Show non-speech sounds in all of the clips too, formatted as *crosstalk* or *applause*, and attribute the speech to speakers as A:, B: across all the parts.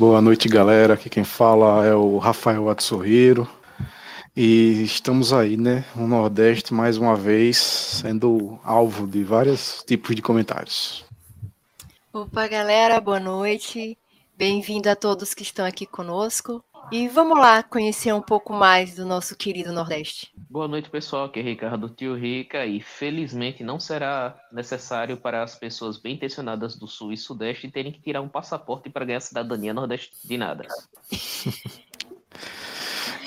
A: Boa noite, galera. Aqui quem fala é o Rafael Atsorreiro. E estamos aí, né, no Nordeste, mais uma vez, sendo alvo de vários tipos de comentários.
B: Opa, galera, boa noite. Bem-vindo a todos que estão aqui conosco. E vamos lá conhecer um pouco mais do nosso querido Nordeste.
C: Boa noite, pessoal. Aqui é Ricardo Tio Rica e felizmente não será necessário para as pessoas bem intencionadas do Sul e Sudeste terem que tirar um passaporte para ganhar cidadania nordestina.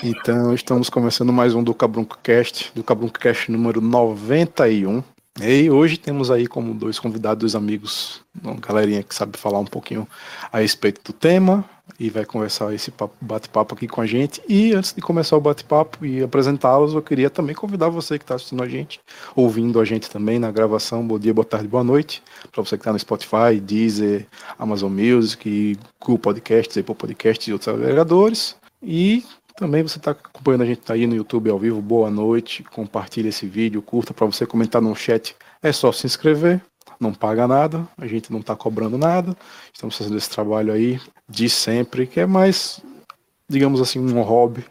A: então, estamos começando mais um do Cabrunco Cast, do Cabrunco Cast número 91. E hoje temos aí como dois convidados, dois amigos, uma galerinha que sabe falar um pouquinho a respeito do tema e vai conversar esse bate-papo aqui com a gente. E antes de começar o bate-papo e apresentá-los, eu queria também convidar você que está assistindo a gente, ouvindo a gente também na gravação. Bom dia, boa tarde, boa noite. Para você que está no Spotify, Deezer, Amazon Music, Google Podcasts, Apple Podcasts e outros agregadores. E também você está acompanhando a gente tá aí no YouTube ao vivo, boa noite. Compartilhe esse vídeo, curta para você comentar no chat. É só se inscrever, não paga nada, a gente não está cobrando nada. Estamos fazendo esse trabalho aí de sempre, que é mais, digamos assim, um hobby,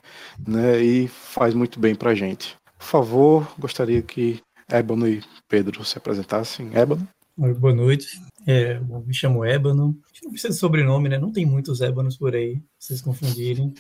A: né? E faz muito bem para a gente. Por favor, gostaria que Ébano e Pedro se apresentassem. Ébano.
D: Boa noite. É, me chamo Ébano. Não precisa de sobrenome, né? Não tem muitos Ébanos por aí, vocês confundirem.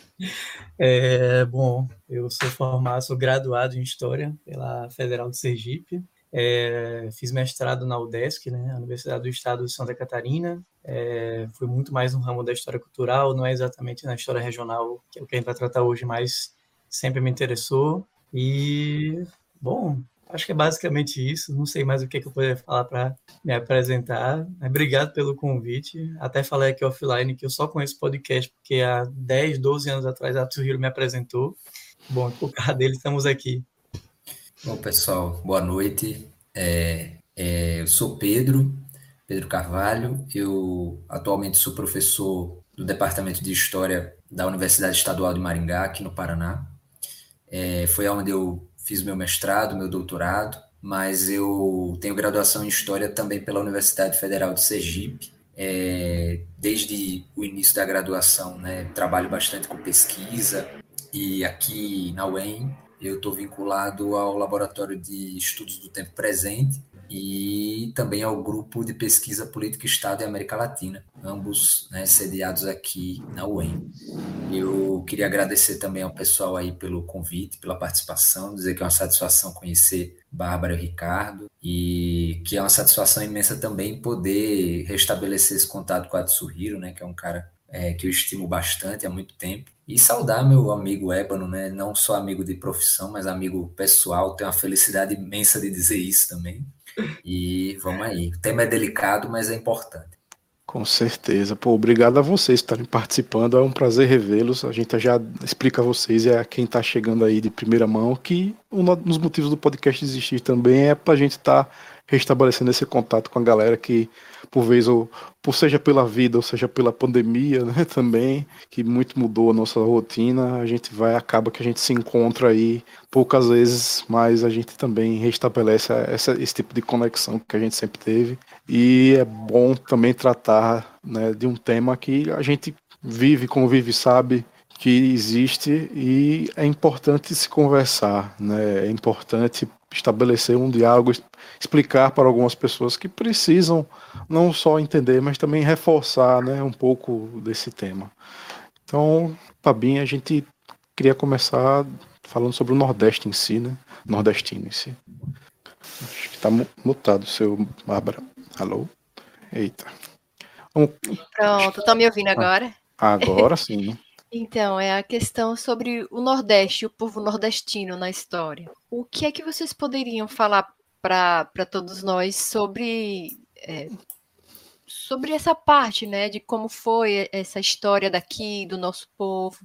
D: É, bom, eu sou formado, sou graduado em História pela Federal de Sergipe. É, fiz mestrado na UDESC, né, Universidade do Estado de Santa Catarina. É, fui muito mais no ramo da história cultural, não é exatamente na história regional, que é o que a gente vai tratar hoje, mas sempre me interessou. E, bom, Acho que é basicamente isso. Não sei mais o que, que eu poderia falar para me apresentar. Obrigado pelo convite. Até falei aqui offline que eu só conheço podcast porque há 10, 12 anos atrás a Tsuhiro me apresentou. Bom, por causa dele estamos aqui.
E: Bom, pessoal, boa noite. É, é, eu sou Pedro, Pedro Carvalho. Eu atualmente sou professor do Departamento de História da Universidade Estadual de Maringá, aqui no Paraná. É, foi onde eu fiz meu mestrado, meu doutorado, mas eu tenho graduação em História também pela Universidade Federal de Sergipe. É, desde o início da graduação, né, trabalho bastante com pesquisa e aqui na UEM eu estou vinculado ao Laboratório de Estudos do Tempo Presente, e também ao Grupo de Pesquisa Política Estado e América Latina, ambos né, sediados aqui na UEM. Eu queria agradecer também ao pessoal aí pelo convite, pela participação, dizer que é uma satisfação conhecer Bárbara e Ricardo, e que é uma satisfação imensa também poder restabelecer esse contato com a Tsuhiro, né, que é um cara é, que eu estimo bastante há muito tempo. E saudar meu amigo Ébano, né? Não só amigo de profissão, mas amigo pessoal. Tenho a felicidade imensa de dizer isso também. E vamos aí. O tema é delicado, mas é importante.
A: Com certeza. Pô, obrigado a vocês por estarem participando. É um prazer revê-los. A gente já explica a vocês e a quem está chegando aí de primeira mão que um dos motivos do podcast existir também é para a gente estar tá restabelecendo esse contato com a galera que por vez, ou por seja pela vida, ou seja pela pandemia, né, *laughs* também, que muito mudou a nossa rotina, a gente vai, acaba que a gente se encontra aí poucas vezes, mas a gente também restabelece essa, esse tipo de conexão que a gente sempre teve. E é bom também tratar né, de um tema que a gente vive, convive, sabe que existe e é importante se conversar, né? É importante estabelecer um diálogo, explicar para algumas pessoas que precisam não só entender, mas também reforçar né, um pouco desse tema. Então, Fabinho, a gente queria começar falando sobre o Nordeste em si, né? Nordestino em si. Acho que está mutado o seu Bárbara. Alô? Eita.
B: Pronto, estão me ouvindo agora?
A: agora sim.
B: Então, é a questão sobre o Nordeste, o povo nordestino na história. O que é que vocês poderiam falar para todos nós sobre, é, sobre essa parte, né, de como foi essa história daqui, do nosso povo?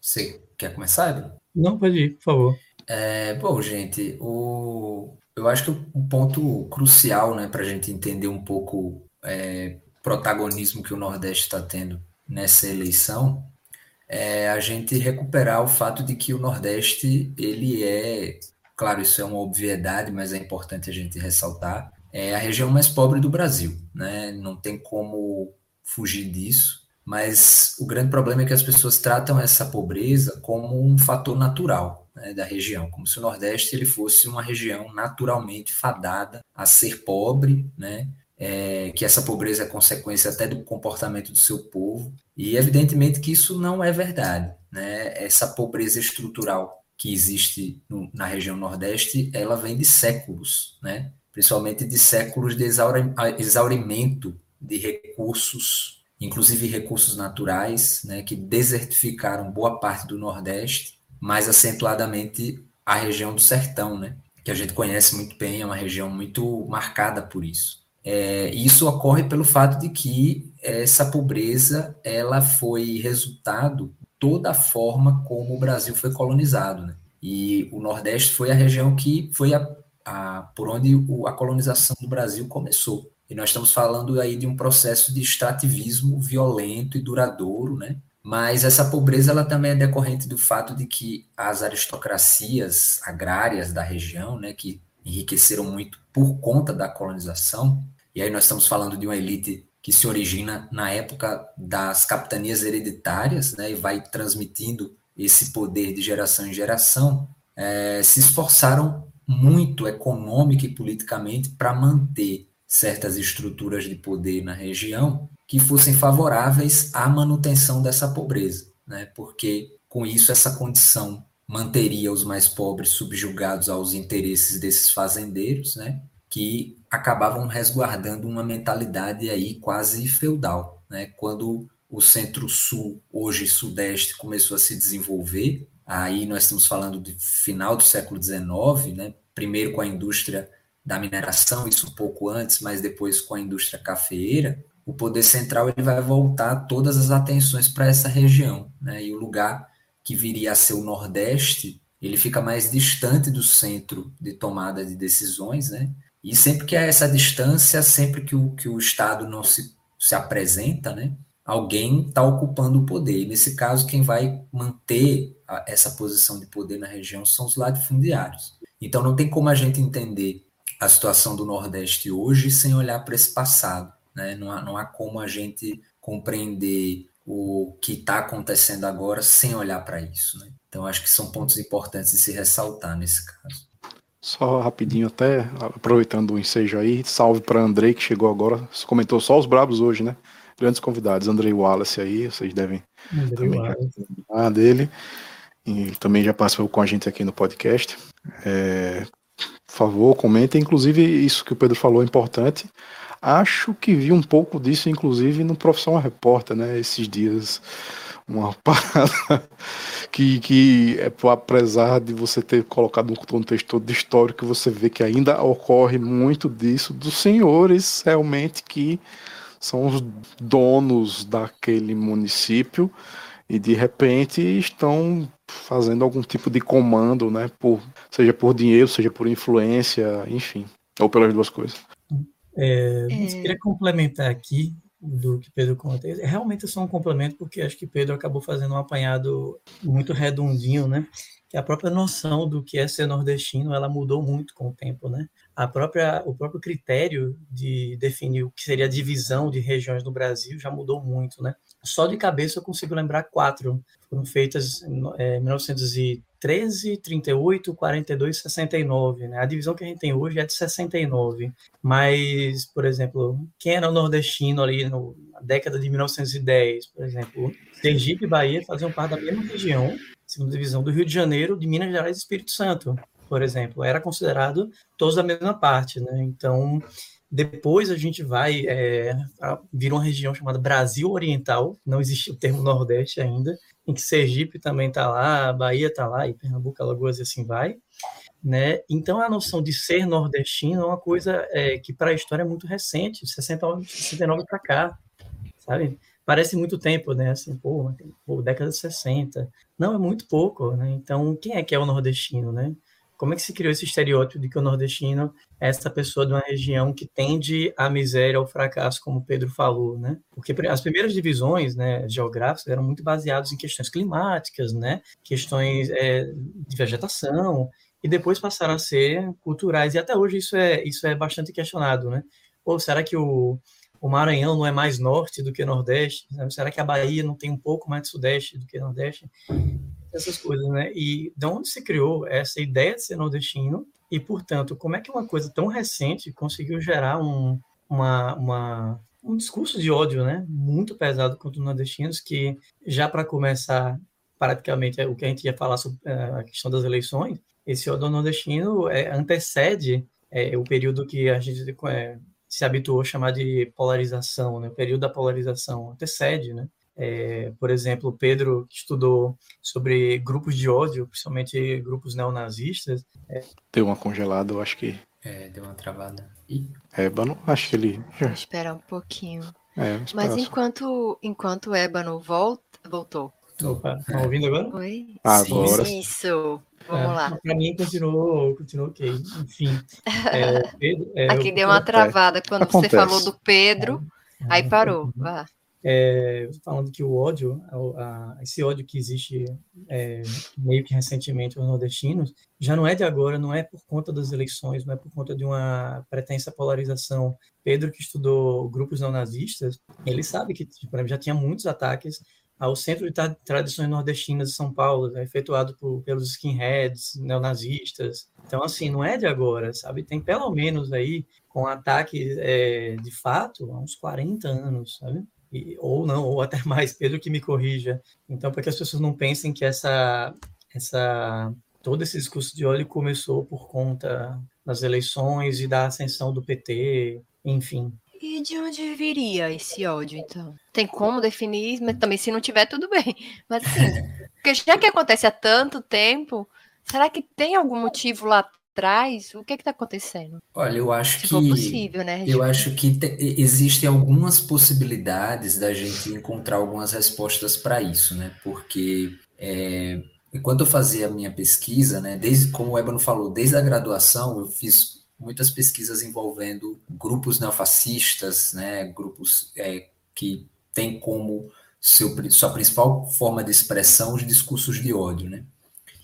E: Você quer começar, Edu?
D: Não, pode ir, por favor.
E: É, bom, gente, o, eu acho que o ponto crucial né, para a gente entender um pouco é, o protagonismo que o Nordeste está tendo nessa eleição é a gente recuperar o fato de que o Nordeste, ele é, claro, isso é uma obviedade, mas é importante a gente ressaltar, é a região mais pobre do Brasil, né? Não tem como fugir disso, Mas o grande problema é que as pessoas tratam essa pobreza como um fator natural né, da região, como se o Nordeste ele fosse uma região naturalmente fadada a ser pobre, né, é, que essa pobreza é consequência até do comportamento do seu povo, e evidentemente que isso não é verdade. Né? Essa pobreza estrutural que existe no, na região Nordeste, ela vem de séculos, né? principalmente de séculos de exaurimento de recursos, inclusive recursos naturais, né, que desertificaram boa parte do Nordeste, mais acentuadamente a região do Sertão, né, que a gente conhece muito bem, é uma região muito marcada por isso. É, isso ocorre pelo fato de que essa pobreza ela foi resultado toda a forma como o Brasil foi colonizado, né? E o Nordeste foi a região que foi a, a, por onde a colonização do Brasil começou. E nós estamos falando aí de um processo de extrativismo violento e duradouro, né? Mas essa pobreza ela também é decorrente do fato de que as aristocracias agrárias da região, né, que enriqueceram muito por conta da colonização, e aí nós estamos falando de uma elite que se origina na época das capitanias hereditárias, né, e vai transmitindo esse poder de geração em geração, é, se esforçaram muito econômica e politicamente para manter certas estruturas de poder na região que fossem favoráveis à manutenção dessa pobreza, né? porque com isso essa condição manteria os mais pobres subjugados aos interesses desses fazendeiros, né? Que acabavam resguardando uma mentalidade aí quase feudal. Né? Quando o centro-sul, hoje sudeste, começou a se desenvolver, aí nós estamos falando de final do século XIX, né? primeiro com a indústria da mineração, isso um pouco antes, mas depois com a indústria cafeeira, o poder central ele vai voltar todas as atenções para essa região, né? E o lugar que viria a ser o Nordeste, ele fica mais distante do centro de tomada de decisões, né? E sempre que há essa distância, sempre que o, que o Estado não se, se apresenta, né? Alguém está ocupando o poder. E nesse caso, quem vai manter a, essa posição de poder na região são os latifundiários. Então, não tem como a gente entender a situação do Nordeste hoje sem olhar para esse passado. Né? Não, há, não há como a gente compreender o que está acontecendo agora sem olhar para isso. Né? Então, acho que são pontos importantes de se ressaltar nesse caso.
A: Só rapidinho, até aproveitando o ensejo aí, salve para Andrei que chegou agora. Comentou só os brabos hoje, né? Grandes convidados, Andrei Wallace aí, vocês devem Andrei também já dele. E também já participou com a gente aqui no podcast. É, por favor, comentem. Inclusive, isso que o Pedro falou é importante. Acho que vi um pouco disso, inclusive, no Profissão Repórter, né? Esses dias. Uma *laughs* parada que, que é, apesar de você ter colocado um contexto todo de história, que você vê que ainda ocorre muito disso, dos senhores realmente que são os donos daquele município e de repente estão fazendo algum tipo de comando, né? Por, seja por dinheiro, seja por influência, enfim, ou pelas duas coisas.
D: É, é... queria complementar aqui do que Pedro conta. Realmente é só um complemento, porque acho que Pedro acabou fazendo um apanhado muito redondinho, né? Que a própria noção do que é ser nordestino, ela mudou muito com o tempo, né? A própria, o próprio critério de definir o que seria a divisão de regiões no Brasil já mudou muito, né? Só de cabeça eu consigo lembrar quatro. Foram feitas em é, 1913, 38, 42 e 69. Né? A divisão que a gente tem hoje é de 69. Mas, por exemplo, quem era nordestino ali no, na década de 1910, por exemplo, Sergipe e Bahia faziam parte da mesma região, segunda divisão do Rio de Janeiro, de Minas Gerais e Espírito Santo, por exemplo. Era considerado todos da mesma parte. Né? Então, depois a gente vai é, uma região chamada Brasil Oriental, não existe o termo Nordeste ainda, em que Sergipe também está lá, Bahia está lá, e Pernambuco, Alagoas e assim vai. Né? Então a noção de ser nordestino é uma coisa é, que para a história é muito recente, 69, 69 para cá, sabe? Parece muito tempo, né? Assim, pô, pô, década de 60. Não, é muito pouco, né? Então, quem é que é o nordestino, né? Como é que se criou esse estereótipo de que o nordestino essa pessoa de uma região que tende à miséria, ao fracasso, como o Pedro falou, né? Porque as primeiras divisões né, geográficas eram muito baseadas em questões climáticas, né? Questões é, de vegetação, e depois passaram a ser culturais. E até hoje isso é, isso é bastante questionado, né? Ou será que o, o Maranhão não é mais norte do que nordeste? Será que a Bahia não tem um pouco mais de sudeste do que nordeste? Essas coisas, né? E de onde se criou essa ideia de ser nordestino? E, portanto, como é que uma coisa tão recente conseguiu gerar um, uma, uma, um discurso de ódio, né? Muito pesado contra os nordestinos, que já para começar, praticamente, o que a gente ia falar sobre é, a questão das eleições, esse ódio nordestino é, antecede é, o período que a gente se habituou a chamar de polarização, né? O período da polarização antecede, né? É, por exemplo, Pedro que estudou sobre grupos de ódio, principalmente grupos neonazistas.
A: É... Deu uma congelada, eu acho que.
E: É, deu uma travada.
A: Ébano, acho que ele.
B: Espera um pouquinho.
A: É,
B: Mas enquanto, enquanto Ébano volta, voltou.
D: Opa, tá ouvindo agora?
B: Oi?
A: Agora.
B: Isso. Vamos
D: é,
B: lá.
D: Para mim continuou, continuou ok. Enfim. É, *laughs*
B: Pedro, é, Aqui deu uma travada quando Acontece. você falou do Pedro, aí parou. Vá.
D: É, falando que o ódio, a, a, esse ódio que existe é, meio que recentemente aos nordestinos, já não é de agora, não é por conta das eleições, não é por conta de uma pretensa polarização. Pedro, que estudou grupos neonazistas, ele sabe que tipo, já tinha muitos ataques ao Centro de Tradições Nordestinas de São Paulo, né, efetuado por, pelos skinheads, neonazistas. Então, assim, não é de agora, sabe? Tem pelo menos aí, com ataque é, de fato, há uns 40 anos, sabe? E, ou não, ou até *laughs* mais, Pedro que me corrija. Então, para que as pessoas não pensem que essa, essa todo esse discurso de ódio começou por conta das eleições e da ascensão do PT, enfim.
B: E de onde viria esse ódio, então? Tem como definir, mas também se não tiver, tudo bem. Mas assim, *laughs* porque já que acontece há tanto tempo, será que tem algum motivo lá atrás? O que é está acontecendo?
E: Olha, eu acho
B: se
E: que.
B: possível, né?
E: Eu acho que te, existem algumas possibilidades da gente encontrar algumas respostas para isso, né? Porque é, enquanto eu fazia a minha pesquisa, né, desde como o Ebano falou, desde a graduação, eu fiz muitas pesquisas envolvendo grupos neofascistas, né, grupos é, que têm como seu, sua principal forma de expressão os discursos de ódio. Né?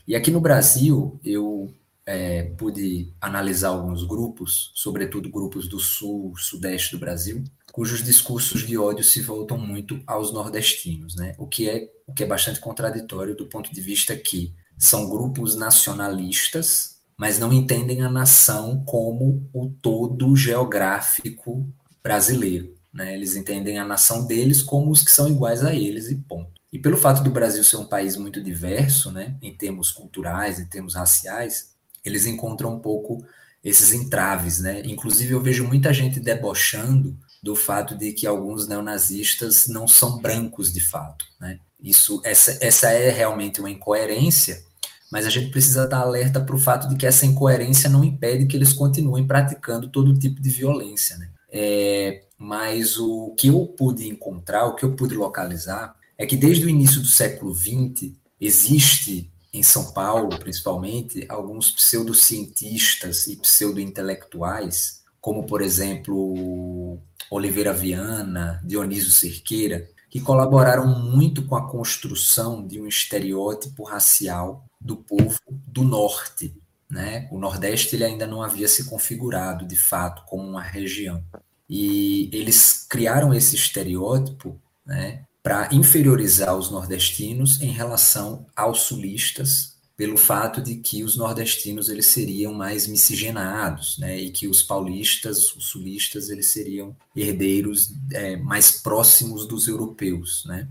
E: E aqui no Brasil, eu é, pude analisar alguns grupos, sobretudo grupos do sul, sudeste do Brasil, cujos discursos de ódio se voltam muito aos nordestinos, né? O que é o que é bastante contraditório do ponto de vista que são grupos nacionalistas mas não entendem a nação como o todo geográfico brasileiro. Né? Eles entendem a nação deles como os que são iguais a eles e ponto. E pelo fato do Brasil ser um país muito diverso, né, em termos culturais, em termos raciais, eles encontram um pouco esses entraves, né? Inclusive eu vejo muita gente debochando do fato de que alguns neonazistas não são brancos de fato, né? Isso, essa, essa é realmente uma incoerência mas a gente precisa estar alerta para o fato de que essa incoerência não impede que eles continuem praticando todo tipo de violência. Né? É, mas o que eu pude encontrar, o que eu pude localizar, é que desde o início do século XX existe em São Paulo, principalmente, alguns pseudocientistas e pseudo-intelectuais, como, por exemplo, Oliveira Viana, Dionísio Cerqueira, que colaboraram muito com a construção de um estereótipo racial do povo do norte. Né? O Nordeste ele ainda não havia se configurado de fato como uma região. E eles criaram esse estereótipo né, para inferiorizar os nordestinos em relação aos sulistas, pelo fato de que os nordestinos eles seriam mais miscigenados, né, e que os paulistas, os sulistas, eles seriam herdeiros é, mais próximos dos europeus, né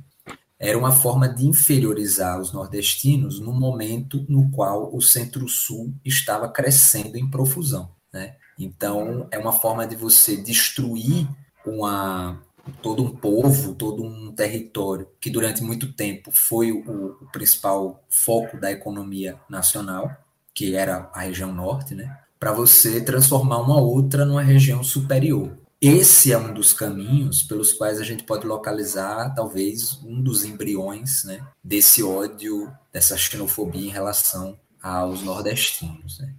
E: era uma forma de inferiorizar os nordestinos no momento no qual o Centro-Sul estava crescendo em profusão. Né? Então, é uma forma de você destruir uma, todo um povo, todo um território que durante muito tempo foi o, o principal foco da economia nacional, que era a região norte, né? para você transformar uma outra numa região superior. Esse é um dos caminhos pelos quais a gente pode localizar, talvez, um dos embriões né, desse ódio, dessa xenofobia em relação aos nordestinos. Né?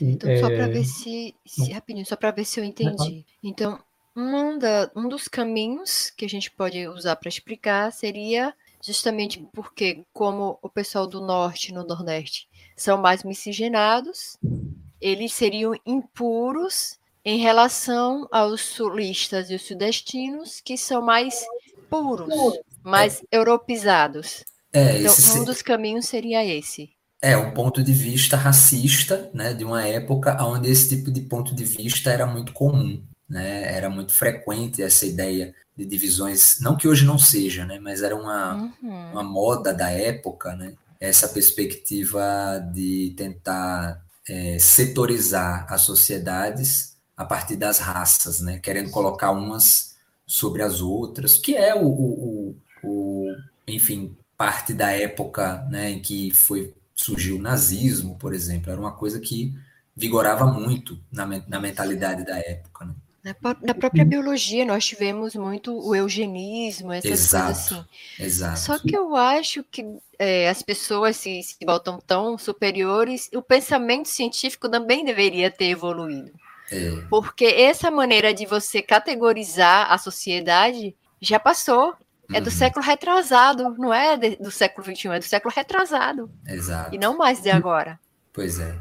B: Então, é... só para ver se, se rapidinho, só para ver se eu entendi. Então, um, da, um dos caminhos que a gente pode usar para explicar seria justamente porque, como o pessoal do norte e no nordeste são mais miscigenados, eles seriam impuros em relação aos sulistas e os sudestinos, que são mais puros, mais é. europeizados. É, então, um dos caminhos seria esse.
E: É, um ponto de vista racista, né, de uma época onde esse tipo de ponto de vista era muito comum, né, era muito frequente essa ideia de divisões, não que hoje não seja, né, mas era uma, uhum. uma moda da época, né, essa perspectiva de tentar é, setorizar as sociedades a partir das raças, né, querendo colocar umas sobre as outras, que é o, o, o, o enfim, parte da época né, em que foi surgiu o nazismo, por exemplo, era uma coisa que vigorava muito na, na mentalidade da época. Né?
B: Na, na, própria biologia, nós tivemos muito o eugenismo, essas exato, coisas assim.
E: Exato.
B: Só que eu acho que é, as pessoas se, se voltam tão superiores, o pensamento científico também deveria ter evoluído. É. Porque essa maneira de você categorizar a sociedade já passou. É do uhum. século retrasado, não é de, do século XXI, é do século retrasado.
E: Exato.
B: E não mais de agora.
E: Pois é.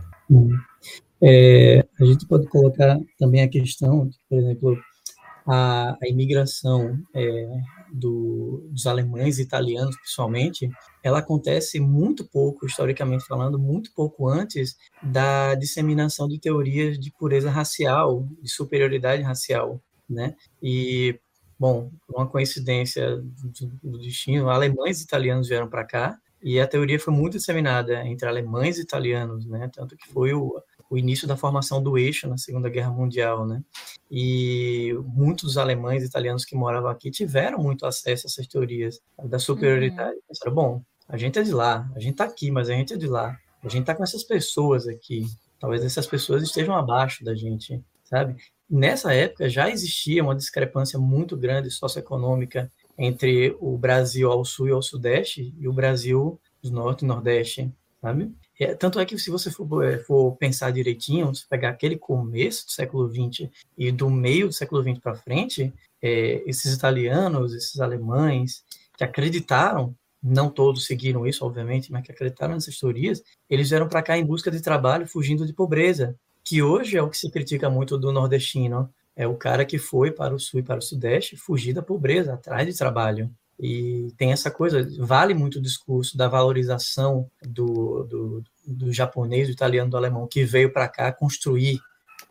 D: É a gente pode colocar também a questão, por exemplo, a, a imigração é, do, dos alemães e italianos, principalmente, ela acontece muito pouco, historicamente falando, muito pouco antes da disseminação de teorias de pureza racial, de superioridade racial, né? E Bom, uma coincidência do destino, alemães e italianos vieram para cá e a teoria foi muito disseminada entre alemães e italianos, né? Tanto que foi o, o início da formação do eixo na Segunda Guerra Mundial, né? E muitos alemães e italianos que moravam aqui tiveram muito acesso a essas teorias da superioridade. Uhum. Pensaram, bom, a gente é de lá, a gente está aqui, mas a gente é de lá. A gente está com essas pessoas aqui. Talvez essas pessoas estejam abaixo da gente, sabe? Nessa época já existia uma discrepância muito grande socioeconômica entre o Brasil ao sul e ao sudeste e o Brasil do norte e nordeste, sabe? É, tanto é que se você for, é, for, pensar direitinho, se pegar aquele começo do século XX e do meio do século XX para frente, é, esses italianos, esses alemães que acreditaram, não todos seguiram isso, obviamente, mas que acreditaram nessas teorias, eles vieram para cá em busca de trabalho, fugindo de pobreza que hoje é o que se critica muito do nordestino, é o cara que foi para o sul e para o sudeste fugir da pobreza, atrás de trabalho. E tem essa coisa, vale muito o discurso da valorização do, do, do japonês, do italiano, do alemão, que veio para cá construir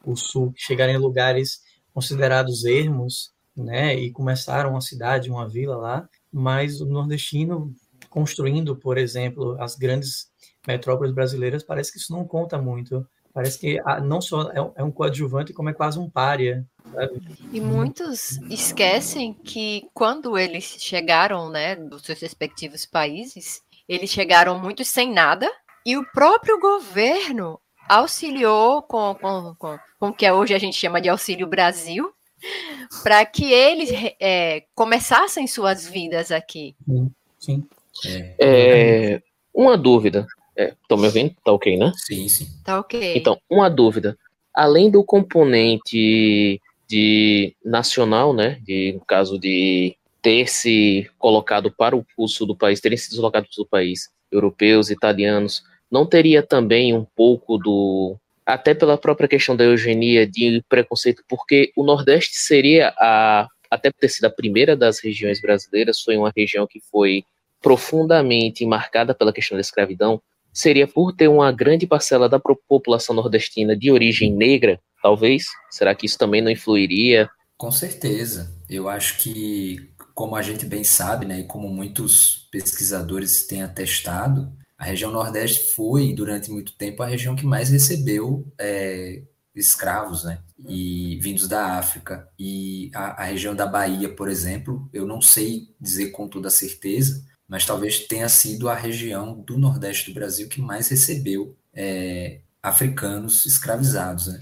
D: o sul, chegar em lugares considerados ermos, né, e começaram uma cidade, uma vila lá, mas o nordestino construindo, por exemplo, as grandes metrópoles brasileiras, parece que isso não conta muito. Parece que não só é, é um coadjuvante, como é quase um pária. Sabe?
B: E muitos esquecem que quando eles chegaram, né, dos seus respectivos países, eles chegaram muitos sem nada, e o próprio governo auxiliou com, com, com, com o que hoje a gente chama de Auxílio Brasil, para que eles é, começassem suas vidas aqui.
D: Sim. sim.
C: É, uma dúvida. Estão é, me ouvindo? Tá ok, né?
E: Sim, sim.
B: Tá ok.
C: Então, uma dúvida. Além do componente de nacional, né? De, no caso de ter se colocado para o curso do país, terem se deslocado do país, europeus, italianos, não teria também um pouco do. Até pela própria questão da eugenia, de preconceito, porque o Nordeste seria a. Até por ter sido a primeira das regiões brasileiras, foi uma região que foi profundamente marcada pela questão da escravidão, seria por ter uma grande parcela da população nordestina de origem negra, talvez? Será que isso também não influiria?
E: Com certeza. Eu acho que, como a gente bem sabe, né, e como muitos pesquisadores têm atestado, a região Nordeste foi, durante muito tempo, a região que mais recebeu é, escravos, né? E vindos da África. E a, a região da Bahia, por exemplo, eu não sei dizer com toda certeza, mas talvez tenha sido a região do Nordeste do Brasil que mais recebeu é, africanos escravizados. Né?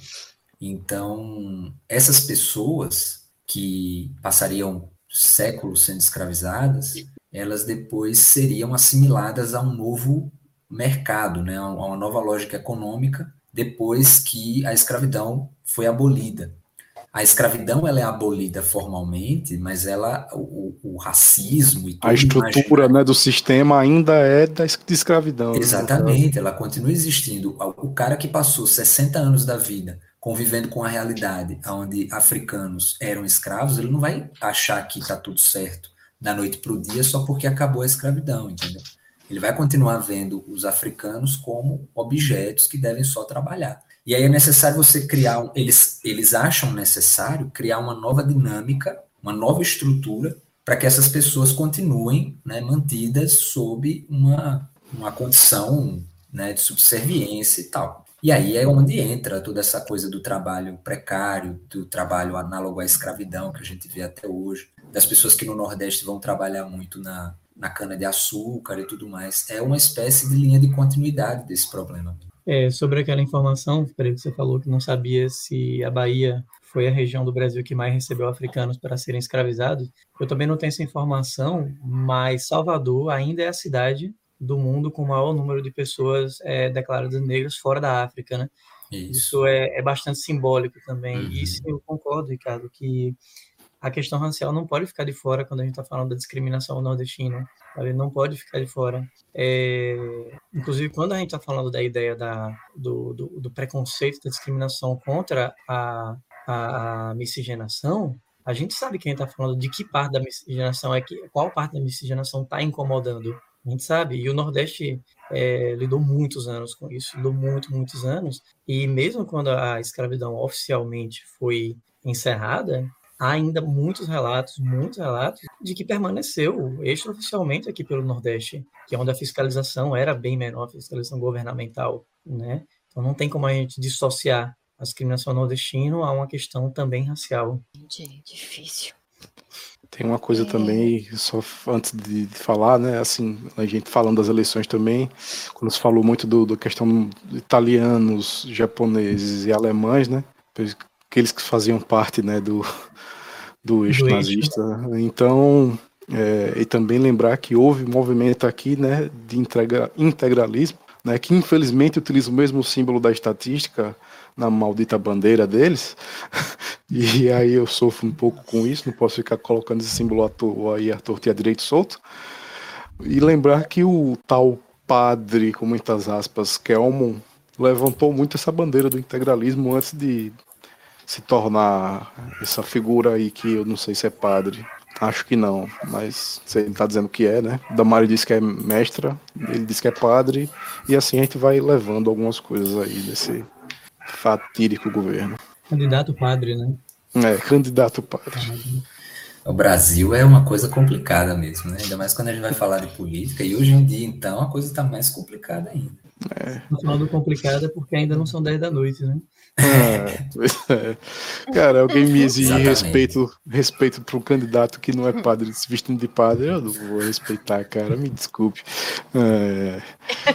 E: Então, essas pessoas que passariam séculos sendo escravizadas, elas depois seriam assimiladas a um novo mercado, né? a uma nova lógica econômica, depois que a escravidão foi abolida a escravidão ela é abolida formalmente, mas ela o, o racismo e
A: a estrutura né, do sistema ainda é da escravidão.
E: Né, Exatamente, né? ela continua existindo. O cara que passou 60 anos da vida convivendo com a realidade onde africanos eram escravos, ele não vai achar que está tudo certo da noite para o dia só porque acabou a escravidão, entendeu? Ele vai continuar vendo os africanos como objetos que devem só trabalhar. E aí é necessário você criar, eles, eles acham necessário criar uma nova dinâmica, uma nova estrutura, para que essas pessoas continuem né, mantidas sob uma, uma condição né, de subserviência e tal. E aí é onde entra toda essa coisa do trabalho precário, do trabalho análogo à escravidão que a gente vê até hoje, das pessoas que no Nordeste vão trabalhar muito na, na cana-de-açúcar e tudo mais. É uma espécie de linha de continuidade desse problema.
D: É, sobre aquela informação, que você falou que não sabia se a Bahia foi a região do Brasil que mais recebeu africanos para serem escravizados. Eu também não tenho essa informação, mas Salvador ainda é a cidade do mundo com o maior número de pessoas é, declaradas negras fora da África, né? Isso, Isso é, é, bastante simbólico também. Uhum. E isso eu concordo, Ricardo, que a questão racial não pode ficar de fora quando a gente está falando da discriminação nordestina, sabe? Não pode ficar de fora. É... Inclusive, quando a gente está falando da ideia da, do, do, do, preconceito, da discriminação contra a, a, a miscigenação, a gente sabe quem está falando de que parte da miscigenação é que, qual parte da miscigenação está incomodando. A gente sabe, e o Nordeste é, lidou muitos anos com isso, lidou muito, muitos anos, e mesmo quando a escravidão oficialmente foi encerrada, há ainda muitos relatos, muitos relatos, de que permaneceu extraoficialmente aqui pelo Nordeste, que é onde a fiscalização era bem menor, a fiscalização governamental, né? Então não tem como a gente dissociar a discriminação nordestina a uma questão também racial.
B: Entendi, difícil.
A: Tem uma coisa é. também, só antes de, de, falar, né? Assim, a gente falando das eleições também, quando se falou muito do, do questão de italianos, japoneses e alemães, né? Aqueles que faziam parte, né, do, *laughs* do eixo do nazista. Eixo. Então, é, e também lembrar que houve um movimento aqui, né, de integra, integralismo, né, que infelizmente utiliza o mesmo símbolo da estatística na maldita bandeira deles. *laughs* e aí eu sofro um pouco com isso, não posso ficar colocando esse símbolo à toa aí à torta e à direito solto. E lembrar que o tal padre, com muitas aspas, Kelmon, levantou muito essa bandeira do integralismo antes de se tornar essa figura aí que eu não sei se é padre. Acho que não, mas você está dizendo que é, né? Damari disse que é mestra, ele disse que é padre, e assim a gente vai levando algumas coisas aí desse fatídico governo.
D: Candidato padre, né?
A: É, candidato padre.
E: O Brasil é uma coisa complicada mesmo, né? Ainda mais quando a gente vai falar de política, e hoje em dia, então, a coisa está mais complicada ainda.
D: É. Falando complicada porque ainda não são 10 da noite, né?
A: Ah, é. *laughs* Cara, alguém me exige respeito, respeito para um candidato que não é padre, se vestindo de padre, eu não vou respeitar, cara, me desculpe. É.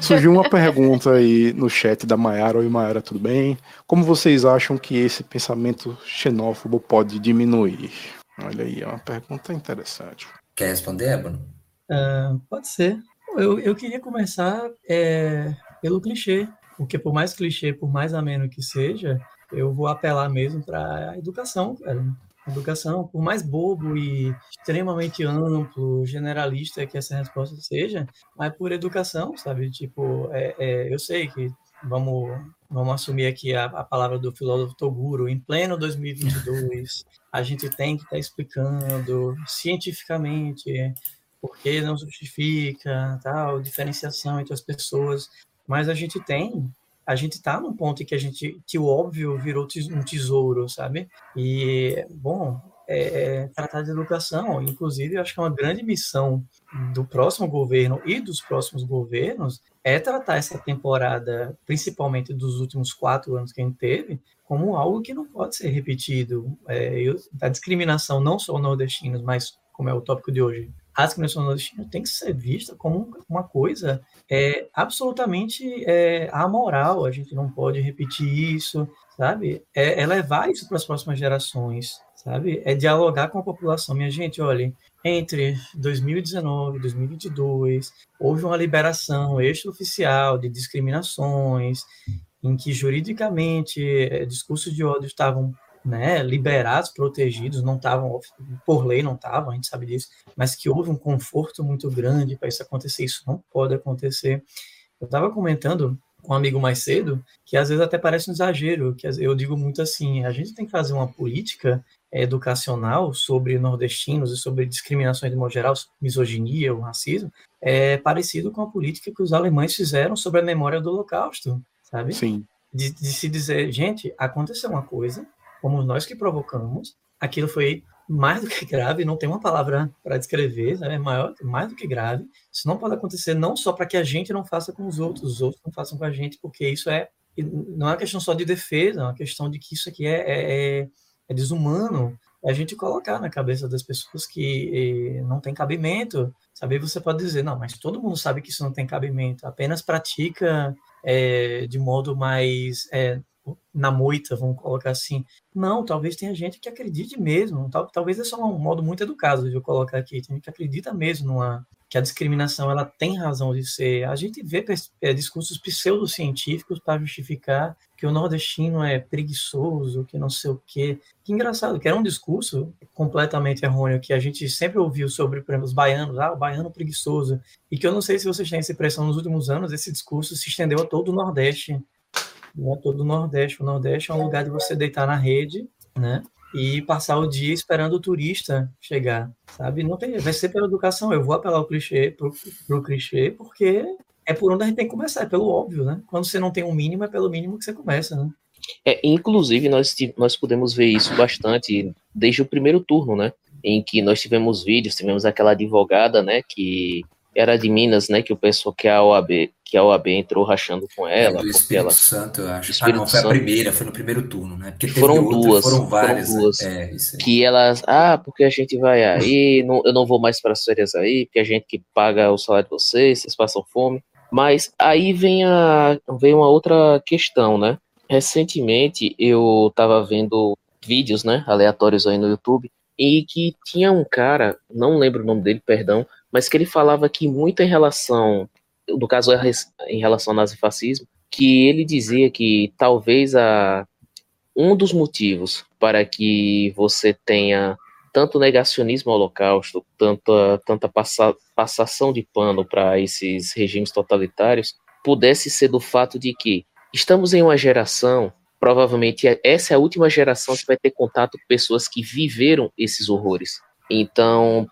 A: Surgiu uma pergunta aí no chat da Mayara. Oi, Mayara, tudo bem? Como vocês acham que esse pensamento xenófobo pode diminuir? Olha aí, é uma pergunta interessante.
E: Quer responder, Ébano?
D: Uh, pode ser. Eu, eu queria começar é, pelo clichê, porque por mais clichê, por mais ameno que seja, eu vou apelar mesmo para a educação, cara. Educação, por mais bobo e extremamente amplo, generalista que essa resposta seja, mas por educação, sabe? Tipo, é, é, eu sei que vamos, vamos assumir aqui a, a, palavra do filósofo Toguro, em pleno 2022, a gente tem que estar tá explicando cientificamente por que não justifica tal diferenciação entre as pessoas mas a gente tem a gente está num ponto em que a gente que o óbvio virou um tesouro, sabe? E bom, é, é, tratar de educação, inclusive, eu acho que é uma grande missão do próximo governo e dos próximos governos é tratar essa temporada, principalmente dos últimos quatro anos que a gente teve, como algo que não pode ser repetido. É, eu, a discriminação não só nordestinos, mas como é o tópico de hoje, a discriminação nordestina tem que ser vista como uma coisa é, absolutamente é, amoral. A gente não pode repetir isso, sabe? É, é levar isso para as próximas gerações, sabe? É dialogar com a população. Minha gente, olha, entre 2019 e 2022, houve uma liberação extraoficial de discriminações, em que juridicamente é, discursos de ódio estavam né, liberados, protegidos, não estavam, por lei não estavam, a gente sabe disso, mas que houve um conforto muito grande para isso acontecer, isso não pode acontecer. Eu estava comentando com um amigo mais cedo, que às vezes até parece um exagero, que eu digo muito assim, a gente tem que fazer uma política educacional sobre nordestinos e sobre discriminações de modo geral, misoginia, o racismo, é parecido com a política que os alemães fizeram sobre a memória do Holocausto, sabe?
A: Sim.
D: De, de se dizer, gente, aconteceu uma coisa, fomos nós que provocamos, aquilo foi mais do que grave, não tem uma palavra para descrever, né? é maior, mais do que grave. Isso não pode acontecer não só para que a gente não faça com os outros, os outros não façam com a gente, porque isso é não é uma questão só de defesa, é uma questão de que isso aqui é, é, é, é desumano. A gente colocar na cabeça das pessoas que eh, não tem cabimento. Saber você pode dizer, não, mas todo mundo sabe que isso não tem cabimento, apenas pratica é, de modo mais é, na moita, vamos colocar assim. Não, talvez tenha gente que acredite mesmo, tal, talvez é só um modo muito educado de eu colocar aqui, tem gente que acredita mesmo numa, que a discriminação ela tem razão de ser. A gente vê é, discursos pseudocientíficos para justificar que o nordestino é preguiçoso, que não sei o quê. Que engraçado, que era um discurso completamente errôneo que a gente sempre ouviu sobre, por exemplo, os baianos, ah, o baiano preguiçoso, e que eu não sei se vocês têm essa impressão nos últimos anos, esse discurso se estendeu a todo o Nordeste né, todo o Nordeste. O Nordeste é um lugar de você deitar na rede, né? E passar o dia esperando o turista chegar, sabe? Não tem, vai ser pela educação. Eu vou apelar o clichê pro, pro clichê porque é por onde a gente tem que começar, é pelo óbvio, né? Quando você não tem um mínimo, é pelo mínimo que você começa, né?
C: É, inclusive, nós, nós podemos ver isso bastante desde o primeiro turno, né? Em que nós tivemos vídeos, tivemos aquela advogada, né? Que era de Minas, né? Que o pessoal que a OAB, que a OAB entrou rachando com ela. É,
E: do
C: Espírito ela...
E: Santo, eu acho. Espírito ah, não, foi Santo. a primeira, foi no primeiro turno, né?
C: Porque foram outra, duas, foram várias. Foram duas. É, que elas, ah, porque a gente vai aí, não, eu não vou mais para as férias aí, porque a gente que paga o salário de vocês, vocês passam fome. Mas aí vem, a, vem uma outra questão, né? Recentemente eu estava vendo vídeos, né, aleatórios aí no YouTube, e que tinha um cara, não lembro o nome dele, perdão, mas que ele falava que muito em relação, no caso em relação ao nazifascismo, que ele dizia que talvez a, um dos motivos para que você tenha tanto negacionismo ao holocausto, tanta, tanta passa, passação de pano para esses regimes totalitários, pudesse ser do fato de que estamos em uma geração, provavelmente essa é a última geração que vai ter contato com pessoas que viveram esses horrores. Então,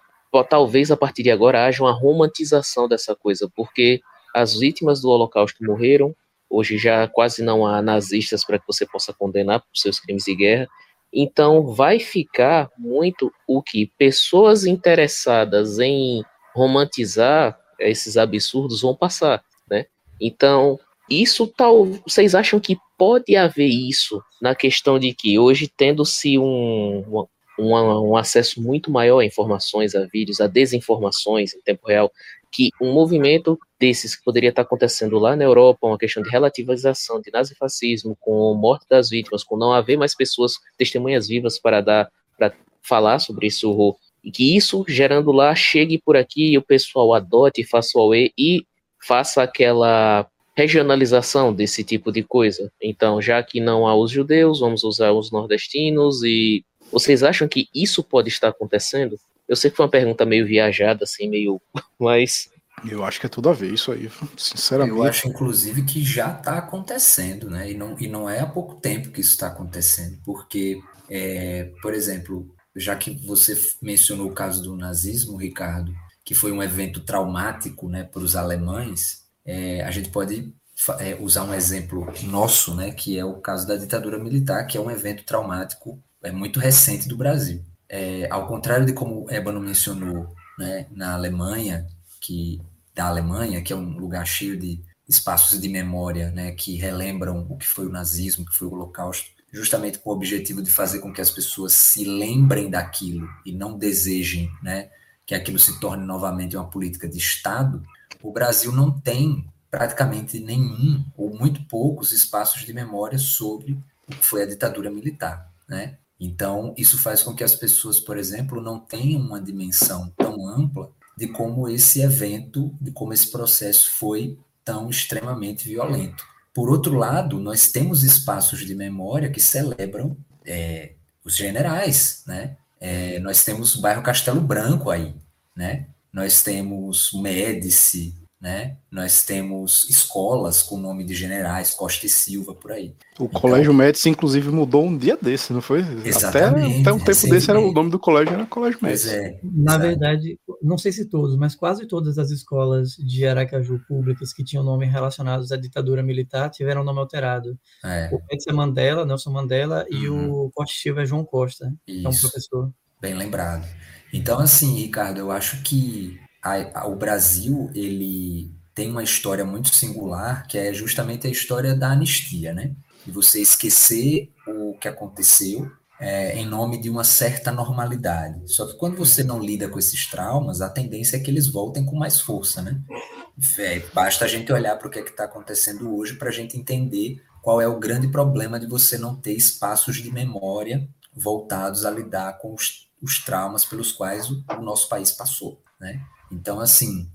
C: talvez a partir de agora haja uma romantização dessa coisa, porque as vítimas do Holocausto morreram, hoje já quase não há nazistas para que você possa condenar por seus crimes de guerra, então vai ficar muito o que pessoas interessadas em romantizar esses absurdos vão passar, né? Então, isso tal, vocês acham que pode haver isso na questão de que hoje tendo-se um, um, um acesso muito maior a informações, a vídeos, a desinformações em tempo real, que um movimento desses que poderia estar acontecendo lá na Europa, uma questão de relativização de nazifascismo, com morte das vítimas, com não haver mais pessoas, testemunhas vivas para dar, para falar sobre horror, e que isso gerando lá chegue por aqui e o pessoal adote, faça o AUE e faça aquela regionalização desse tipo de coisa. Então, já que não há os judeus, vamos usar os nordestinos e vocês acham que isso pode estar acontecendo? Eu sei que foi uma pergunta meio viajada, assim, meio. *laughs* Mas.
A: Eu acho que é tudo a ver isso aí, sinceramente.
E: Eu acho, inclusive, que já está acontecendo, né? E não, e não é há pouco tempo que isso está acontecendo, porque, é, por exemplo, já que você mencionou o caso do nazismo, Ricardo, que foi um evento traumático né, para os alemães, é, a gente pode é, usar um exemplo nosso, né, que é o caso da ditadura militar, que é um evento traumático é muito recente do Brasil. É, ao contrário de como Ébano mencionou, né, na Alemanha, que da Alemanha, que é um lugar cheio de espaços de memória, né, que relembram o que foi o nazismo, o que foi o Holocausto, justamente com o objetivo de fazer com que as pessoas se lembrem daquilo e não desejem, né, que aquilo se torne novamente uma política de Estado. O Brasil não tem praticamente nenhum ou muito poucos espaços de memória sobre o que foi a ditadura militar, né? Então, isso faz com que as pessoas, por exemplo, não tenham uma dimensão tão ampla de como esse evento, de como esse processo foi tão extremamente violento. Por outro lado, nós temos espaços de memória que celebram é, os generais, né? É, nós temos o bairro Castelo Branco aí, né? Nós temos Médici, né? Nós temos escolas com nome de generais, Costa e Silva, por aí.
A: O então, Colégio Médici, inclusive, mudou um dia desse, não foi?
E: Exatamente.
A: Até, até um tempo desse era o nome do colégio era Colégio Médici.
D: É, Na verdade, não sei se todos, mas quase todas as escolas de Aracaju públicas que tinham nome relacionados à ditadura militar tiveram nome alterado. É. O Médici é Mandela, Nelson Mandela, uhum. e o Costa e Silva é João Costa, Isso. que é um professor.
E: Bem lembrado. Então, assim, Ricardo, eu acho que a, a, o Brasil ele tem uma história muito singular, que é justamente a história da anistia, né? De você esquecer o que aconteceu é, em nome de uma certa normalidade. Só que quando você não lida com esses traumas, a tendência é que eles voltem com mais força, né? É, basta a gente olhar para o que é está acontecendo hoje para a gente entender qual é o grande problema de você não ter espaços de memória voltados a lidar com os, os traumas pelos quais o, o nosso país passou, né? Então, assim,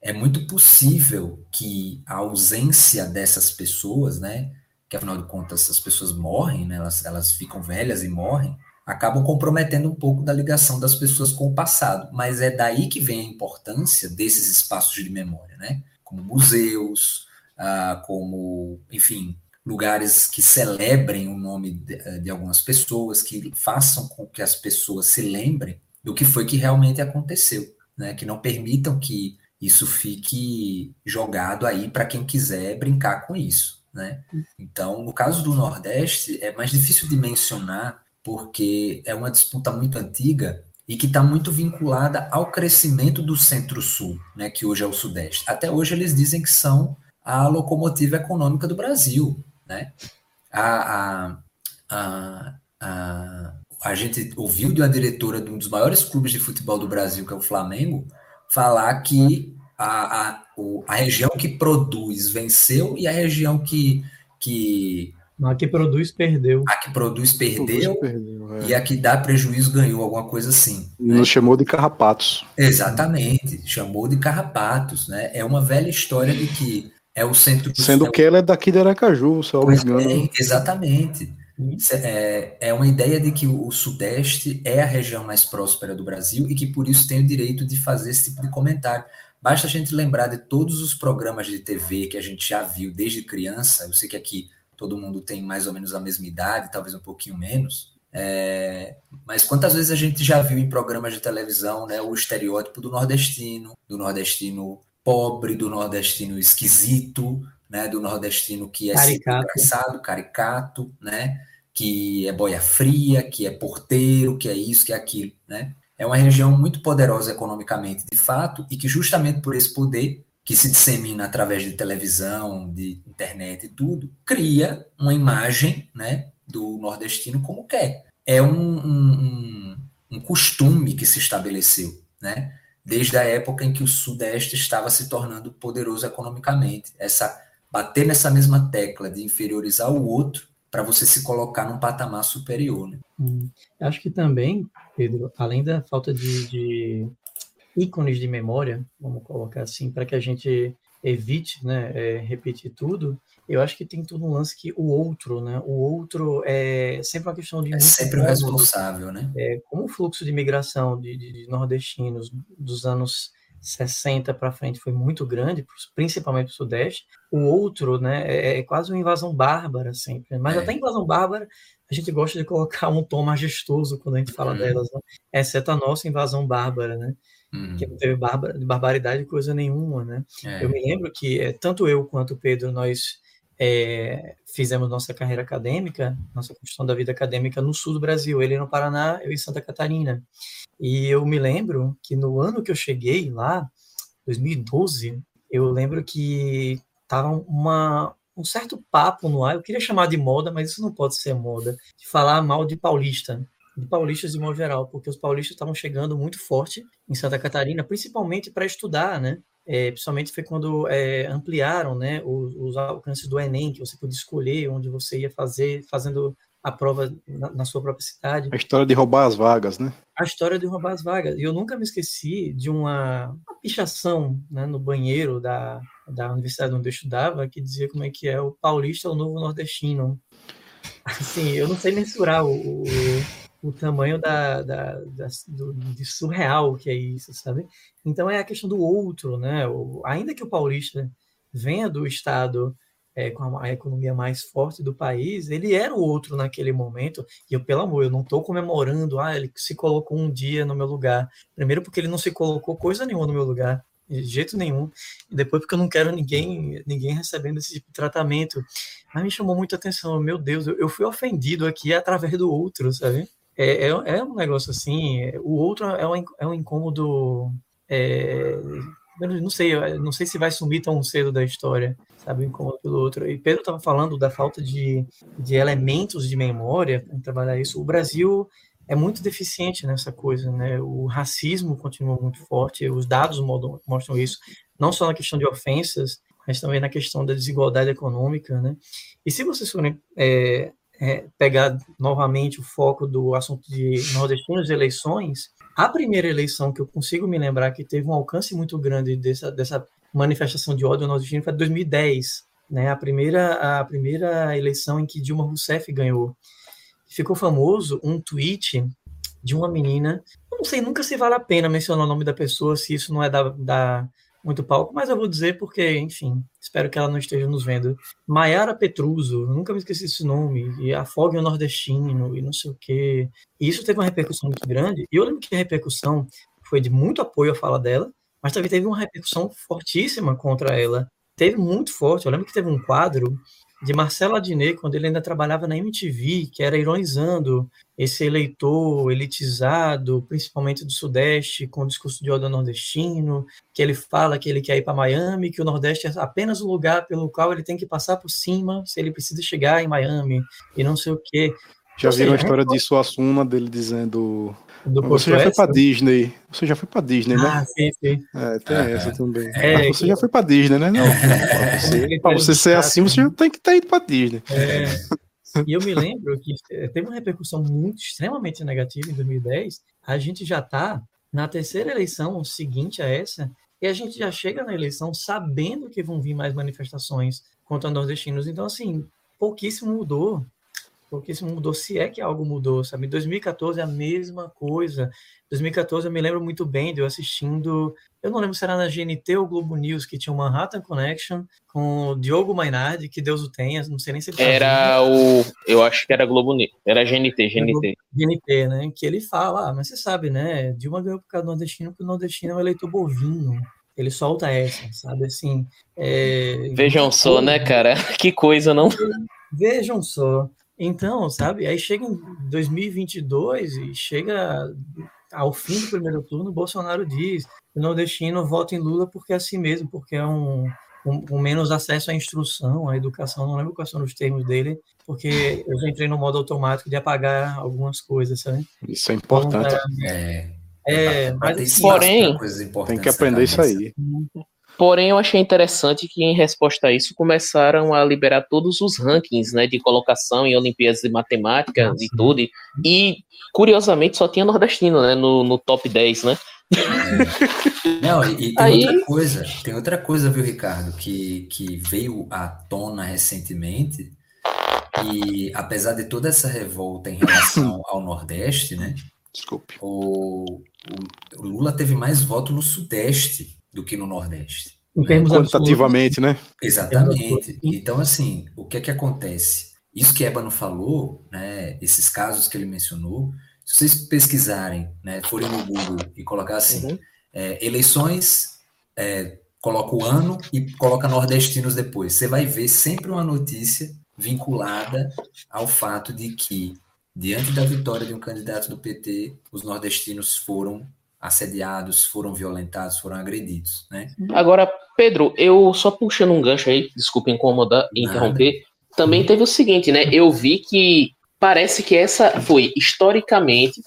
E: é muito possível que a ausência dessas pessoas, né, que afinal de contas as pessoas morrem, né, elas, elas ficam velhas e morrem, acabam comprometendo um pouco da ligação das pessoas com o passado. Mas é daí que vem a importância desses espaços de memória, né, como museus, ah, como, enfim, lugares que celebrem o nome de, de algumas pessoas, que façam com que as pessoas se lembrem do que foi que realmente aconteceu né, que não permitam que isso fique jogado aí para quem quiser brincar com isso. Né? Então, no caso do Nordeste, é mais difícil de mencionar, porque é uma disputa muito antiga e que está muito vinculada ao crescimento do Centro-Sul, né, que hoje é o Sudeste. Até hoje eles dizem que são a locomotiva econômica do Brasil. Né? A, a, a, a, a gente ouviu de uma diretora de um dos maiores clubes de futebol do Brasil, que é o Flamengo, falar que a, a, o, a região que produz venceu e a região que. que
D: a que produz perdeu.
E: A que produz perdeu, perdeu é. e a que dá prejuízo ganhou, alguma coisa assim.
A: Né? Nos chamou de carrapatos.
E: Exatamente, chamou de carrapatos. Né? É uma velha história de que é o centro.
A: Sendo que ela é daqui de Aracaju, se eu não me engano.
E: É, exatamente. É, é uma ideia de que o Sudeste é a região mais próspera do Brasil e que por isso tem o direito de fazer esse tipo de comentário. Basta a gente lembrar de todos os programas de TV que a gente já viu desde criança. Eu sei que aqui todo mundo tem mais ou menos a mesma idade, talvez um pouquinho menos. É, mas quantas vezes a gente já viu em programas de televisão né, o estereótipo do nordestino, do nordestino pobre, do nordestino esquisito, né, do nordestino que é caricato. engraçado, caricato, né, que é boia fria, que é porteiro, que é isso, que é aquilo, né? É uma região muito poderosa economicamente, de fato, e que justamente por esse poder que se dissemina através de televisão, de internet e tudo, cria uma imagem, né, do nordestino como quer. É um, um, um costume que se estabeleceu, né? Desde a época em que o Sudeste estava se tornando poderoso economicamente. Essa bater nessa mesma tecla de inferiorizar o outro para você se colocar num patamar superior. Né?
D: Hum. Acho que também, Pedro, além da falta de, de ícones de memória, vamos colocar assim, para que a gente evite né, é, repetir tudo, eu acho que tem todo um lance que o outro, né? O outro é sempre uma questão de.
E: É sempre o responsável, né?
D: É, como o fluxo de imigração de, de, de nordestinos dos anos 60 para frente foi muito grande, principalmente para o Sudeste. O outro, né, é, é, quase uma invasão bárbara sempre. Mas é. até invasão bárbara, a gente gosta de colocar um tom majestoso quando a gente fala uhum. delas, né? exceto a nossa invasão bárbara, né? Uhum. Que não teve bárbara, barbaridade coisa nenhuma, né? É. Eu me lembro que é, tanto eu quanto o Pedro, nós é, fizemos nossa carreira acadêmica, nossa construção da vida acadêmica no sul do Brasil, ele no Paraná, eu em Santa Catarina. E eu me lembro que no ano que eu cheguei lá, 2012, eu lembro que tava uma, um certo papo no ar, eu queria chamar de moda, mas isso não pode ser moda, de falar mal de paulista, de paulistas de modo geral, porque os paulistas estavam chegando muito forte em Santa Catarina, principalmente para estudar, né? É, principalmente foi quando é, ampliaram né, os, os, alcances do Enem, que você podia escolher onde você ia fazer, fazendo a prova na, na, sua própria cidade.
A: A história de roubar as vagas, né?
D: A história de roubar as vagas. E eu nunca me esqueci de uma, uma pichação né, no banheiro da, da universidade onde eu estudava, que dizia como é que é o paulista é o novo nordestino. Assim, eu não sei mensurar o, o o tamanho da, da, da do, de surreal que é isso, sabe? Então é a questão do outro, né? O, ainda que o paulista venha do estado é, com a, a, economia mais forte do país, ele era o outro naquele momento. E eu, pelo amor, eu não estou comemorando, ah, ele se colocou um dia no meu lugar. Primeiro porque ele não se colocou coisa nenhuma no meu lugar de jeito nenhum. E depois porque eu não quero ninguém ninguém recebendo esse tipo de tratamento. Mas me chamou muita atenção. Meu Deus, eu, eu fui ofendido aqui através do outro, sabe? É, é, é um negócio assim. É, o outro é um, é um incômodo. É, não sei, não sei se vai sumir tão cedo da história, sabe, um incômodo pelo outro. E Pedro estava falando da falta de, de elementos de memória para trabalhar isso. O Brasil é muito deficiente nessa coisa, né? O racismo continua muito forte, os dados mostram isso, não só na questão de ofensas, mas também na questão da desigualdade econômica, né? E se vocês forem é, é, pegar novamente o foco do assunto de nordestinos e eleições, a primeira eleição que eu consigo me lembrar que teve um alcance muito grande dessa, dessa manifestação de ódio nordestino foi 2010, né? A primeira, a primeira eleição em que Dilma Rousseff ganhou ficou famoso um tweet de uma menina. Não sei, nunca se vale a pena mencionar o nome da pessoa se isso não é da, da muito palco, mas eu vou dizer porque, enfim, espero que ela não esteja nos vendo. Maiara Petruso, nunca me esqueci esse nome, e Afogue o Nordestino, e não sei o quê. E isso teve uma repercussão muito grande, e eu lembro que a repercussão foi de muito apoio à fala dela, mas também teve uma repercussão fortíssima contra ela. Teve muito forte. Eu lembro que teve um quadro de Marcelo Adnet, quando ele ainda trabalhava na MTV, que era ironizando esse eleitor elitizado, principalmente do Sudeste, com o discurso de ódio nordestino, que ele fala que ele quer ir para Miami, que o Nordeste é apenas o lugar pelo qual ele tem que passar por cima se ele precisa chegar em Miami, e não sei o quê.
A: Já viram a história de Suassuna, dele dizendo do você já foi pra Disney. Você já foi pra Disney, né?
D: Ah, sim, sim.
A: É, tem ah, essa também. É, você que... já foi pra Disney, né? Não, *laughs* pra você, pra você ser assim, você já tem que ter ido pra Disney.
D: É. E eu me lembro que teve uma repercussão muito extremamente negativa em 2010. A gente já está na terceira eleição seguinte a essa, e a gente já chega na eleição sabendo que vão vir mais manifestações contra nordestinos. Então, assim, pouquíssimo mudou porque isso mudou, se é que algo mudou, sabe? Em 2014 é a mesma coisa. 2014 eu me lembro muito bem de eu assistindo, eu não lembro se era na GNT ou Globo News, que tinha o Manhattan Connection com o Diogo Mainardi, que Deus o tenha, não sei nem se ele
C: tá Era o, eu acho que era Globo News, era GNT, GNT.
D: GNT, né? Que ele fala, ah, mas você sabe, né? Dilma ganhou por causa do nordestino, porque o nordestino é um eleitor bovino. Ele solta essa, sabe? Assim. É...
C: Vejam só, né, cara? *laughs* Que coisa, não?
D: Vejam só. Então, sabe, aí chega em 2022 e chega ao fim do primeiro turno, Bolsonaro diz: o nordestino vota em Lula porque é assim mesmo, porque é um, um, um, menos acesso à instrução, à educação, não lembro quais são os termos dele, porque eu já entrei no modo automático de apagar algumas coisas, sabe?
A: Isso é importante.
D: Então, é, é, mas
C: assim, porém,
A: tem que aprender isso aí.
C: Porém, eu achei interessante que, em resposta a isso, começaram a liberar todos os rankings né, de colocação em Olimpíadas de Matemática Nossa. e tudo. E, curiosamente, só tinha nordestino né, no, no top 10, né?
E: É. Não, e, e tem *laughs* Aí... outra coisa, tem outra coisa, viu, Ricardo, que, que veio à tona recentemente, e apesar de toda essa revolta em relação *coughs* ao Nordeste, né?
A: Desculpe.
E: O, o, o Lula teve mais voto no Sudeste do que no Nordeste.
A: Em termos Quantitativamente, né?
E: Exatamente. Então, assim, o que é que acontece? Isso que Ébano falou, né, esses casos que ele mencionou, se vocês pesquisarem, né, forem no Google e colocar assim, uhum. é, eleições, é, coloca o ano e coloca nordestinos depois, você vai ver sempre uma notícia vinculada ao fato de que, diante da vitória de um candidato do PT, os nordestinos foram assediados, foram violentados, foram agredidos, né?
C: Agora, Pedro, eu só puxando um gancho aí, desculpa incomodar, interromper, também uhum. teve o seguinte, né? Eu vi que parece que essa foi historicamente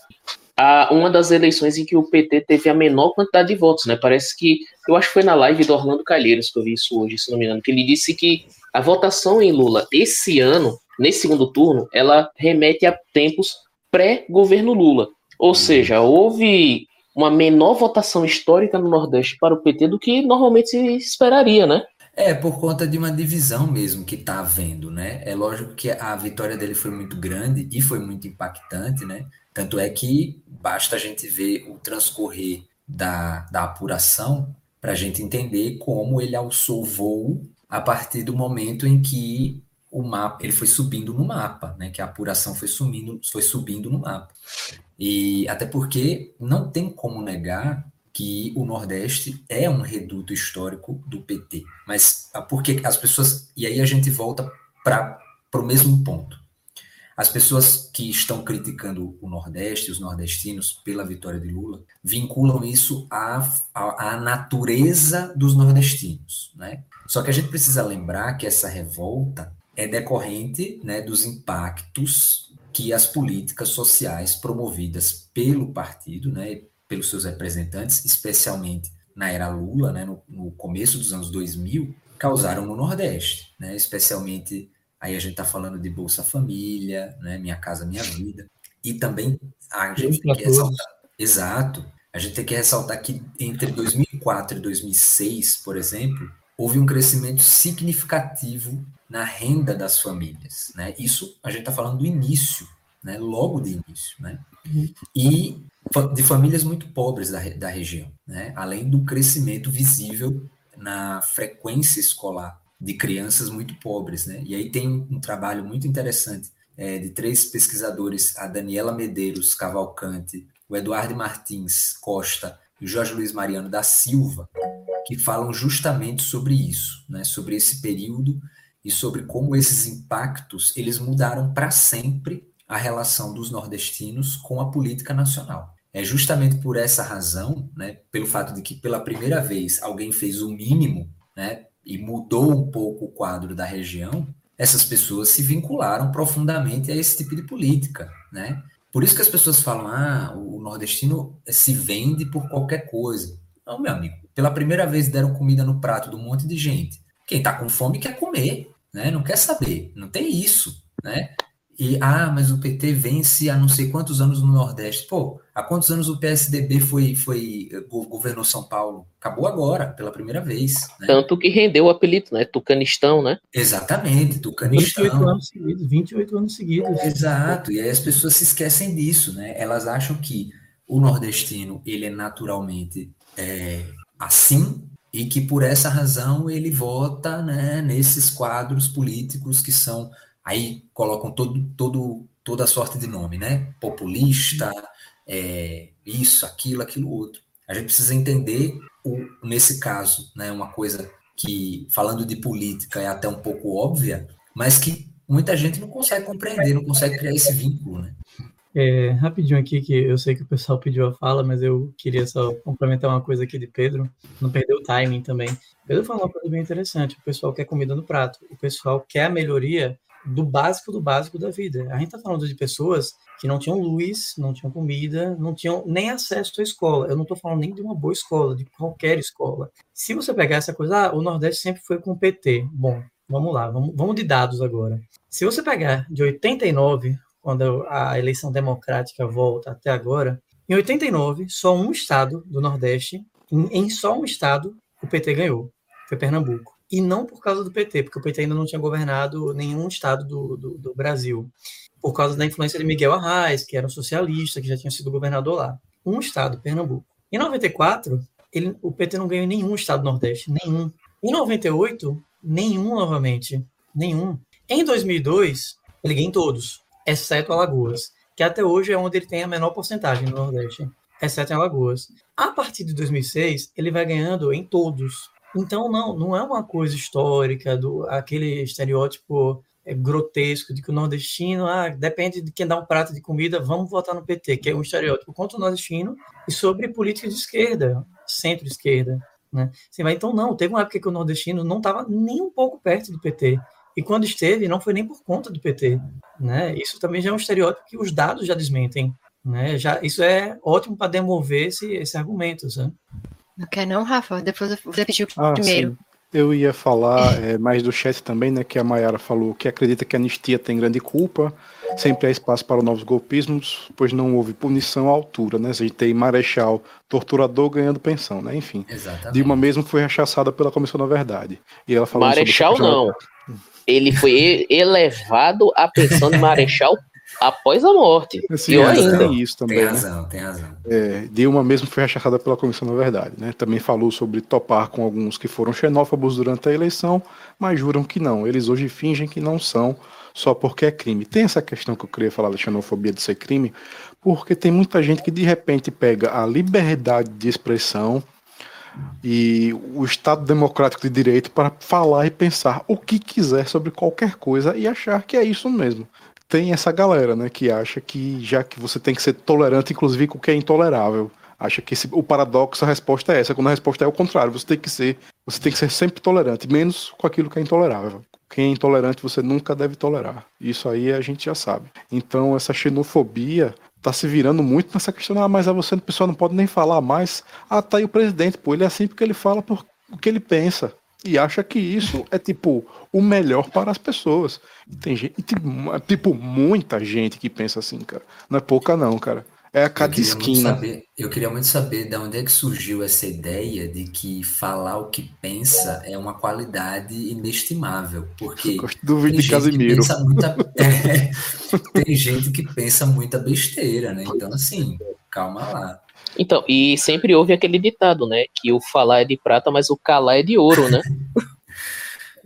C: a, uma das eleições em que o PT teve a menor quantidade de votos, né? Parece que eu acho que foi na live do Orlando Calheiros que eu vi isso hoje, se não me engano, que ele disse que a votação em Lula esse ano, nesse segundo turno, ela remete a tempos pré-governo Lula. Ou uhum. seja, houve uma menor votação histórica no Nordeste para o PT do que normalmente se esperaria, né?
E: É, por conta de uma divisão mesmo que está havendo, né? É lógico que a vitória dele foi muito grande e foi muito impactante, né? Tanto é que basta a gente ver o transcorrer da, da apuração para a gente entender como ele alçou voo a partir do momento em que o mapa ele foi subindo no mapa, né? Que a apuração foi subindo, foi subindo no mapa. E até porque não tem como negar que o Nordeste é um reduto histórico do PT. Mas porque as pessoas e aí a gente volta para o mesmo ponto. As pessoas que estão criticando o Nordeste, os nordestinos, pela vitória de Lula, vinculam isso à, à, à, natureza dos nordestinos. Né? Só que a gente precisa lembrar que essa revolta é decorrente né, dos impactos que as políticas sociais promovidas pelo partido, né, pelos seus representantes, especialmente na era Lula, né, no, no começo dos anos 2000, causaram no Nordeste, né, especialmente Aí a gente está falando de Bolsa Família, né? Minha Casa Minha Vida. E também a gente tem que ressaltar. Exato. A gente tem que ressaltar que entre 2004 e 2006, por exemplo, houve um crescimento significativo na renda das famílias. Né? Isso a gente está falando do início, né? logo do início. Né? Uhum. E de famílias muito pobres da, da região, né? além do crescimento visível na frequência escolar de crianças muito pobres, né? E aí tem um, um trabalho muito interessante é, de três pesquisadores, a Daniela Medeiros Cavalcante, o Eduardo Martins Costa e o Jorge Luiz Mariano da Silva, que falam justamente sobre isso, né? Sobre esse período e sobre como esses impactos eles mudaram para sempre a relação dos nordestinos com a política nacional. É justamente por essa razão, né, pelo fato de que pela primeira vez alguém fez o mínimo, né, e mudou um pouco o quadro da região, essas pessoas se vincularam profundamente a esse tipo de política, né? Por isso que as pessoas falam, ah, o nordestino se vende por qualquer coisa. Não, meu amigo, pela primeira vez deram comida no prato de um monte de gente. Quem está com fome quer comer, né? Não quer saber, não tem isso, né? E, ah, mas o PT vence há não sei quantos anos no Nordeste. Pô, há quantos anos o PSDB foi, foi eh, governou São Paulo? Acabou agora, pela primeira vez.
C: Né? Tanto que rendeu o apelido, né? Tucanistão, né?
E: Exatamente, Tucanistão.
D: 28 anos seguidos, 28 anos seguidos.
E: Exato, e aí as pessoas se esquecem disso, né? Elas acham que o nordestino, ele é naturalmente é, assim, e que por essa razão ele vota né, nesses quadros políticos que são Aí colocam todo, todo, toda sorte de nome, né? Populista, é, isso, aquilo, aquilo outro. A gente precisa entender, o, nesse caso, né, uma coisa que, falando de política, é até um pouco óbvia, mas que muita gente não consegue compreender, não consegue criar esse vínculo, né?
D: É, rapidinho aqui, que eu sei que o pessoal pediu a fala, mas eu queria só complementar uma coisa aqui de Pedro, não perder o timing também. Pedro falou uma coisa bem interessante, o pessoal quer comida no prato, o pessoal quer a melhoria do básico do básico da vida. A gente está falando de pessoas que não tinham luz, não tinham comida, não tinham nem acesso à escola. Eu não estou falando nem de uma boa escola, de qualquer escola. Se você pegar essa coisa, ah, o Nordeste sempre foi com o PT. Bom, vamos lá, vamos, vamos de dados agora. Se você pegar de 89, quando a eleição democrática volta até agora, em 89, só um estado do Nordeste, em, em só um estado, o PT ganhou. Foi Pernambuco e não por causa do PT, porque o PT ainda não tinha governado nenhum estado do, do, do Brasil, por causa da influência de Miguel Arraes, que era um socialista, que já tinha sido governador lá. Um estado, Pernambuco. Em 94, ele, o PT não ganhou nenhum estado do Nordeste, nenhum. Em 98, nenhum novamente, nenhum. Em 2002, ele ganhou em todos, exceto Alagoas, que até hoje é onde ele tem a menor porcentagem no Nordeste, exceto em Alagoas. A partir de 2006, ele vai ganhando em todos, então, não, não é uma coisa histórica, do aquele estereótipo é, grotesco de que o nordestino, ah, depende de quem dá um prato de comida, vamos votar no PT, que é um estereótipo contra o nordestino e sobre política de esquerda, centro-esquerda. Né? Vai, então, não, teve uma época que o nordestino não estava nem um pouco perto do PT. E quando esteve, não foi nem por conta do PT. Né? Isso também já é um estereótipo que os dados já desmentem. Né? Já, isso é ótimo para demover esse, esse argumento. Né?
B: Não quer não, Rafa? Depois eu vou repetir ah, primeiro. Sim.
A: Eu ia falar é, mais do chat também, né? Que a Mayara falou que acredita que a anistia tem grande culpa, sempre há espaço para novos golpismos, pois não houve punição à altura, né? A gente tem Marechal, torturador ganhando pensão, né? Enfim. Exatamente. Dilma mesmo foi rechaçada pela Comissão da Verdade. E ela falou
C: Marechal não. Ele foi elevado à pensão de Marechal após a morte.
A: Assim,
C: Pior
A: ainda
C: ainda.
A: tem isso também,
E: Tem
A: né?
E: razão, tem razão.
A: É, Dilma mesmo foi rechaçada pela comissão, na verdade. Né? Também falou sobre topar com alguns que foram xenófobos durante a eleição, mas juram que não. Eles hoje fingem que não são, só porque é crime. Tem essa questão que eu queria falar da xenofobia de ser crime, porque tem muita gente que de repente pega a liberdade de expressão e o Estado Democrático de Direito para falar e pensar o que quiser sobre qualquer coisa e achar que é isso mesmo. Tem essa galera, né, que acha que já que você tem que ser tolerante, inclusive com o que é intolerável. Acha que esse- o paradoxo, a resposta é essa, quando a resposta é o contrário, você tem que ser, você tem que ser sempre tolerante, menos com aquilo que é intolerável. Quem é intolerante você nunca deve tolerar. Isso aí a gente já sabe. Então essa xenofobia tá se virando muito nessa questão, ah, mas a você, o pessoal não pode nem falar mais. Ah, tá aí o presidente, pô, ele é assim porque ele fala por o que ele pensa. E acha que isso é tipo o melhor para as pessoas. Tem gente, mu- tipo, muita gente que pensa assim, cara. Não é pouca, não, cara. É a
E: Eu
A: cada
E: muito
A: esquina.
E: saber, eu queria muito saber de onde é que surgiu essa ideia de que falar o que pensa é uma qualidade inestimável. Porque
A: do vídeo
E: tem
A: de
E: gente que
A: Casimiro.
E: pensa muita, *laughs* *laughs* é, tem gente que pensa muita besteira, né? Então, assim, calma lá.
C: Então, e sempre houve aquele ditado, né? Que o falar é de prata, mas o calar é de ouro, né? *laughs*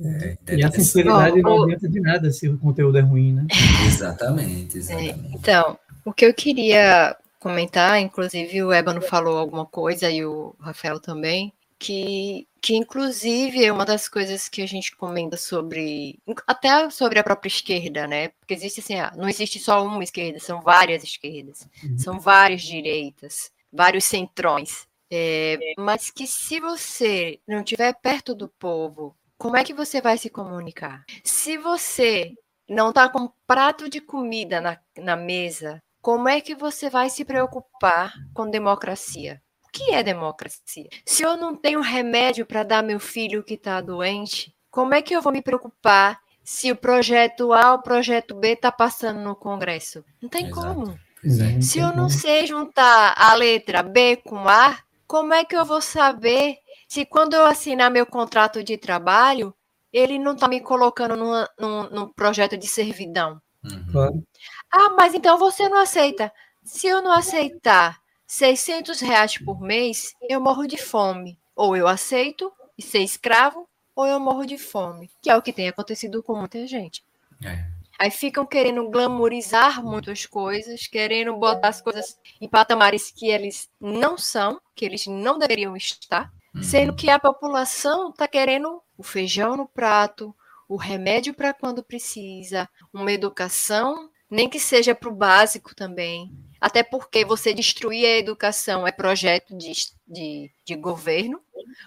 E: É
D: E a sinceridade não
B: ó.
D: adianta de nada se o conteúdo é ruim, né?
E: Exatamente, exatamente.
B: Então, o que eu queria comentar, inclusive o Ébano falou alguma coisa e o Rafael também, que, que inclusive é uma das coisas que a gente comenta sobre, até sobre a própria esquerda, né? Porque existe assim, ah, não existe só uma esquerda, são várias esquerdas, são várias direitas, vários centrões. É, mas que se você não estiver perto do povo, como é que você vai se comunicar? Se você não está com um prato de comida na, na mesa, como é que você vai se preocupar com democracia? O que é democracia? Se eu não tenho remédio para dar meu filho que está doente, como é que eu vou me preocupar se o projeto A ou o projeto B está passando no Congresso? Não tem
E: Exato.
B: como.
E: Pois é.
B: Se eu não sei juntar a letra B com A, como é que eu vou saber se quando eu assinar meu contrato de trabalho, ele não está me colocando numa- num, num projeto de servidão?
E: Uhum.
B: Ah, mas então você não aceita. Se eu não aceitar 600 reais por mês, eu morro de fome. Ou eu aceito e ser escravo, ou eu morro de fome. Que é o que tem acontecido com muita gente.
E: É.
B: Aí ficam querendo glamorizar muitas coisas, querendo botar as coisas em patamares que eles não são, que eles não deveriam estar,
E: Uhum.
B: sendo que a população está querendo o feijão no prato, o remédio para quando precisa, uma educação, nem que seja para o básico também. Até porque você destruir a educação é projeto de, de, de governo,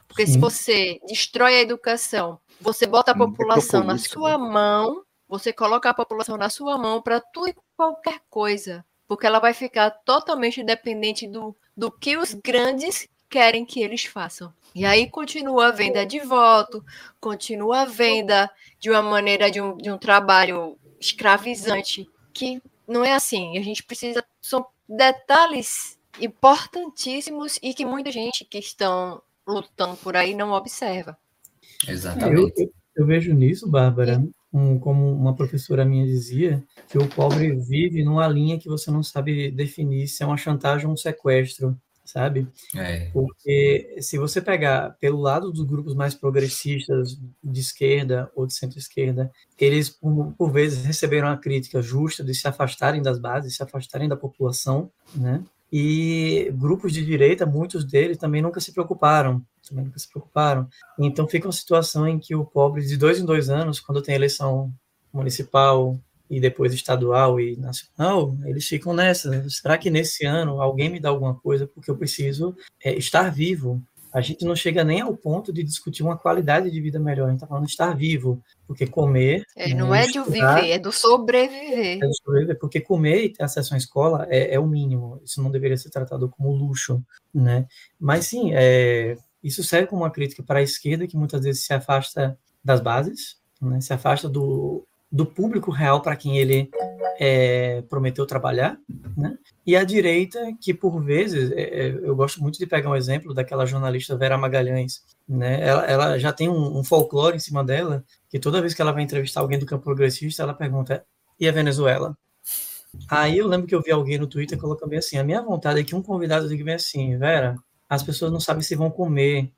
B: porque se
D: Sim.
B: você destrói a educação, você bota a
A: Hum,
B: população na sua mão, você coloca a população na sua mão para tudo e qualquer coisa, porque ela vai ficar totalmente dependente do, do que os grandes querem que eles façam. E aí continua a venda de voto, continua a venda de uma maneira de um, de um trabalho escravizante, que não é assim. A gente precisa. São detalhes importantíssimos e que muita gente que estão lutando por aí não observa.
D: Eu,
E: Exatamente.
D: eu, eu vejo nisso, Bárbara, um- como uma professora minha dizia, que o pobre vive numa linha que você não sabe definir se é uma chantagem ou um sequestro, sabe?
E: É.
D: Porque se você pegar pelo lado dos grupos mais progressistas, de esquerda ou de centro-esquerda, eles, por, por vezes, receberam a crítica justa de se afastarem das bases, se afastarem da população, né? E grupos de direita, muitos deles também nunca se preocuparam, também nunca se preocuparam. Então fica uma situação em que o pobre, de dois em dois anos, quando tem eleição municipal e depois estadual e nacional, eles ficam nessa. Será que nesse ano alguém me dá alguma coisa porque eu preciso é, estar vivo? A gente não chega nem ao ponto de discutir uma qualidade de vida melhor. A gente está falando de estar vivo, porque comer
B: É,
D: né,
B: não é de viver, é do sobreviver.
D: é de sobreviver, porque comer e ter acesso à escola é, é o mínimo. Isso não deveria ser tratado como luxo, né? Mas sim, é, isso serve como uma crítica para a esquerda que muitas vezes se afasta das bases, né? Se afasta do, do público real para quem ele é, prometeu trabalhar, né? E a direita que por vezes, é, é, eu gosto muito de pegar um exemplo daquela jornalista Vera Magalhães, né? Ela, ela já tem um, um folclore em cima dela que toda vez que ela vai entrevistar alguém do campo progressista, ela pergunta: e a Venezuela? Aí eu lembro que eu vi alguém no Twitter colocando bem assim: a minha vontade é que um convidado diga bem assim, Vera, as pessoas não sabem se vão comer.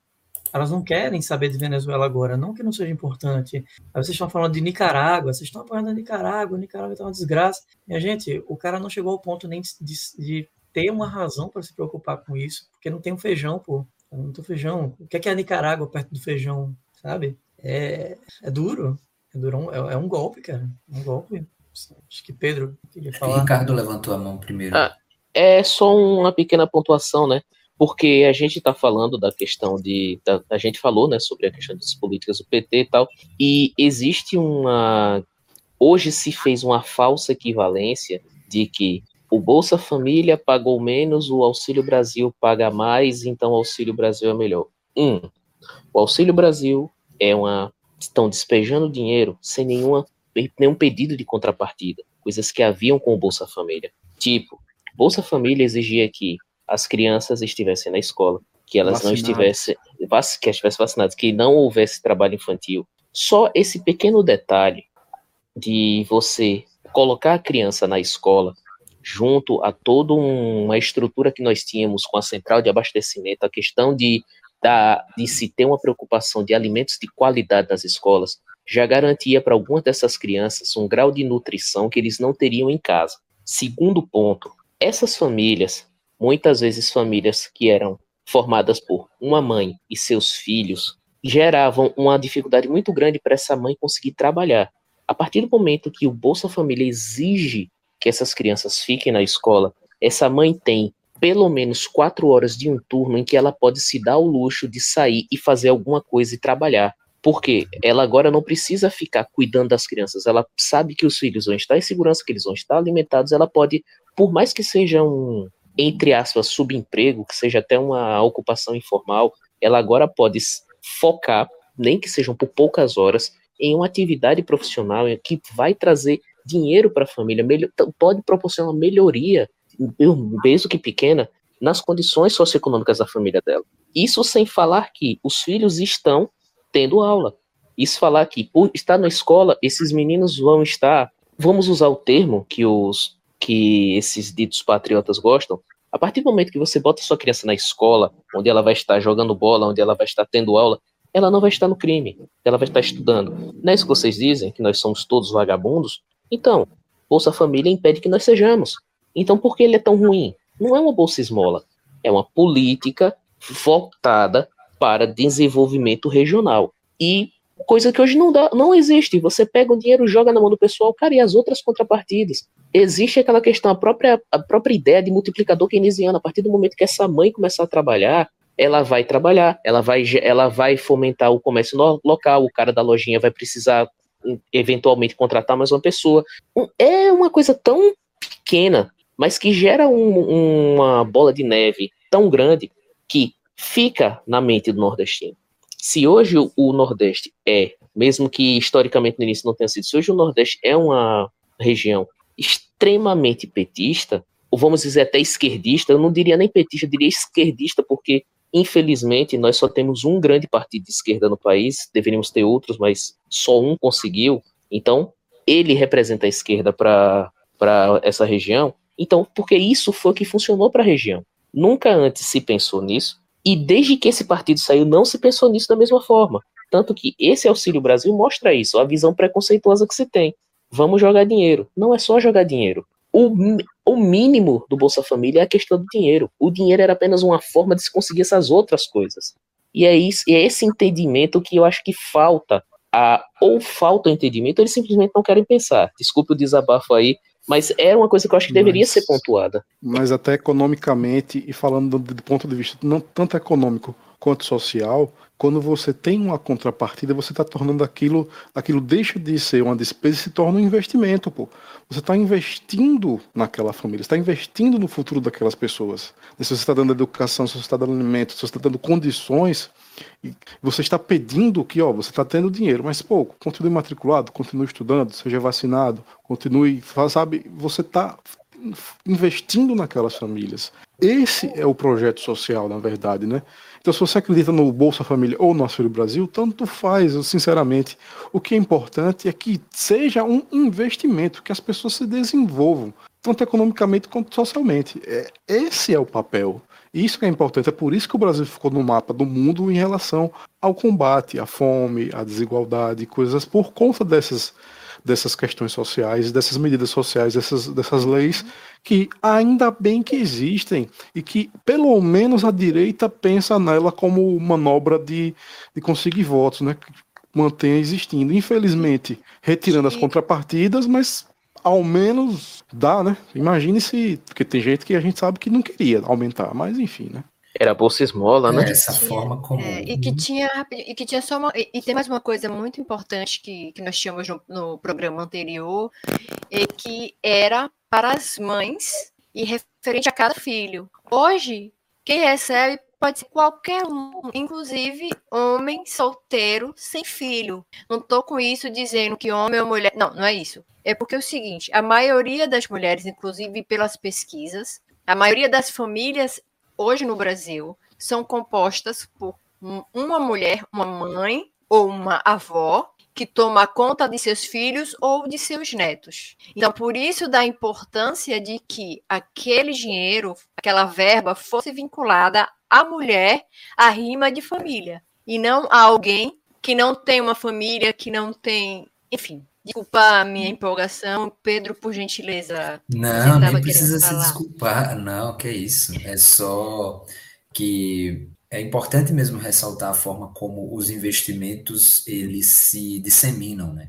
D: Elas não querem saber de Venezuela agora, não que não seja importante. Aí vocês estão falando de Nicarágua, vocês estão apoiando a Nicarágua, Nicarágua está uma desgraça. Minha gente, o cara não chegou ao ponto nem de, de ter uma razão para se preocupar com isso, porque não tem um feijão, pô. Não tem feijão. O que é, que é a Nicarágua perto do feijão, sabe? É, é duro. É, duro é, é um golpe, cara. É um golpe. Acho que Pedro queria falar.
E: Ricardo levantou a mão primeiro.
C: Ah, é só uma pequena pontuação, né? Porque a gente está falando da questão de. Da, a gente falou né, sobre a questão das políticas do PT e tal, e existe uma. Hoje se fez uma falsa equivalência de que o Bolsa Família pagou menos, o Auxílio Brasil paga mais, então o Auxílio Brasil é melhor. Um, o Auxílio Brasil é uma. Estão despejando dinheiro sem nenhuma, nenhum pedido de contrapartida, coisas que haviam com o Bolsa Família. Tipo, Bolsa Família exigia que as crianças estivessem na escola, que elas Vacinado. não estivessem, que estivessem vacinadas, que não houvesse trabalho infantil. Só esse pequeno detalhe de você colocar a criança na escola junto a toda uma estrutura que nós tínhamos com a central de abastecimento, a questão de, da, de se ter uma preocupação de alimentos de qualidade nas escolas, já garantia para algumas dessas crianças um grau de nutrição que eles não teriam em casa. Segundo ponto, essas famílias, muitas vezes famílias que eram formadas por uma mãe e seus filhos, geravam uma dificuldade muito grande para essa mãe conseguir trabalhar. A partir do momento que o Bolsa Família exige que essas crianças fiquem na escola, essa mãe tem pelo menos quatro horas de um turno em que ela pode se dar o luxo de sair e fazer alguma coisa e trabalhar. Porque ela agora não precisa ficar cuidando das crianças, ela sabe que os filhos vão estar em segurança, que eles vão estar alimentados, ela pode, por mais que seja um, entre aspas, subemprego, que seja até uma ocupação informal, ela agora pode focar, nem que sejam por poucas horas, em uma atividade profissional que vai trazer dinheiro para a família, pode proporcionar uma melhoria, mesmo que pequena, nas condições socioeconômicas da família dela. Isso sem falar que os filhos estão tendo aula. Isso falar que por estar na escola, esses meninos vão estar, vamos usar o termo que os que esses ditos patriotas gostam, a partir do momento que você bota sua criança na escola, onde ela vai estar jogando bola, onde ela vai estar tendo aula, ela não vai estar no crime, ela vai estar estudando. Não é isso que vocês dizem, que nós somos todos vagabundos? Então, Bolsa Família impede que nós sejamos. Então, por que ele é tão ruim? Não é uma bolsa esmola, é uma política voltada para desenvolvimento regional. E coisa que hoje não dá, não existe. Você pega o dinheiro, joga na mão do pessoal, cara, e as outras contrapartidas. Existe aquela questão, a própria, a própria ideia de multiplicador keynesiano. A partir do momento que essa mãe começar a trabalhar, ela vai trabalhar, ela vai, ela vai fomentar o comércio local, o cara da lojinha vai precisar eventualmente contratar mais uma pessoa. É uma coisa tão pequena, mas que gera um, uma bola de neve tão grande que fica na mente do nordestino. Se hoje o Nordeste é, mesmo que historicamente no início não tenha sido, se hoje o Nordeste é uma região extremamente petista, ou vamos dizer até esquerdista, eu não diria nem petista, eu diria esquerdista, porque Infelizmente, nós só temos um grande partido de esquerda no país, deveríamos ter outros, mas só um conseguiu. Então, ele representa a esquerda para essa região. Então, porque isso foi o que funcionou para a região. Nunca antes se pensou nisso, e desde que esse partido saiu, não se pensou nisso da mesma forma. Tanto que esse Auxílio Brasil mostra isso, a visão preconceituosa que se tem. Vamos jogar dinheiro. Não é só jogar dinheiro o, o mínimo do Bolsa Família é a questão do dinheiro. O dinheiro era apenas uma forma de se conseguir essas outras coisas. E é, isso, é esse entendimento que eu acho que falta. A, ou falta o entendimento, eles simplesmente não querem pensar. Desculpe o desabafo aí, mas é uma coisa que eu acho que deveria mas, ser pontuada.
A: Mas até economicamente, e falando do, do ponto de vista não tanto econômico quanto social, quando você tem uma contrapartida, você está tornando aquilo, aquilo deixa de ser uma despesa e se torna um investimento, pô. Você está investindo naquela família, está investindo no futuro daquelas pessoas. Se você está dando educação, se você está dando alimento, se você está dando condições, você está pedindo que, ó, você está tendo dinheiro, mas pô, continue matriculado, continue estudando, seja vacinado, continue, sabe, você está investindo naquelas famílias. Esse é o projeto social, na verdade, né? Então, se você acredita no Bolsa Família ou no Auxílio Brasil, tanto faz, sinceramente. O que é importante é que seja um investimento, que as pessoas se desenvolvam. tanto economicamente quanto socialmente. É, esse é o papel. Isso que é importante. É por isso que o Brasil ficou no mapa do mundo em relação ao combate à fome, à desigualdade, coisas por conta dessas dessas questões sociais, dessas medidas sociais, dessas, dessas leis que ainda bem que existem e que pelo menos a direita pensa nela como manobra de, de conseguir votos, né? Mantenha existindo. Infelizmente, retirando as contrapartidas, mas ao menos dá, né? Imagine se. Porque tem gente que a gente sabe que não queria aumentar, mas enfim, né?
C: Era bolsa esmola, né?
E: É, essa forma como.
B: É, e que tinha e que tinha só uma, e, e, tem mais uma coisa muito importante que, que nós tínhamos no, no programa anterior, e que era para as mães e referente a cada filho. Hoje, quem recebe pode ser qualquer um, inclusive homem solteiro sem filho. Não estou com isso dizendo que homem ou mulher. Não, não é isso. É porque é o seguinte: a maioria das mulheres, inclusive pelas pesquisas, a maioria das famílias hoje no Brasil são compostas por uma mulher, uma mãe ou uma avó que toma conta de seus filhos ou de seus netos. Então, por isso da importância de que aquele dinheiro, aquela verba fosse vinculada à mulher, à rima de família, e não a alguém que não tem uma família, que não tem, enfim. Desculpa a minha empolgação, Pedro, por gentileza.
E: Não, nem precisa se desculpar, não, que é isso. É só que é importante mesmo ressaltar a forma como os investimentos eles se disseminam, né?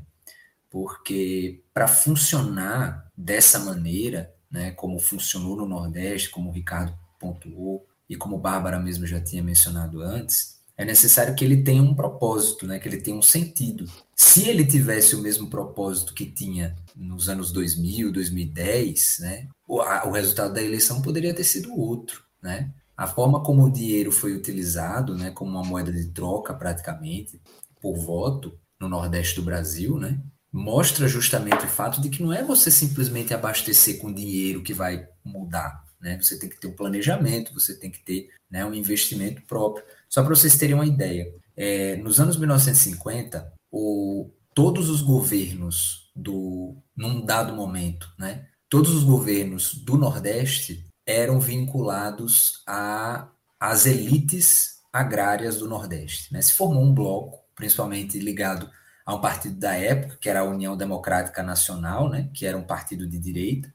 E: Porque para funcionar dessa maneira, né, como funcionou no Nordeste, como o Ricardo pontuou e como Bárbara mesmo já tinha mencionado antes, é necessário que ele tenha um propósito, né, que ele tenha um sentido. Se ele tivesse o mesmo propósito que tinha nos anos 2000, 2010, né, o, a, o resultado da eleição poderia ter sido outro, né? A forma como o dinheiro foi utilizado, né, como uma moeda de troca praticamente, por voto no Nordeste do Brasil, né, mostra justamente o fato de que não é você simplesmente abastecer com dinheiro que vai mudar. Né? Você tem que ter um planejamento, você tem que ter né, um investimento próprio. Só para vocês terem uma ideia, é, nos anos 1950, o, todos os governos do, num dado momento, né, todos os governos do Nordeste eram vinculados a, às elites agrárias do Nordeste. Né? Se formou um bloco, principalmente ligado a um partido da época, que era a União Democrática Nacional, né? que era um partido de direita.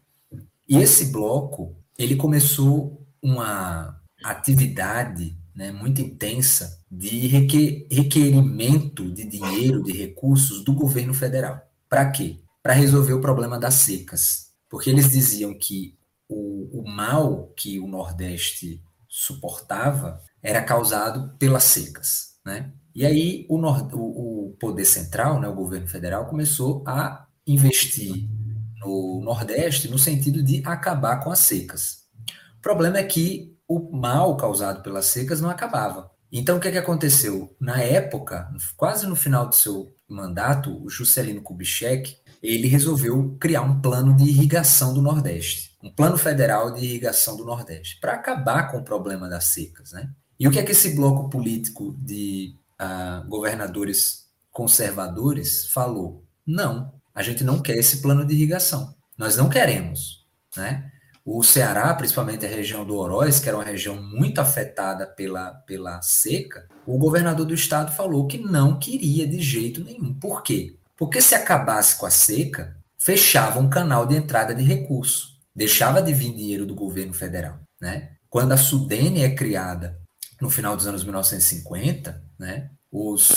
E: E esse bloco, ele começou uma atividade né, muito intensa de requerimento de dinheiro, de recursos do governo federal. Para quê? Para resolver o problema das secas. Porque eles diziam que o, o mal que o Nordeste suportava era causado pelas secas, né? E aí o, o, o, poder central, né, o governo federal, começou a investir no Nordeste no sentido de acabar com as secas. O problema é que o mal causado pelas secas não acabava. Então, o que, é que aconteceu? Na época, quase no final do seu mandato, o Juscelino Kubitschek, ele resolveu criar um plano de irrigação do Nordeste um plano federal de irrigação do Nordeste, para acabar com o problema das secas. Né? E o que é que esse bloco político de uh, governadores conservadores falou? Não, a gente não quer esse plano de irrigação. Nós não queremos. Né? O Ceará, principalmente a região do Oroz, que era uma região muito afetada pela, pela seca, o governador do estado falou que não queria de jeito nenhum. Por quê? Porque se acabasse com a seca, fechava um canal de entrada de recurso deixava de vir dinheiro do governo federal, né? Quando a Sudene é criada no final dos anos 1950, né? Os,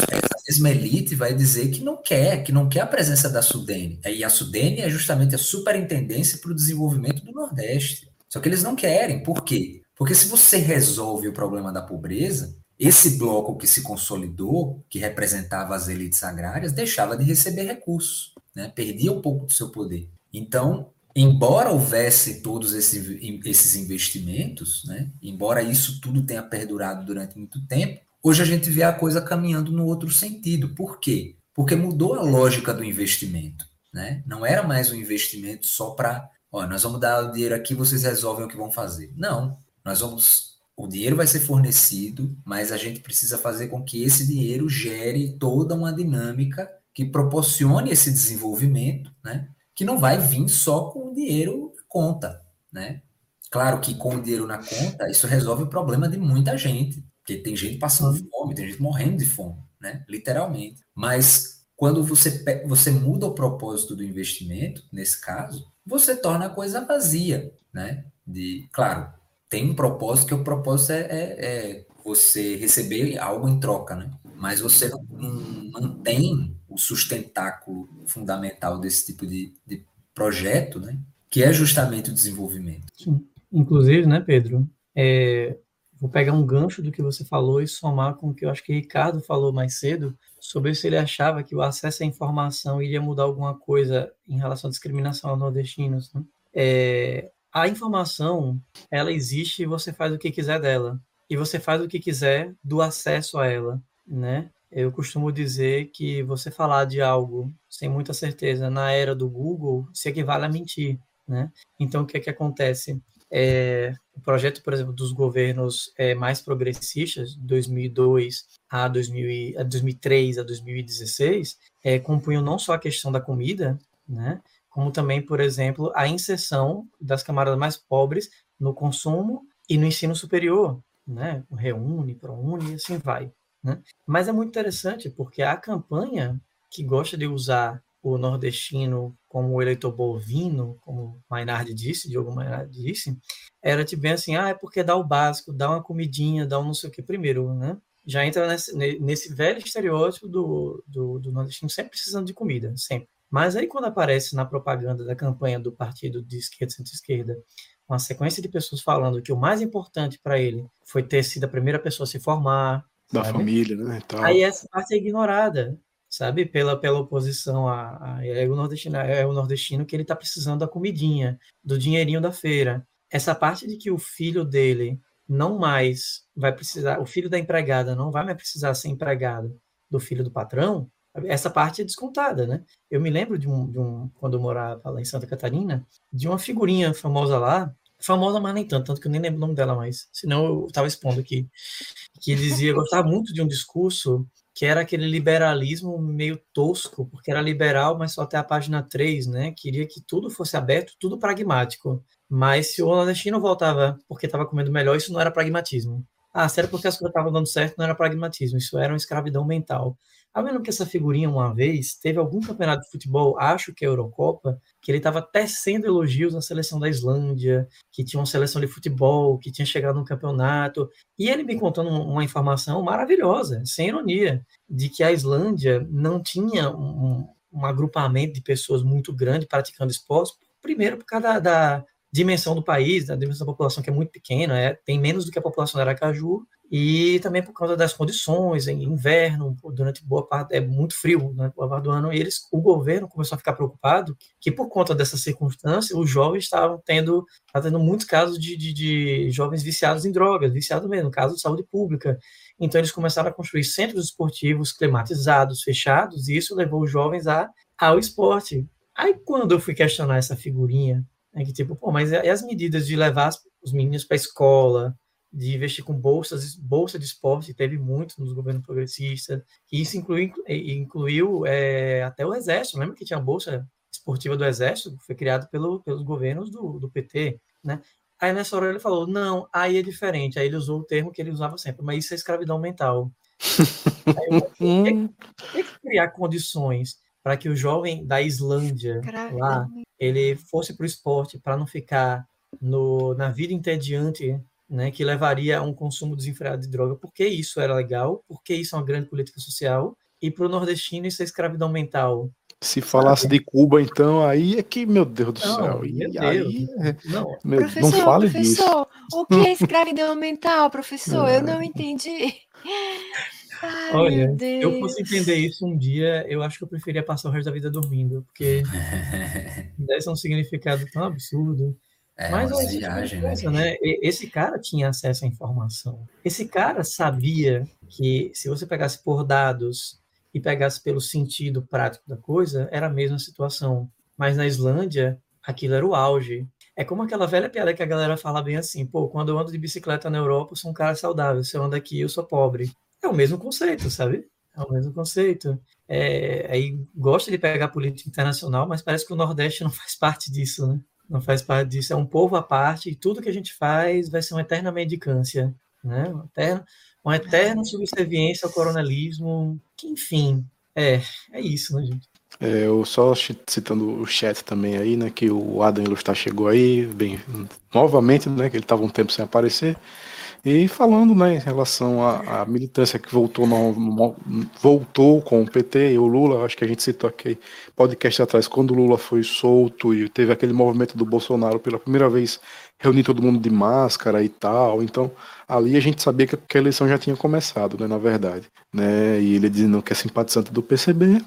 E: mesma elite vai dizer que não quer, que não quer a presença da Sudene. E a Sudene é justamente a superintendência para o desenvolvimento do Nordeste. Só que eles não querem. Por quê? Porque se você resolve o problema da pobreza, esse bloco que se consolidou, que representava as elites agrárias, deixava de receber recursos, né? perdia um pouco do seu poder. Então, embora houvesse todos esses investimentos, né, embora isso tudo tenha perdurado durante muito tempo, hoje a gente vê a coisa caminhando no outro sentido. Por quê? Porque mudou a lógica do investimento. Né? Não era mais um investimento só para, ó, nós vamos dar o dinheiro aqui, vocês resolvem o que vão fazer. Não, nós vamos, o dinheiro vai ser fornecido, mas a gente precisa fazer com que esse dinheiro gere toda uma dinâmica que proporcione esse desenvolvimento, né? que não vai vir só com dinheiro conta, né? Claro que com o dinheiro na conta, isso resolve o problema de muita gente, porque tem gente passando uhum. fome, tem gente morrendo de fome, né? Literalmente. Mas quando você, você muda o propósito do investimento, nesse caso, você torna a coisa vazia, né? De, claro, tem um propósito que o propósito é, é, é você receber algo em troca, né? Mas você não, não mantém o sustentáculo fundamental desse tipo de, de projeto, né? Que é justamente o desenvolvimento.
D: Sim. Inclusive, né, Pedro? É, vou pegar um gancho do que você falou e somar com o que eu acho que o Ricardo falou mais cedo sobre se ele achava que o acesso à informação iria mudar alguma coisa em relação à discriminação aos nordestinos. Né? É, a informação, ela existe e você faz o que quiser dela. E você faz o que quiser do acesso a ela, né? Eu costumo dizer que você falar de algo sem muita certeza na era do Google se equivale a mentir, né? Então, o que é que acontece? É, o projeto, por exemplo, dos governos é, mais progressistas, 2002 a, 2000, a 2003 a 2016, é, compunham não só a questão da comida, né? como também, por exemplo, a inserção das camadas mais pobres no consumo e no ensino superior, né? Reúne, Proune e assim vai. Né? Mas é muito interessante porque a campanha que gosta de usar o nordestino como eleitor bovino, como Maynard disse, Diogo Maynard disse, era tipo bem assim, ah, é porque dá o básico, dá uma comidinha, dá um não sei o que primeiro, né? Já entra nesse, nesse velho estereótipo do, do, do nordestino sempre precisando de comida, sempre. Mas aí, quando aparece na propaganda da campanha do partido de esquerda, centro-esquerda, uma sequência de pessoas falando que o mais importante para ele foi ter sido a primeira pessoa a se formar.
A: Da sabe? família, né?
D: Aí essa parte é ignorada, sabe? Pela, pela oposição a, a é, o nordestino, é o nordestino que ele está precisando da comidinha, do dinheirinho da feira. Essa parte de que o filho dele não mais vai precisar, o filho da empregada não vai mais precisar ser empregado do filho do patrão, essa parte é descontada, né? Eu me lembro de um, de um, quando eu morava lá em Santa Catarina, de uma figurinha famosa lá, famosa, mas nem tanto, tanto que eu nem lembro o nome dela mais, senão eu estava expondo aqui, que dizia, gostava muito de um discurso que era aquele liberalismo meio tosco, porque era liberal, mas só até a página 3, né? Queria que tudo fosse aberto, tudo pragmático. Mas se o nordestino voltava porque estava comendo melhor, isso não era pragmatismo. Ah, sério, porque as coisas estavam dando certo, não era pragmatismo, isso era uma escravidão mental. Eu lembro que essa figurinha, uma vez, teve algum campeonato de futebol, acho que a Eurocopa, que ele estava tecendo elogios à seleção da Islândia, que tinha uma seleção de futebol, que tinha chegado no campeonato. E ele me contando uma informação maravilhosa, sem ironia, de que a Islândia não tinha um, um agrupamento de pessoas muito grande praticando esportes, primeiro por causa da, da dimensão do país, da dimensão da população que é muito pequena, é, tem menos do que a população de Aracaju, e também por causa das condições, em inverno, durante boa parte, é muito frio, né, boa parte do ano, e eles, o governo começou a ficar preocupado que por conta dessa circunstância, os jovens estavam tendo, tendo muitos casos de, de, de jovens viciados em drogas, viciados mesmo, caso de saúde pública, então eles começaram a construir centros esportivos climatizados, fechados, e isso levou os jovens a, ao esporte. Aí quando eu fui questionar essa figurinha é que tipo, pô, mas e as medidas de levar os meninos para a escola, de investir com bolsas, bolsa de esporte, teve muito nos governos progressistas, e isso inclui, incluiu é, até o Exército, lembra que tinha a bolsa esportiva do Exército, foi criado pelo, pelos governos do, do PT, né? Aí nessa hora ele falou, não, aí é diferente, aí ele usou o termo que ele usava sempre, mas isso é escravidão mental. *laughs* aí eu falei, tem que criar condições para que o jovem da Islândia lá ele fosse para o esporte para não ficar no, na vida entediante, né, que levaria a um consumo desenfreado de droga, porque isso era legal, porque isso é uma grande política social, e para o nordestino isso é escravidão mental.
A: Se falasse de Cuba, então, aí é que, meu Deus do
B: não,
A: céu.
B: E
A: Deus. aí,
B: é, não. Meu, professor, não fale professor, disso. o que é *laughs* escravidão mental, professor? Eu não entendi. *laughs* Ai,
D: Olha, se eu fosse entender isso um dia, eu acho que eu preferia passar o resto da vida dormindo, porque *laughs* desse um significado tão absurdo.
E: É, Mas é viagem,
D: né? coisa, né? Esse cara tinha acesso à informação. Esse cara sabia que se você pegasse por dados e pegasse pelo sentido prático da coisa, era a mesma situação. Mas na Islândia, aquilo era o auge. É como aquela velha piada que a galera fala bem assim, pô, quando eu ando de bicicleta na Europa, eu sou um cara saudável, se eu ando aqui, eu sou pobre. É o mesmo conceito, sabe? É o mesmo conceito. É, aí gosta de pegar política internacional, mas parece que o Nordeste não *laughs* faz parte disso, né? Não faz parte disso, é um povo à parte, e tudo que a gente faz vai ser uma eterna mendicância, né? Uma eterna, uma eterna subserviência ao coronelismo, que enfim, é, é isso, né, gente?
A: É, eu só citando o chat também aí, né, que o Adam Ilustar chegou aí, bem, novamente, né, que ele estava um tempo sem aparecer, e falando, né, em relação à, à militância que voltou, no, voltou com o PT e o Lula, acho que a gente citou aqui podcast atrás, quando o Lula foi solto e teve aquele movimento do Bolsonaro pela primeira vez reunir todo mundo de máscara e tal, então ali a gente sabia que, a eleição já tinha começado, né, na verdade, né, e ele dizendo que é simpatizante do PCB,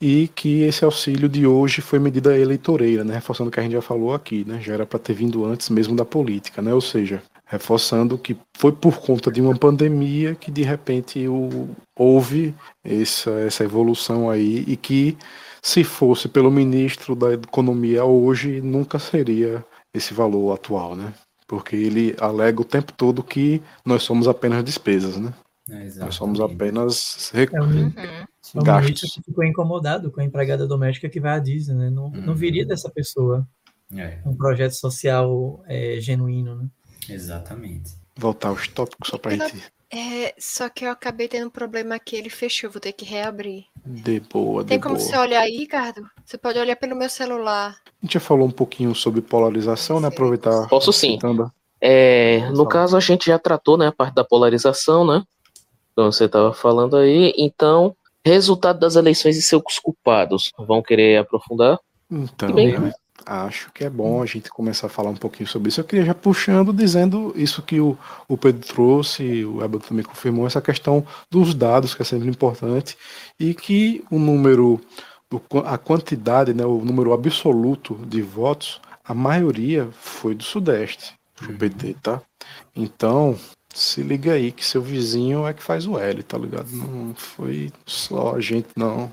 A: e que esse auxílio de hoje foi medida eleitoreira, né, reforçando o que a gente já falou aqui, né, já era para ter vindo antes mesmo da política, né, ou seja, reforçando que foi por conta de uma pandemia que de repente o, houve essa, essa evolução aí e que se fosse pelo ministro da economia hoje nunca seria esse valor atual, né, porque ele alega o tempo todo que nós somos apenas despesas, né. É, nós somos apenas recursos.
D: É um... O ficou incomodado com a empregada doméstica que vai à Disney, né? Não, não viria uhum. dessa pessoa é. um projeto social é, genuíno, né?
E: Exatamente.
A: Voltar aos tópicos só pra gente.
B: É, só que eu acabei tendo um problema que ele fechou, vou ter que reabrir.
A: De boa,
B: Tem
A: de
B: como
A: boa.
B: você olhar aí, Ricardo? Você pode olhar pelo meu celular.
A: A gente já falou um pouquinho sobre polarização, né? Aproveitar.
C: Posso sim. É, no caso, a gente já tratou né, a parte da polarização, né? Então você estava falando aí. Então, Resultado das eleições e seus culpados. Vão querer aprofundar?
A: Então, bem, acho que é bom a gente começar a falar um pouquinho sobre isso. Eu queria já puxando, dizendo isso que o, o Pedro trouxe, o Ebel também confirmou, essa questão dos dados, que é sempre importante, e que o número, a quantidade, né, o número absoluto de votos, a maioria foi do Sudeste, do PT, tá? Então, se liga aí que seu vizinho é que faz o L, tá ligado? Não foi só a gente, não.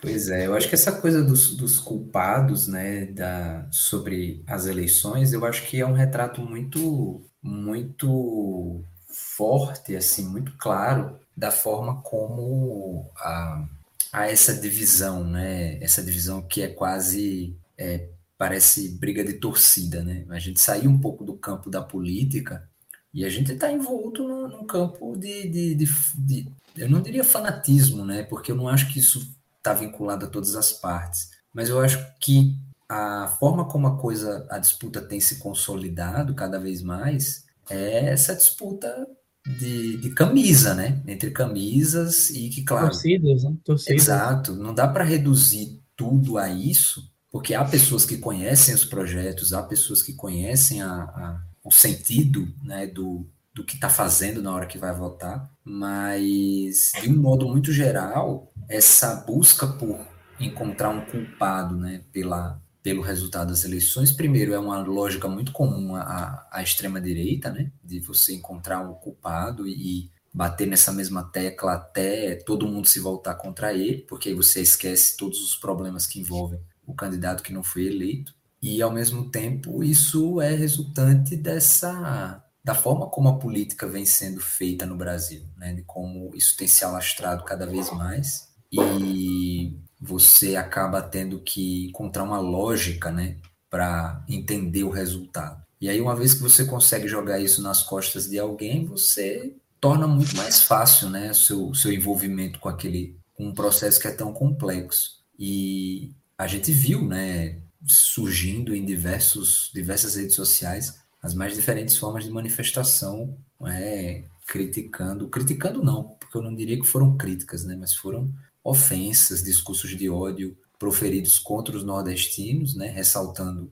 E: Pois é, eu acho que essa coisa dos, dos culpados, né, da, sobre as eleições, eu acho que é um retrato muito, muito forte, assim, muito claro da forma como a, a essa divisão, né, essa divisão que é quase, é, parece briga de torcida, né, a gente sair um pouco do campo da política e a gente está envolto num campo de, de, de, de, eu não diria fanatismo, né? Porque eu não acho que isso está vinculado a todas as partes. Mas eu acho que a forma como a coisa, a disputa tem se consolidado cada vez mais é essa disputa de, de camisa, né? Entre camisas e que, claro.
D: Torcidas, né? Torcidas.
E: Exato. Não dá para reduzir tudo a isso, porque há pessoas que conhecem os projetos, há pessoas que conhecem a, a o sentido né, do, do que está fazendo na hora que vai votar, mas de um modo muito geral, essa busca por encontrar um culpado né, pela, pelo resultado das eleições, primeiro, é uma lógica muito comum à, à extrema-direita, né, de você encontrar um culpado e bater nessa mesma tecla até todo mundo se voltar contra ele, porque aí você esquece todos os problemas que envolvem o candidato que não foi eleito. E, ao mesmo tempo, isso é resultante dessa da forma como a política vem sendo feita no Brasil, né? de como isso tem se alastrado cada vez mais e você acaba tendo que encontrar uma lógica né? para entender o resultado. E aí, uma vez que você consegue jogar isso nas costas de alguém, você torna muito mais fácil né? seu, seu envolvimento com aquele com um processo que é tão complexo. E a gente viu, né? surgindo em diversos, diversas redes sociais as mais diferentes formas de manifestação, é, criticando, criticando não, porque eu não diria que foram críticas, né, mas foram ofensas, discursos de ódio proferidos contra os nordestinos, né, ressaltando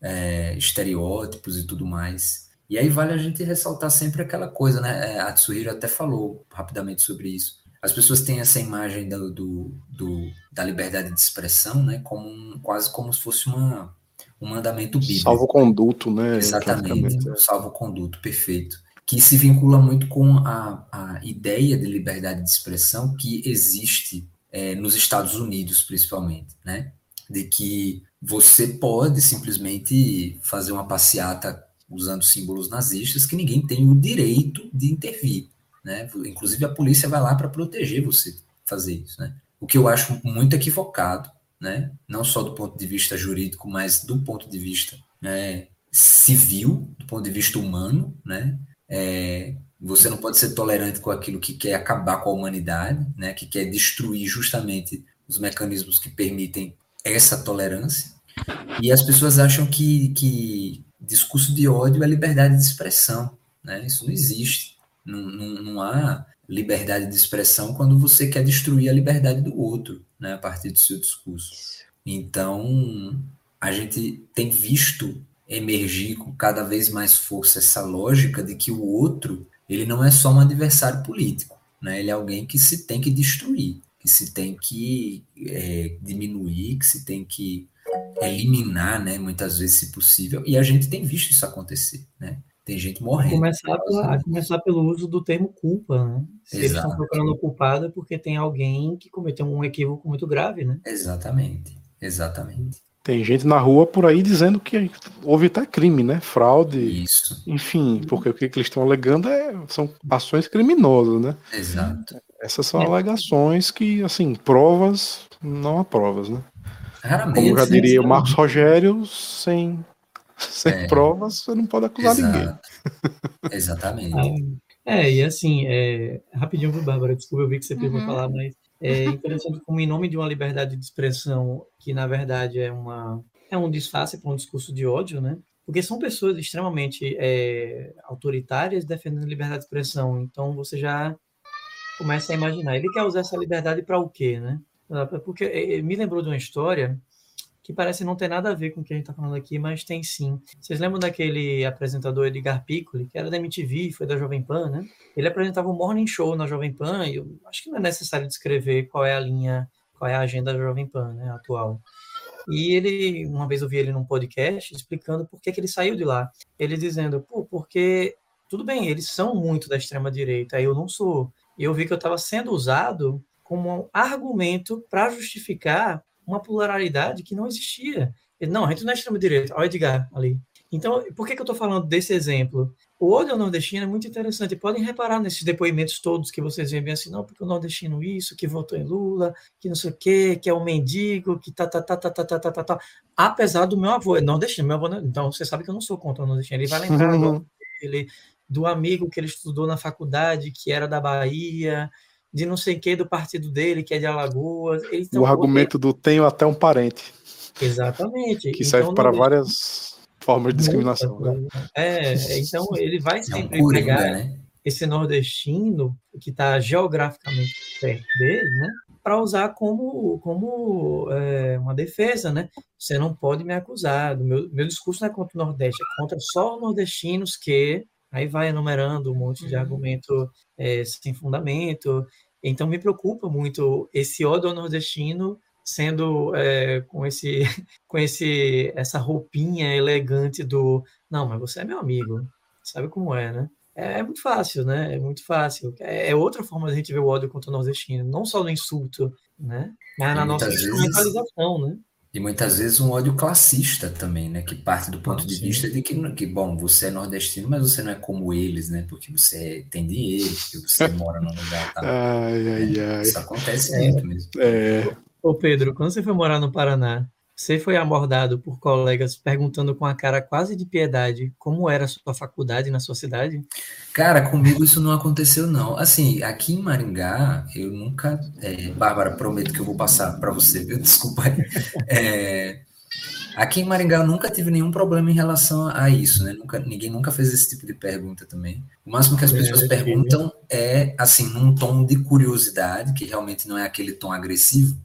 E: é, estereótipos e tudo mais. E aí vale a gente ressaltar sempre aquela coisa, né? É, a Tsuhiro até falou rapidamente sobre isso as pessoas têm essa imagem do, do, do, da liberdade de expressão, né, como um, quase como se fosse uma, um mandamento bíblico.
A: Salvo conduto, né?
E: Exatamente, salvo conduto, perfeito. Que se vincula muito com a, a ideia de liberdade de expressão que existe é, nos Estados Unidos, principalmente, né? De que você pode simplesmente fazer uma passeata usando símbolos nazistas que ninguém tem o direito de intervir. Né? Inclusive a polícia vai lá para proteger você fazer isso, né? O que eu acho muito equivocado, né? Não só do ponto de vista jurídico, mas do ponto de vista né, civil, do ponto de vista humano, né? É, você não pode ser tolerante com aquilo que quer acabar com a humanidade, né? Que quer destruir justamente os mecanismos que permitem essa tolerância. E as pessoas acham que, que discurso de ódio é liberdade de expressão, né? Isso não existe. Não, não, não há liberdade de expressão quando você quer destruir a liberdade do outro, né, a partir do seu discurso. Então, a gente tem visto emergir com cada vez mais força essa lógica de que o outro, ele não é só um adversário político, né? Ele é alguém que se tem que destruir, que se tem que é, diminuir, que se tem que eliminar, né? Muitas vezes, se possível. E a gente tem visto isso acontecer, né? Tem gente morrendo.
D: Começar, pela, a começar pelo uso do termo culpa, né? Se Exato. eles estão procurando culpado é porque tem alguém que cometeu um equívoco muito grave, né?
E: Exatamente, exatamente.
A: Tem gente na rua por aí dizendo que houve até crime, né? Fraude.
E: Isso.
A: Enfim, porque o que eles estão alegando é, são ações criminosas, né?
E: Exato.
A: Essas são é. alegações que, assim, provas, não há provas, né?
E: Raramente.
A: Como já diria o Marcos Rogério, sem sem é. provas, você não pode acusar Exato. ninguém.
E: Exatamente.
D: É, e assim, é, rapidinho, Bárbara, desculpa, eu vi que você uhum. falar, mas é interessante como em nome de uma liberdade de expressão, que na verdade é, uma, é um disfarce para um discurso de ódio, né? Porque são pessoas extremamente é, autoritárias defendendo liberdade de expressão, então você já começa a imaginar, ele quer usar essa liberdade para o quê, né? Porque é, me lembrou de uma história que parece não ter nada a ver com o que a gente está falando aqui, mas tem sim. Vocês lembram daquele apresentador Edgar Piccoli, que era da MTV, foi da Jovem Pan, né? Ele apresentava o um Morning Show na Jovem Pan, e eu acho que não é necessário descrever qual é a linha, qual é a agenda da Jovem Pan, né, atual. E ele, uma vez eu vi ele num podcast explicando por que, que ele saiu de lá. Ele dizendo, pô, porque tudo bem, eles são muito da extrema direita, eu não sou. E eu vi que eu estava sendo usado como um argumento para justificar uma pluralidade que não existia. Não, a gente não é extrema-direita, olha Edgar ali. Então, por que, que eu estou falando desse exemplo? O olho ao nordestino é muito interessante. Podem reparar nesses depoimentos todos que vocês veem assim, não, porque o nordestino isso, que votou em Lula, que não sei o quê, que é um mendigo, que tá, tá, tá, tá, tá, tá, tá, tá. tá. Apesar do meu avô, é nordestino, meu avô, então você sabe que eu não sou contra o nordestino. Ele vai *laughs* lembrar uhum. do amigo que ele estudou na faculdade, que era da Bahia, de não sei que do partido dele, que é de Alagoas.
A: o argumento do tenho até um parente.
D: Exatamente.
A: Que então, serve para várias formas de discriminação. Né?
D: É, então ele vai sempre é um pegar né? esse nordestino que está geograficamente perto dele, né? Para usar como, como é, uma defesa, né? Você não pode me acusar. Meu, meu discurso não é contra o Nordeste, é contra só os nordestinos que Aí vai enumerando um monte de uhum. argumento é, sem fundamento. Então me preocupa muito esse ódio nordestino sendo é, com esse *laughs* com esse essa roupinha elegante do não, mas você é meu amigo, sabe como é, né? É, é muito fácil, né? É muito fácil. É, é, outra forma de a gente ver o ódio contra o nordestino, não só no insulto, né? Mas na nossa instrumentalização, né?
E: E muitas vezes um ódio classista também, né? Que parte do ponto ah, de sim. vista de que, que, bom, você é nordestino, mas você não é como eles, né? Porque você tem dinheiro, porque você *laughs* mora num lugar tal.
A: Ai, ai,
E: é,
A: ai.
E: Isso acontece muito mesmo.
A: É.
D: Ô, Pedro, quando você foi morar no Paraná, você foi abordado por colegas perguntando com a cara quase de piedade como era a sua faculdade na sua cidade?
E: Cara, comigo isso não aconteceu, não. Assim, aqui em Maringá, eu nunca. É, Bárbara, prometo que eu vou passar para você, viu? *laughs* Desculpa aí. É, aqui em Maringá eu nunca tive nenhum problema em relação a isso, né? Nunca, ninguém nunca fez esse tipo de pergunta também. O máximo que as pessoas é, perguntam é, assim, num tom de curiosidade, que realmente não é aquele tom agressivo,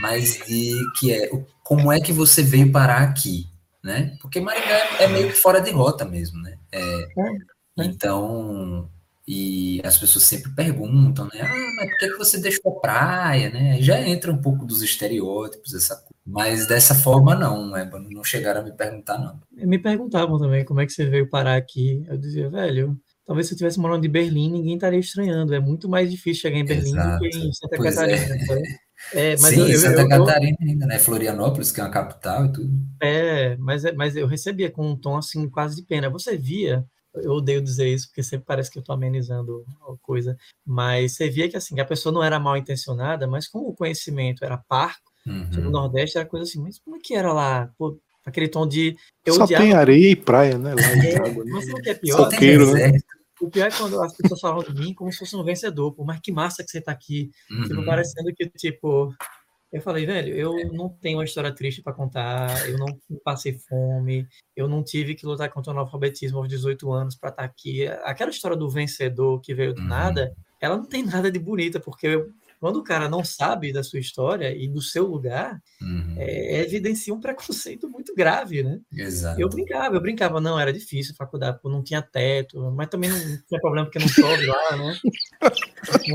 E: mas de que é como é que você veio parar aqui, né? Porque Maringá é, é meio que fora de rota mesmo, né? É, é, então, e as pessoas sempre perguntam, né? Ah, mas por que, que você deixou a praia, né? Já entra um pouco dos estereótipos, essa coisa. Mas dessa forma, não, né? Não chegaram a me perguntar, não.
D: Me perguntavam também como é que você veio parar aqui. Eu dizia, velho, talvez se eu estivesse morando em Berlim, ninguém estaria estranhando. É muito mais difícil chegar em Berlim Exato. do que em Santa pois Catarina. É.
E: É, mas Sim, eu, Santa eu, Catarina ainda, né? Florianópolis, que é uma capital e tudo.
D: É, mas, é, mas eu recebia com um tom assim, quase de pena. Você via, eu odeio dizer isso, porque sempre parece que eu estou amenizando a coisa, mas você via que assim, a pessoa não era mal intencionada, mas como o conhecimento era parco, Sobre o Nordeste era coisa assim, mas como é que era lá? Pô, aquele tom de. Eu
A: Só
D: odiava-
A: tem areia e praia, né? Lá em
D: É,
A: Água, né?
D: mas o que é pior?
A: Coqueiro, né?
D: O pior é quando as pessoas falam de mim como se fosse um vencedor. Pô, mas que massa que você tá aqui. Tipo,
E: Uhum.
D: parecendo que, tipo. Eu falei, velho, eu não tenho uma história triste pra contar, eu não passei fome, eu não tive que lutar contra o analfabetismo aos 18 anos pra estar aqui. Aquela história do vencedor que veio do
E: Uhum.
D: nada, ela não tem nada de bonita, porque quando o cara não sabe da sua história e do seu lugar,
E: Uhum.
D: é, evidencia um preconceito muito grave, né?
E: Exato.
D: Eu brincava, eu brincava, não, era difícil, faculdade, pô, não tinha teto, mas também não tinha problema porque não chove lá, né? *laughs*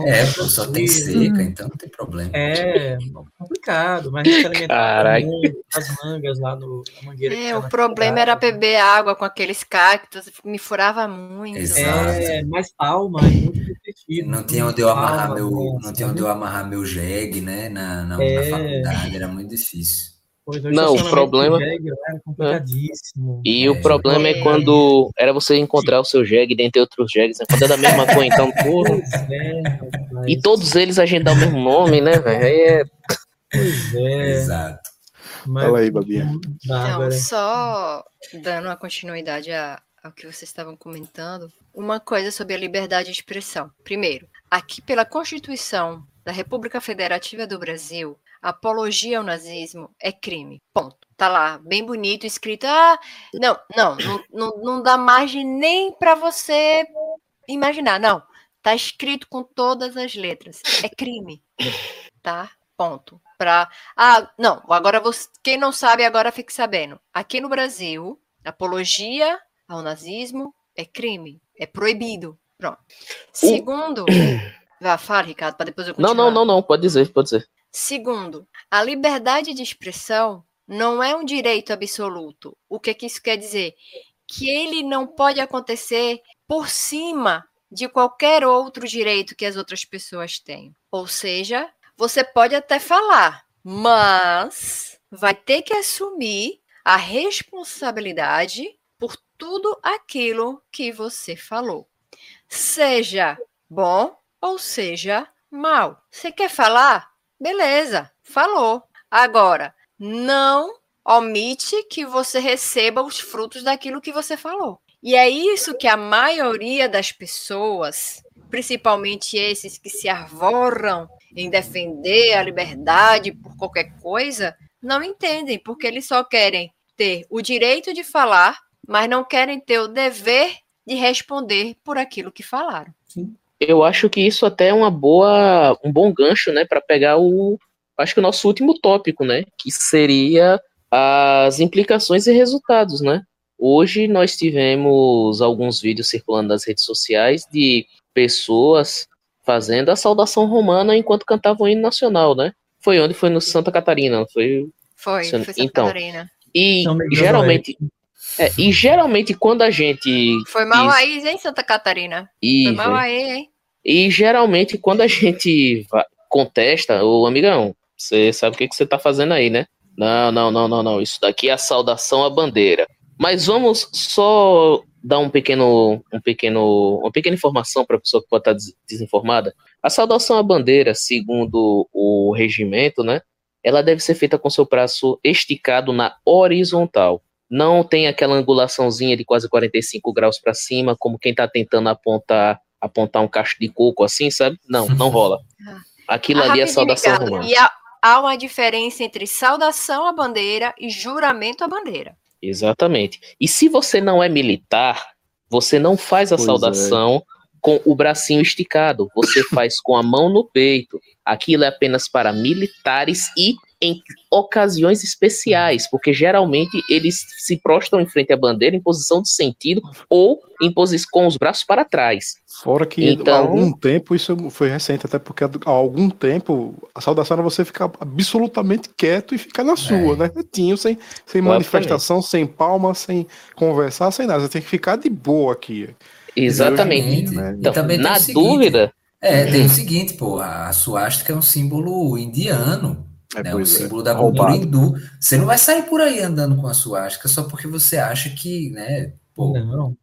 E: É, pô, só tem seca, então não tem problema.
D: É, complicado, mas a gente alimentava
C: Caraca.
D: muito das mangas lá no, na mangueira.
B: É,
D: tinha
B: o problema era beber água com aqueles cactos, me furava muito.
E: Exato.
D: É, mais palma, é muito protegido.
E: Não tinha onde eu amarrar meu,
D: né,
E: não tinha onde eu amarrar meu jegue, né? Na, na,
D: É.
E: na faculdade, era muito difícil.
D: Pois,
C: Não, o problema-
D: jegue Era complicadíssimo.
C: E
E: É.
C: o problema é
B: É.
C: quando era você encontrar o seu jegue dentre outros jegues, né? Quando é da mesma cor, então, *laughs* porra.
D: Pois é,
C: E todos eles a gente dá o mesmo nome, né, velho? Aí é.
D: Pois é.
E: Exato.
D: mas-
A: Fala aí, Babinha.
B: Então,
D: Bárbara.
B: só dando uma continuidade a- ao que vocês estavam comentando, uma coisa sobre a liberdade de expressão. Primeiro, aqui pela Constituição da República Federativa do Brasil, apologia ao nazismo é crime. Ponto. Tá lá, bem bonito, escrito. Ah, não, não, não, não, dá margem nem para você imaginar. Não, tá escrito com todas as letras. É crime. Tá? Ponto. Pra ah, não, agora você, quem não sabe, agora fique sabendo. Aqui no Brasil, apologia ao nazismo é crime, é proibido. Pronto. *coughs* Segundo, vá, fala, Ricardo, para depois eu
C: Não,
B: continuar.
C: não, não, não, pode dizer, pode dizer.
B: Segundo, a liberdade de expressão não é um direito absoluto. O que, que isso quer dizer? Que ele não pode acontecer por cima de qualquer outro direito que as outras pessoas têm. Ou seja, você pode até falar, mas vai ter que assumir a responsabilidade tudo aquilo que você falou. Seja bom ou seja mal. Você quer falar? Beleza, falou. Agora, não omite que você receba os frutos daquilo que você falou. E é isso que a maioria das pessoas, principalmente esses que se arvoram em defender a liberdade por qualquer coisa, não entendem, porque eles só querem ter o direito de falar, mas não querem ter o dever de responder por aquilo que falaram.
C: Eu acho que isso até é uma boa, um bom gancho, né, para pegar o, acho que o nosso último tópico, né, que seria as implicações e resultados, né? Hoje nós tivemos alguns vídeos circulando nas redes sociais de pessoas fazendo a saudação romana enquanto cantavam o hino nacional, né? Foi onde? Foi no Santa Catarina, não foi?
B: Foi, foi Santa
C: então,
B: Catarina.
C: E geralmente, é, e geralmente quando a gente
B: Foi mal
C: Isso.
B: aí, hein, Santa Catarina?
C: e,
B: Foi mal aí, hein?
C: e geralmente quando a gente contesta, ô amigão, você sabe o que, que você tá fazendo aí, né? Não, não, não, não, não. Isso daqui é a saudação à bandeira. Mas vamos só dar um pequeno, um pequeno, uma pequena informação para a pessoa que pode estar des- desinformada. A saudação à bandeira, segundo o regimento, né? Ela deve ser feita com seu braço esticado na horizontal. Não tem aquela angulaçãozinha de quase 45 graus para cima, como quem está tentando apontar apontar um cacho de coco assim, sabe? Não, não rola. *laughs* Aquilo
B: Ah,
C: ali é saudação romana.
B: E há, há uma diferença entre saudação à bandeira e juramento à bandeira.
C: Exatamente. E se você não é militar, você não faz a
A: Pois é.
C: Com o bracinho esticado, você *laughs* faz com a mão no peito. Aquilo é apenas para militares e em ocasiões especiais, porque geralmente eles se prostam em frente à bandeira em posição de sentido ou em posição com os braços para trás.
A: Fora que
C: Então-
A: há algum tempo, isso foi recente, até porque há algum tempo a saudação era você ficar absolutamente quieto e ficar na sua, né? Quietinho, sem, sem manifestação, sem palma, sem conversar, sem nada. Você tem que ficar de boa aqui.
C: Exatamente.
A: né?
C: Então,
E: também
C: na
E: seguinte,
C: dúvida,
E: É, tem o seguinte, pô, a suástica é um símbolo indiano,
A: É,
E: né? Um
A: é.
E: símbolo da cultura
A: Roubado.
E: hindu. Você não vai sair por aí andando com a suástica só porque você acha que, né, pô,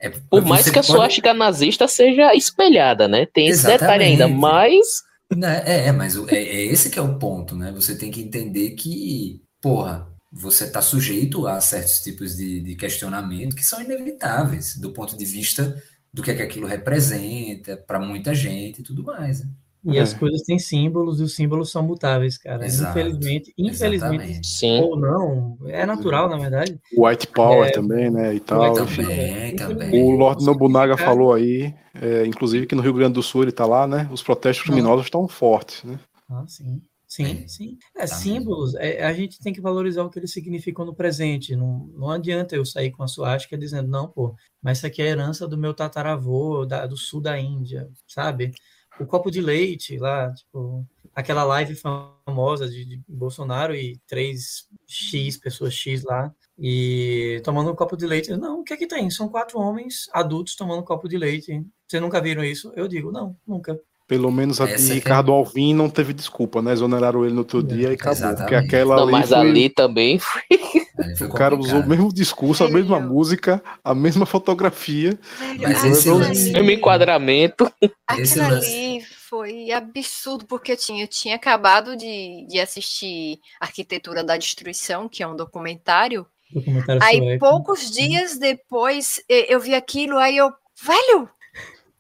E: é,
C: por mais que a
E: pode-
C: suástica nazista seja espelhada, né? Tem esse detalhe ainda,
E: Exatamente.
C: mas
E: Né, É, mas o- é, é esse que é o ponto, né? Você tem que entender que, porra, você está sujeito a certos tipos de, de questionamento que são inevitáveis do ponto de vista do que é que aquilo representa para muita gente e tudo mais. né?
D: E as
A: É.
D: coisas têm símbolos e os símbolos são mutáveis, cara.
E: Exato,
D: Infelizmente, infelizmente.
C: Sim.
D: ou não, é natural, na verdade.
A: White Power
D: É,
A: também, né? E tal.
E: Também, também.
A: O Lord Nobunaga
D: Cara.
A: falou aí, é, inclusive que no Rio Grande do Sul ele tá lá, né? Os protestos criminosos estão fortes, né?
D: Ah, sim. Sim,
E: É,
D: sim. É,
E: tá
D: símbolos, é, a gente tem que valorizar o que eles significam no presente. Não, não adianta eu sair com a suástica dizendo, não, pô, mas isso aqui é a herança do meu tataravô, da, do sul da Índia, sabe? O copo de leite lá, tipo, aquela live famosa de, de Bolsonaro e três X, pessoas X lá, e tomando um copo de leite. Não, o que é que tem? São quatro homens adultos tomando um copo de leite. Vocês nunca viram isso? Eu digo, não, nunca.
A: Pelo menos a
E: Essa
A: de
E: é-
A: Ricardo Alvim não teve desculpa, né? Exoneraram ele no outro dia e acabou. Porque
E: Exatamente.
A: aquela
C: Não,
A: ali,
C: mas
A: foi-
C: ali também foi. *laughs*
A: O cara usou o mesmo discurso, a mesma música, a mesma fotografia.
E: Mas lance-
B: ali-
C: Mesmo enquadramento.
B: Aquilo ali foi absurdo, porque eu tinha, eu tinha acabado de, de assistir Arquitetura da Destruição, que é um documentário.
D: Documentário
B: Aí,
D: sueco.
B: poucos dias depois, eu vi aquilo, aí eu, velho,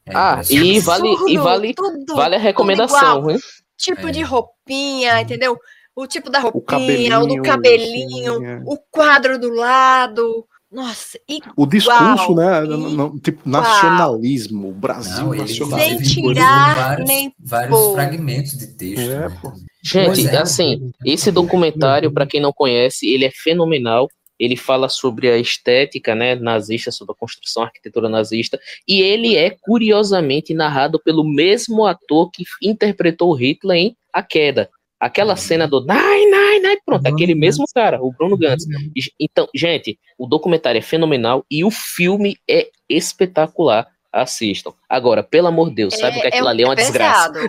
E: É
C: Ah, e vale, e vale,
B: tudo,
C: vale a recomendação,
B: igual.
C: hein?
B: tipo
E: É.
B: de roupinha, entendeu? O tipo da roupinha, o,
A: cabelinho,
B: do cabelinho,
A: assim, é.
B: o quadro do lado. Nossa, e
A: O discurso,
B: Igual,
A: né?
B: igual.
A: tipo, nacionalismo, o Brasil
E: Não,
A: nacionalismo.
B: Sem tirar
E: vários,
B: nem
E: vários
B: pôr.
E: fragmentos de texto.
A: É,
E: né?
A: pô.
C: Gente,
E: é.
C: assim, esse documentário, para quem não conhece, ele é fenomenal. Ele fala sobre a estética né, nazista, sobre a construção, a arquitetura nazista, e ele é curiosamente narrado pelo mesmo ator que interpretou Hitler em A Queda. Aquela cena do Nai, Nai, Nai, pronto,
D: Bruno
C: aquele
D: Gantz.
C: mesmo cara, o Bruno Gantz. E- Então, gente, o documentário é fenomenal e o filme é espetacular. Assistam. Agora, pelo amor de Deus, sabe que aquilo ali é uma desgraça.
B: pesado.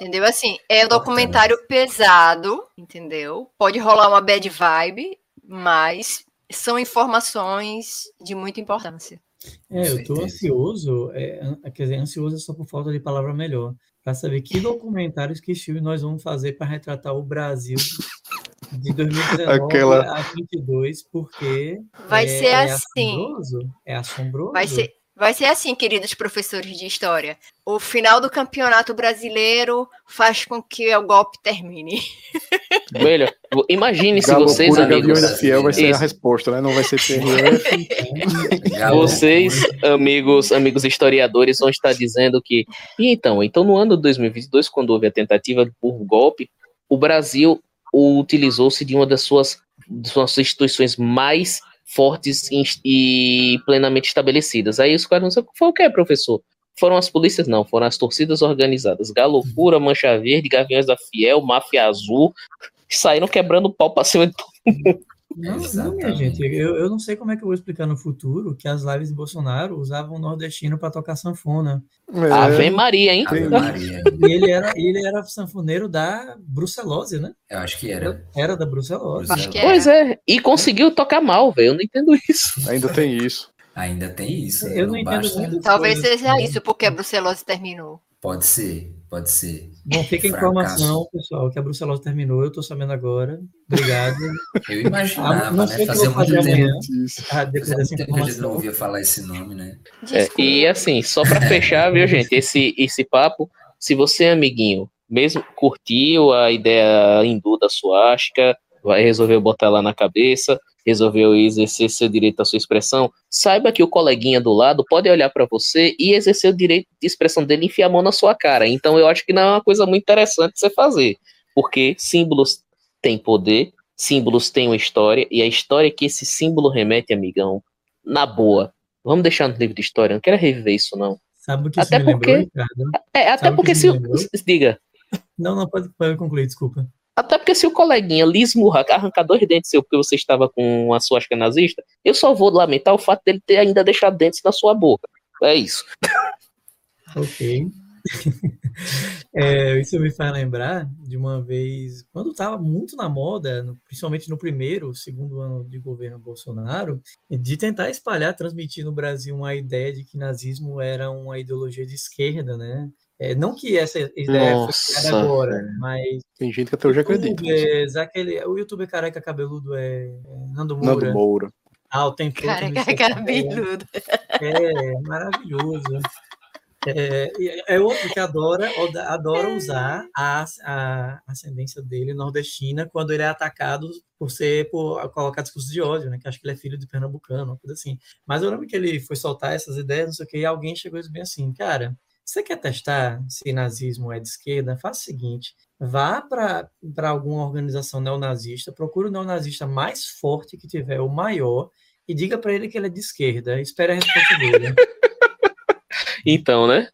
B: entendeu? Assim, é um documentário pesado, entendeu? Pode rolar uma bad vibe, mas são informações de muita importância.
D: É, eu tô
E: certeza.
D: ansioso, é, quer dizer, ansioso é só por falta de palavra melhor, para saber que documentários, que filmes nós vamos fazer para retratar o Brasil de 2019
A: Aquela-
D: a 22, porque
B: Vai
D: é,
B: ser
D: é
B: assim.
D: assombroso, é assombroso.
B: Vai ser, vai ser assim, queridos professores de história. O final do campeonato brasileiro faz com que o golpe termine. *laughs*
C: Melhor. Imagine se
A: Galo
C: vocês,
A: pura,
C: amigos.
A: Da Fiel vai ser a
C: Isso.
A: resposta, né? Não vai ser *laughs* PRF.
C: Vocês, amigos, amigos historiadores, vão estar dizendo que. E então, então no ano de 2022, quando houve a tentativa por golpe, o Brasil utilizou-se de uma das suas, de suas instituições mais fortes e, plenamente estabelecidas. Aí os caras não foi o que, professor? Foram as polícias, não, foram as torcidas organizadas. Galocura, Mancha Verde, Gaviões da Fiel, Máfia Azul, saíram quebrando pau pra cima de todo
D: Não, não, minha
E: Exatamente.
D: gente, eu, eu não sei como é que eu vou explicar no futuro que as lives de Bolsonaro usavam o nordestino para tocar sanfona.
A: É,
C: Ave Maria, hein?
E: Ave Maria.
D: E ele era, ele era sanfoneiro da Brucelose, né?
E: Eu acho que era.
D: Era da Brucelose.
B: Acho que é.
C: Pois é, e conseguiu tocar mal, velho. Eu não entendo isso.
A: ainda tem isso.
E: Ainda tem isso.
D: Eu não
E: não
D: entendo muito.
B: Talvez
D: coisas,
B: seja
D: né?
B: isso, porque a brucelose terminou.
E: Pode ser, pode ser.
D: Bom, fica a informação, pessoal, que a Brucelose terminou. Eu tô sabendo agora. Obrigado.
E: Eu
D: Ah,
E: imaginava,
D: não
E: né? Fazia
D: fazer
E: muito tempo.
D: amanhã. Ah, depois
E: tempo que a gente não ouvia falar esse nome, né?
C: É, e assim, só pra fechar, viu, gente, esse, esse papo, se você, amiguinho, mesmo curtiu a ideia hindu da suástica, vai resolveu botar lá na cabeça, resolveu exercer seu direito à sua expressão, saiba que o coleguinha do lado pode olhar pra você e exercer o direito de expressão dele e enfiar a mão na sua cara. Então eu acho que não é uma coisa muito interessante você fazer, porque símbolos têm poder, símbolos têm uma história, e a história que esse símbolo remete, amigão, na boa, Vamos deixar no livro de história, não quero reviver isso, não.
D: Sabe o que
C: Até
D: isso me
C: porque-
D: lembrou?
C: É, até
D: Sabe
C: porque
D: que
C: se. Diga.
D: Não, não, pode, pode concluir, desculpa.
C: Até porque se o coleguinha lhe esmurrar, arrancar dois dentes seu porque você estava com uma suástica nazista, eu só vou lamentar o fato dele ter ainda deixado dentes na sua boca. É isso. *laughs*
D: Ok. *laughs* É, isso me faz lembrar de uma vez, quando estava muito na moda, principalmente no primeiro, segundo ano de governo Bolsonaro, de tentar espalhar, transmitir no Brasil uma ideia de que nazismo era uma ideologia de esquerda, né? É, não que essa ideia Nossa, foi agora, é. mas.
A: Tem gente que até hoje acredita.
D: Aquele, o youtuber careca cabeludo é, é Nando Moura.
A: Nando Moura.
D: Ah, o tempo.
B: Careca cabeludo.
D: É, maravilhoso. É, é, outro que adora, adora usar a, a ascendência dele nordestina quando ele é atacado por ser por colocar discurso de ódio, né? Que acho que ele é filho de pernambucano, uma coisa assim. Mas eu lembro que ele foi soltar essas ideias, não sei o que, e alguém chegou e disse bem assim, cara, você quer testar se nazismo é de esquerda? Faça o seguinte: vá para alguma organização neonazista, procure o neonazista mais forte que tiver, o maior, e diga para ele que ele é de esquerda. Espere a resposta dele. *laughs*
C: então, né?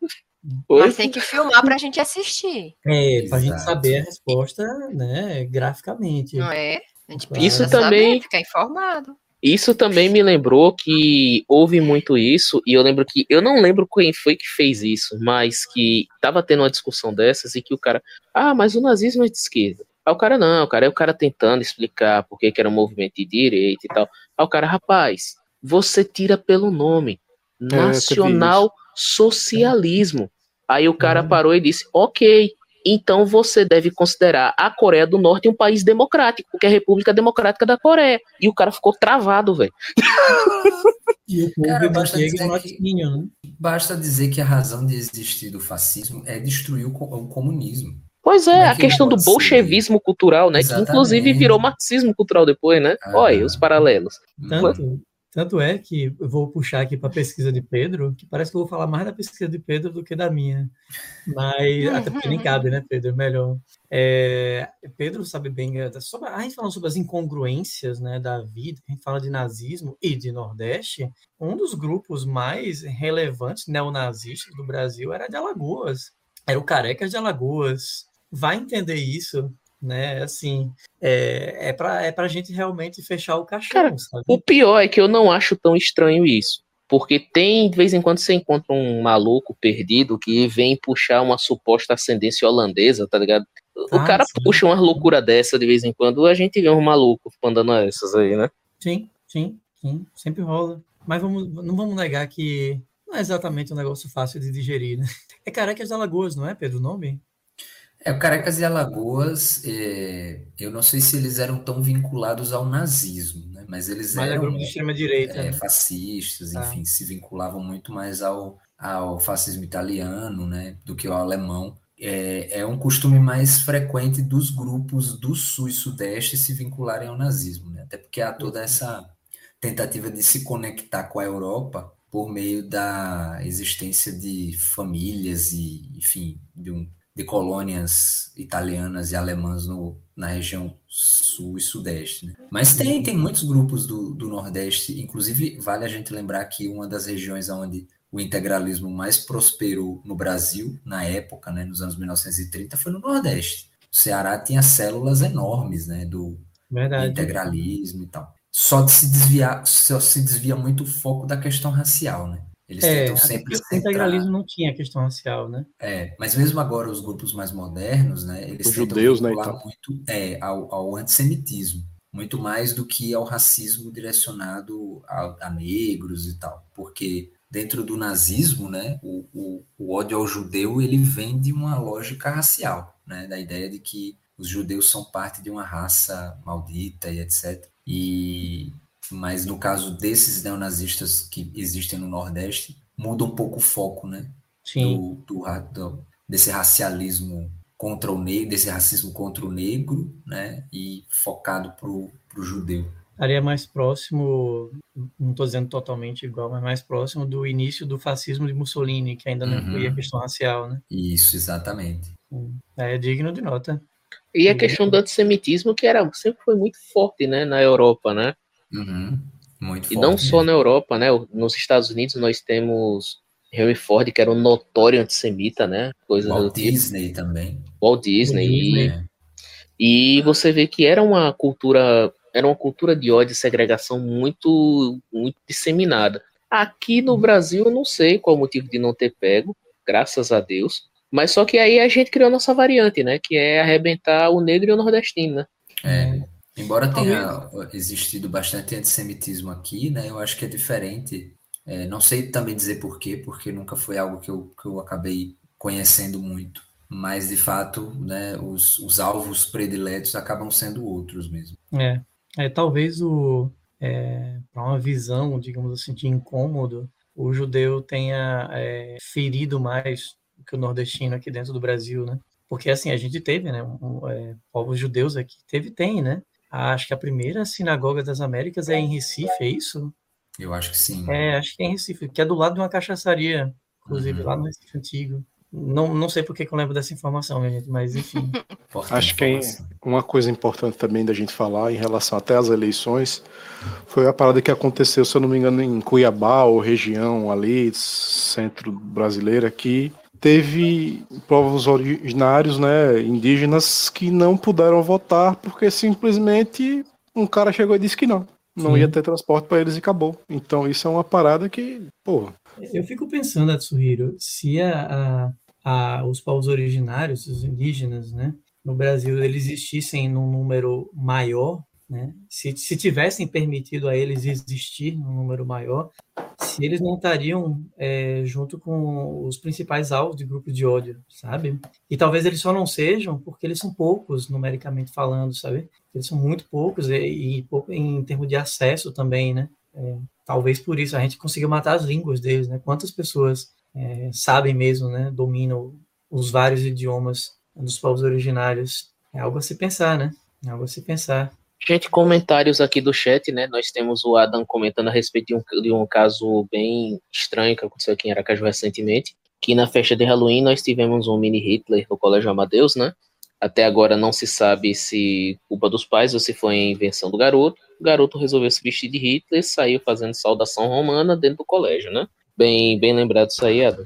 B: Mas tem que filmar para a gente assistir.
D: É, para a gente saber a resposta, né, graficamente.
B: Não é? A
C: gente precisa Isso também
B: saber, ficar informado.
C: Isso também me lembrou que houve muito isso, e eu lembro que, eu não lembro quem foi que fez isso, mas que tava tendo uma discussão dessas e que o cara, ah, mas o nazismo é de esquerda. Aí o cara, não, o cara é o cara tentando explicar por que era um movimento de direita e tal. Aí o cara, rapaz, você tira pelo nome, é, Nacional Socialismo. Aí o cara uhum. parou e disse, ok, então você deve considerar a Coreia do Norte um país democrático, que é a República Democrática da Coreia. E o cara ficou travado, velho.
E: E o cara, basta, dizer que, né? basta dizer que a razão de existir do fascismo é destruir o, o comunismo.
C: Pois é, a questão do bolchevismo ser. cultural, né? Exatamente. Que inclusive virou marxismo cultural depois, né? Ah, Olha os paralelos.
D: Tanto, tanto é que eu vou puxar aqui para a pesquisa de Pedro, que parece que eu vou falar mais da pesquisa de Pedro do que da minha. Mas até porque nem cabe, né, Pedro? Melhor. É, Pedro sabe bem, é, sobre, a gente falando sobre as incongruências né, da vida, a gente fala de nazismo e de Nordeste, um dos grupos mais relevantes neonazistas do Brasil era de Alagoas. Era o Carecas de Alagoas. Vai entender isso né? Assim, é, é para é a gente realmente fechar o caixão. Cara,
C: o pior é que eu não acho tão estranho isso. Porque tem, de vez em quando, você encontra um maluco perdido que vem puxar uma suposta ascendência holandesa, tá ligado? O ah, cara sim. puxa uma loucura dessa de vez em quando, a gente vê um maluco mandando essas aí, né?
D: Sim, sim, sim, sempre rola. Mas vamos, não vamos negar que não é exatamente um negócio fácil de digerir, né? *laughs* É Carecas da Lagoas, não é, Pedro, o nome?
E: É, o Carecas e Alagoas, é, eu não sei se eles eram tão vinculados ao nazismo, né? mas eles
D: mas
E: é eram
D: de extrema-direita,
E: é, né? fascistas, ah. enfim, se vinculavam muito mais ao, ao fascismo italiano né? do que ao alemão. É, é um costume mais frequente dos grupos do sul e sudeste se vincularem ao nazismo, né? até porque há toda essa tentativa de se conectar com a Europa por meio da existência de famílias e, enfim, de um de colônias italianas e alemãs no, na região sul e sudeste. Né? Mas tem, tem muitos grupos do, do Nordeste, inclusive vale a gente lembrar que uma das regiões onde o integralismo mais prosperou no Brasil, na época, né, nos anos 1930, foi no Nordeste. O Ceará tinha células enormes né, do, do integralismo e tal. Só de se desviar, só se desvia muito o foco da questão racial, né?
D: Eles é, tentam sempre. O integralismo não tinha questão racial, né?
E: É, mas mesmo agora os grupos mais modernos, né? Eles
A: os judeus, né?
E: Então. muito é, ao, ao antissemitismo, muito mais do que ao racismo direcionado a, a negros e tal, porque dentro do nazismo, né, o, o, o, ódio ao judeu ele vem de uma lógica racial, né, da ideia de que os judeus são parte de uma raça maldita e etc. E mas no caso desses neonazistas que existem no Nordeste, muda um pouco o foco, né?
D: Sim.
E: Do, do, do, desse racialismo contra o negro, desse racismo contra o negro, né? E focado para o judeu.
D: Estaria mais próximo, não estou dizendo totalmente igual, mas mais próximo do início do fascismo de Mussolini, que ainda não uhum. incluía a questão racial, né?
E: Isso, exatamente.
D: É digno de nota.
C: E a questão do antissemitismo, que era, sempre foi muito forte, né, na Europa, né?
E: Uhum. Muito
C: e não só na Europa, né? Nos Estados Unidos nós temos Henry Ford, que era um notório antissemita, né?
E: Coisa Walt tipo. Disney tipo. também.
C: Walt Disney. Disney. E, e você vê que era uma cultura, era uma cultura de ódio e segregação muito, muito disseminada. Aqui no Brasil eu não sei qual o motivo de não ter pego, graças a Deus. Mas só que aí a gente criou a nossa variante, né? Que é arrebentar o negro e o nordestino, né?
E: É. Embora tenha existido bastante antissemitismo aqui, né, eu acho que é diferente. É, não sei também dizer porquê, porque nunca foi algo que eu, que eu acabei conhecendo muito. Mas, de fato, né, os, os alvos prediletos acabam sendo outros mesmo.
D: É, é talvez o é, para uma visão, digamos assim, de incômodo, o judeu tenha é, ferido mais que o nordestino aqui dentro do Brasil, né? Porque assim a gente teve, né, um, é, povos judeus aqui, teve, tem, né? Acho que a primeira sinagoga das Américas é em Recife, é isso?
E: Eu acho que sim.
D: É, acho que é em Recife, que é do lado de uma cachaçaria, inclusive uhum. lá no Recife Antigo. Não, não sei por que eu lembro dessa informação, gente, mas enfim. *laughs*
A: Acho que é uma coisa importante também da gente falar em relação até às eleições foi a parada que aconteceu, se eu não me engano, em Cuiabá ou região ali, centro brasileira, que teve povos originários, né, indígenas, que não puderam votar porque simplesmente um cara chegou e disse que não. Não Sim. ia ter transporte para eles e acabou. Então isso é uma parada que, pô.
D: Eu fico pensando, Atsuhiro, se a, a, a, os povos originários, os indígenas, né, no Brasil, eles existissem num número maior, né, se, se tivessem permitido a eles existir num número maior, se eles não estariam é, junto com os principais alvos de grupo de ódio, sabe? E talvez eles só não sejam porque eles são poucos, numericamente falando, sabe? Eles são muito poucos e, e pouco em termos de acesso também, né? É, talvez por isso a gente conseguiu matar as línguas deles, né? Quantas pessoas é, sabem mesmo, né? Dominam os vários idiomas dos povos originários. É algo a se pensar, né? É algo a se pensar.
C: Gente, comentários aqui do chat, né? Nós temos o Adam comentando a respeito de um, de um caso bem estranho que aconteceu aqui em Aracaju recentemente, que na festa de Halloween nós tivemos um mini Hitler no Colégio Amadeus, né? Até agora não se sabe se culpa dos pais ou se foi invenção do garoto. O garoto resolveu se vestir de Hitler e saiu fazendo saudação romana dentro do colégio, né? Bem, bem lembrado isso aí, Adam.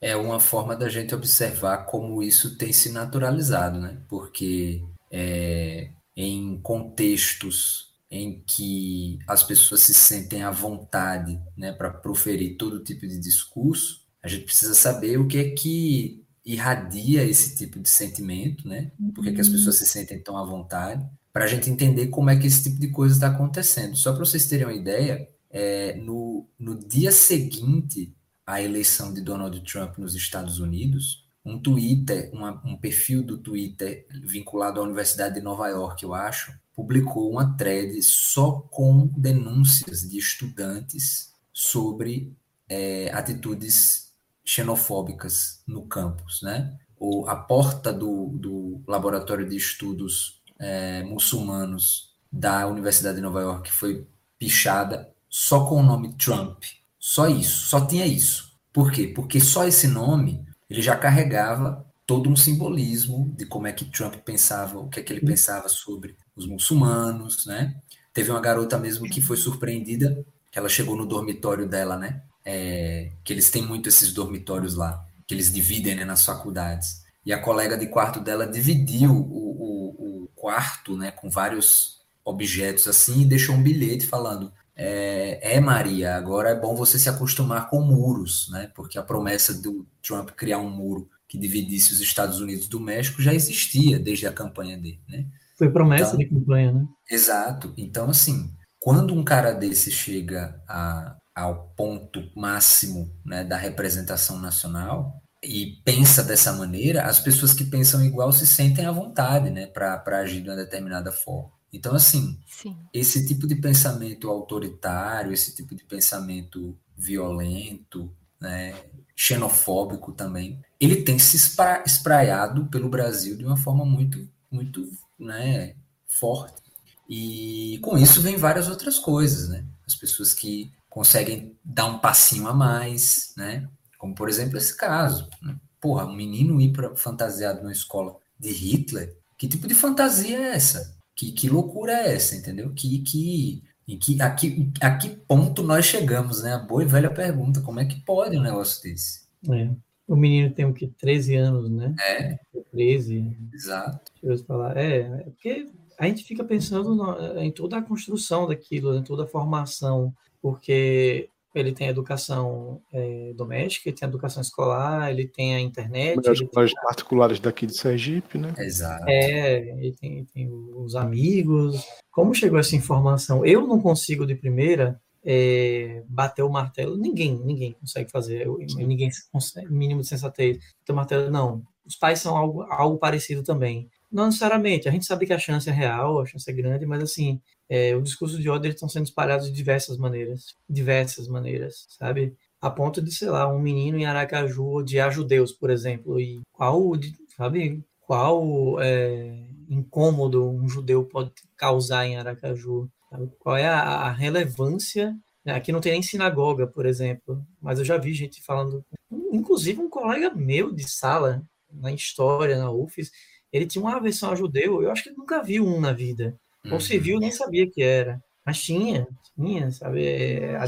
E: É uma forma da gente observar como isso tem se naturalizado, né? Porque é, em contextos em que as pessoas se sentem à vontade né, para proferir todo tipo de discurso, a gente precisa saber o que é que irradia esse tipo de sentimento, né? Por que, é que as pessoas se sentem tão à vontade, para a gente entender como é que esse tipo de coisa está acontecendo. Só para vocês terem uma ideia, é, no, no dia seguinte à eleição de Donald Trump nos Estados Unidos, um Twitter, uma, um perfil do Twitter vinculado à Universidade de Nova York, eu acho, publicou uma thread só com denúncias de estudantes sobre é, atitudes xenofóbicas no campus, né? Ou a porta do, do laboratório de estudos é, muçulmanos da Universidade de Nova York foi pichada só com o nome Trump. Só isso, só tinha isso. Por quê? Porque só esse nome ele já carregava todo um simbolismo de como é que Trump pensava, o que é que ele uhum. pensava sobre os muçulmanos, né? Teve uma garota mesmo que foi surpreendida, que ela chegou no dormitório dela, né? É, que eles têm muito esses dormitórios lá, que eles dividem né, nas faculdades. E a colega de quarto dela dividiu o, o, o quarto, né, com vários objetos assim, e deixou um bilhete falando: é, é, Maria, agora é bom você se acostumar com muros, né? Porque a promessa do Trump criar um muro que dividisse os Estados Unidos do México já existia desde a campanha dele, né?
D: Foi promessa então, de campanha, né?
E: Exato. Então, assim, quando um cara desse chega a, ao ponto máximo né, da representação nacional e pensa dessa maneira, as pessoas que pensam igual se sentem à vontade, né, para agir de uma determinada forma. Então, assim, Sim. esse tipo de pensamento autoritário, esse tipo de pensamento violento, né, xenofóbico também, ele tem se espra espraiado pelo Brasil de uma forma muito, muito né, forte. E com isso vem várias outras coisas, né? As pessoas que conseguem dar um passinho a mais, né? Como, por exemplo, esse caso. Né? Porra, um menino ir para fantasiado numa escola de Hitler, que tipo de fantasia é essa? Que, que loucura é essa, entendeu? Que, que, em que, a, que, a que ponto nós chegamos, né? A boa e velha pergunta, como é que pode um negócio desse?
D: É. O menino tem o que? 13 anos, né?
E: É.
D: 13.
E: Exato.
D: Deixa eu falar. É, é porque a gente fica pensando no, em toda a construção daquilo, em toda a formação, porque ele tem educação é, doméstica, ele tem educação escolar, ele tem a internet. As
A: escolas tem... particulares daqui de Sergipe, né?
E: Exato.
D: É, ele tem, tem, os amigos. Como chegou essa informação? Eu não consigo de primeira é, bater o martelo. Ninguém, ninguém consegue fazer, ninguém consegue, mínimo de sensatez. Bater o martelo, não. Os pais são algo, algo parecido também. Não necessariamente, a gente sabe que a chance é real, a chance é grande, mas assim, é, o discurso de ódio estão sendo espalhados de diversas maneiras, diversas maneiras, sabe? A ponto de, sei lá, um menino em Aracaju odiar judeus, por exemplo, e qual, sabe, qual é, incômodo um judeu pode causar em Aracaju? Sabe? Qual é a, a relevância? Né? Aqui não tem nem sinagoga, por exemplo, mas eu já vi gente falando, inclusive um colega meu de sala, na história, na UFES, ele tinha uma aversão a judeu, eu acho que ele nunca viu um na vida. Ou se viu, nem sabia que era. Mas tinha, tinha, sabe? É, a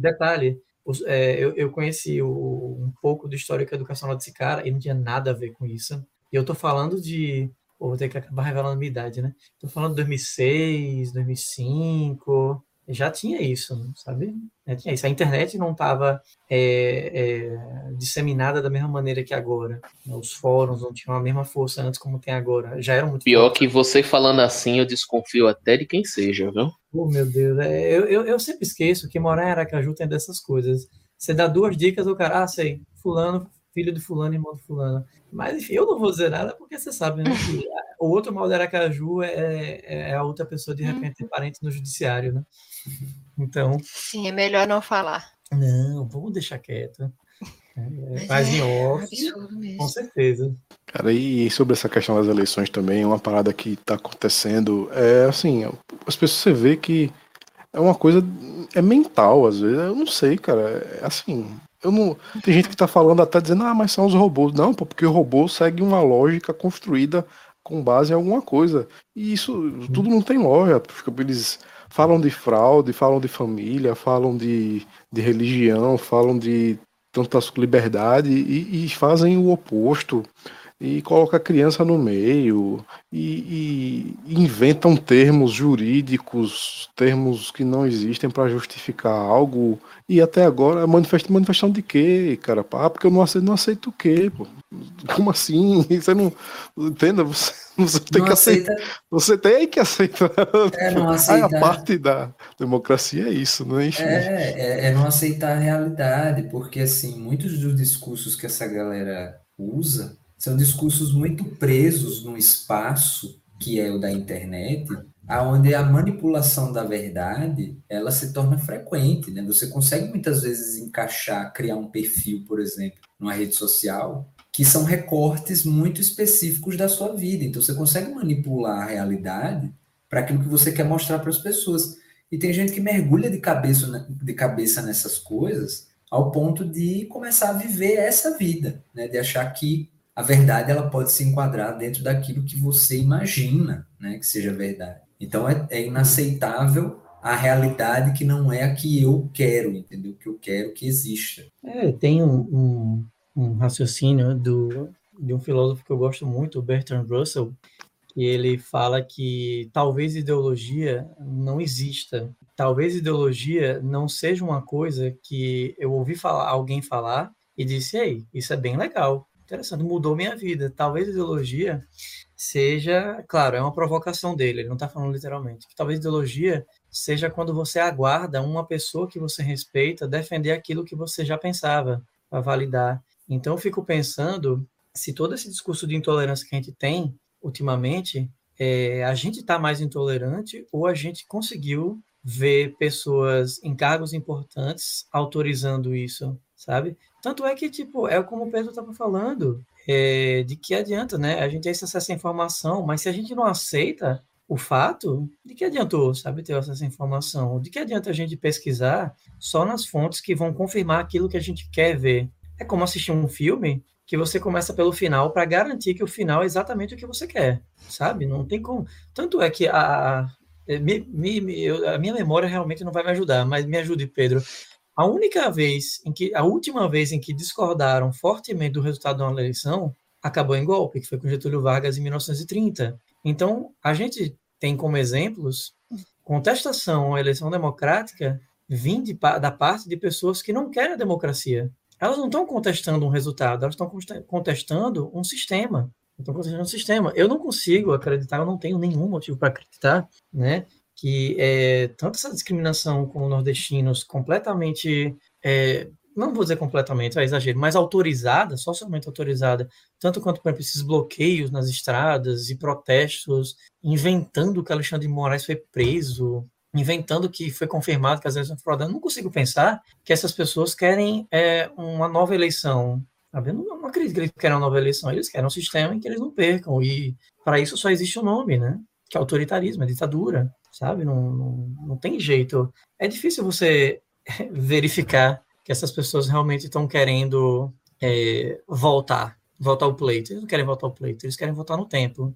D: detalhe, é, eu, eu conheci o, um pouco do histórico educacional desse cara e não tinha nada a ver com isso. E eu tô falando de. vou ter que acabar revelando a minha idade, né? Tô falando de 2006, 2005 já tinha isso, sabe? Já tinha isso. A internet não estava é, é, disseminada da mesma maneira que agora. Os fóruns não tinham a mesma força antes como tem agora. Já eram muito
C: Pior fortes. que você falando assim, eu desconfio até de quem seja, viu?
D: Oh, meu Deus. É, eu, eu, eu, sempre esqueço que morar em Aracaju tem dessas coisas. Você dá duas dicas, o cara, ah, sei, fulano, filho de fulano, irmão de fulano. Mas, enfim, eu não vou dizer nada porque você sabe, né? Que o outro mal de Aracaju é, é a outra pessoa, de repente, uhum. parente no judiciário, né? Então.
B: Sim, é melhor não falar.
D: Não, vamos deixar quieto. É, mas em é off, com certeza.
A: Cara, e sobre essa questão das eleições também, uma parada que está acontecendo é assim, as pessoas você vê que é uma coisa é mental às vezes, eu não sei, cara, é assim, eu não tem gente que está falando até dizendo ah, mas são os robôs. Não, porque o robô segue uma lógica construída com base em alguma coisa. E isso tudo não tem lógica, eles falam de fraude, falam de família, falam de, de religião, falam de tanta liberdade e, e fazem o oposto e coloca a criança no meio e, e inventam termos jurídicos, termos que não existem para justificar algo. E até agora, manifesta, manifestação de quê, cara? Ah, porque eu não aceito, não aceito o quê, pô? Como assim? *laughs* Você não. Entenda? Você, você tem não que aceita. aceitar. Você tem que aceitar.
E: É, não *laughs* aceitar.
A: A parte da democracia é isso, não é?
E: É, é, é não aceitar a realidade, porque, assim, muitos dos discursos que essa galera usa são discursos muito presos num espaço que é o da internet, aonde a manipulação da verdade ela se torna frequente, né? Você consegue muitas vezes encaixar, criar um perfil, por exemplo, numa rede social, que são recortes muito específicos da sua vida. Então você consegue manipular a realidade para aquilo que você quer mostrar para as pessoas. E tem gente que mergulha de cabeça, de cabeça nessas coisas ao ponto de começar a viver essa vida, né? De achar que a verdade ela pode se enquadrar dentro daquilo que você imagina né, que seja verdade. Então é, é inaceitável a realidade que não é a que eu quero, entendeu? Que eu quero que exista.
D: É, tem um, um, um raciocínio do, de um filósofo que eu gosto muito, Bertrand Russell, que ele fala que talvez ideologia não exista. Talvez ideologia não seja uma coisa que eu ouvi falar, alguém falar e disse, ei, isso é bem legal interessante, mudou minha vida. Talvez ideologia seja, claro, é uma provocação dele, ele não está falando literalmente. Talvez ideologia seja quando você aguarda uma pessoa que você respeita defender aquilo que você já pensava, para validar. Então eu fico pensando se todo esse discurso de intolerância que a gente tem ultimamente, é, a gente está mais intolerante ou a gente conseguiu ver pessoas em cargos importantes autorizando isso, sabe? Tanto é que, tipo, é como o Pedro estava falando, é, de que adianta, né? A gente tem acesso à informação, mas se a gente não aceita o fato, de que adiantou, sabe, ter acesso à informação? De que adianta a gente pesquisar só nas fontes que vão confirmar aquilo que a gente quer ver? É como assistir um filme que você começa pelo final para garantir que o final é exatamente o que você quer, sabe? Não tem como. Tanto é que a, a, me, me, eu, a minha memória realmente não vai me ajudar, mas me ajude, Pedro. A única vez em que, a última vez em que discordaram fortemente do resultado de uma eleição, acabou em golpe, que foi com Getúlio Vargas em 1930. Então, a gente tem como exemplos contestação à eleição democrática vindo da parte de pessoas que não querem a democracia. Elas não estão contestando um resultado, elas estão contestando um sistema. Estão contestando um sistema. Eu não consigo acreditar, eu não tenho nenhum motivo para acreditar, né, que é, tanto essa discriminação com nordestinos completamente, é, não vou dizer completamente, é exagero, mas autorizada, socialmente autorizada, tanto quanto, por exemplo, esses bloqueios nas estradas e protestos, inventando que Alexandre de Moraes foi preso, inventando que foi confirmado que as eleições foram. Não consigo pensar que essas pessoas querem é, uma nova eleição. Sabe? Eu não, não acredito que eles querem uma nova eleição. Eles querem um sistema em que eles não percam. E para isso só existe o um nome, né? Que é autoritarismo, é ditadura, sabe? Não, não, não tem jeito. É difícil você *laughs* verificar que essas pessoas realmente estão querendo é, voltar, voltar ao pleito. Eles não querem voltar ao pleito, eles querem voltar no tempo.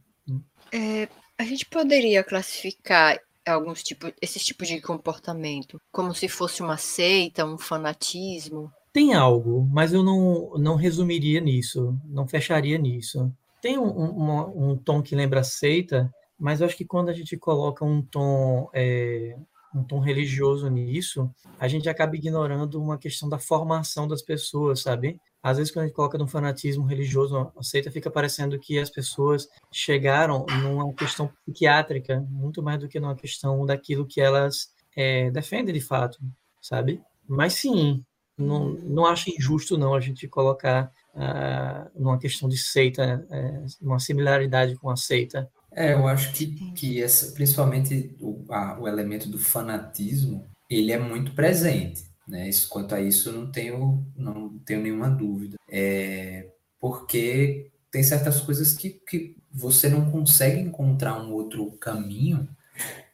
B: É, a gente poderia classificar alguns tipos, esses tipos de comportamento, como se fosse uma seita, um fanatismo?
D: Tem algo, mas eu não, não resumiria nisso, não fecharia nisso. Tem um, um, um tom que lembra seita, mas eu acho que quando a gente coloca um tom é, um tom religioso nisso, a gente acaba ignorando uma questão da formação das pessoas, sabe? Às vezes, quando a gente coloca no fanatismo religioso, a seita fica parecendo que as pessoas chegaram numa questão psiquiátrica, muito mais do que numa questão daquilo que elas é, defendem de fato, sabe? Mas sim, não, não acho injusto não a gente colocar uh, numa questão de seita, uh, uma similaridade com a seita,
E: é, eu acho que, que essa, principalmente o, a, o elemento do fanatismo, ele é muito presente, né? Isso, quanto a isso, eu não tenho, não tenho nenhuma dúvida. É, porque tem certas coisas que, que você não consegue encontrar um outro caminho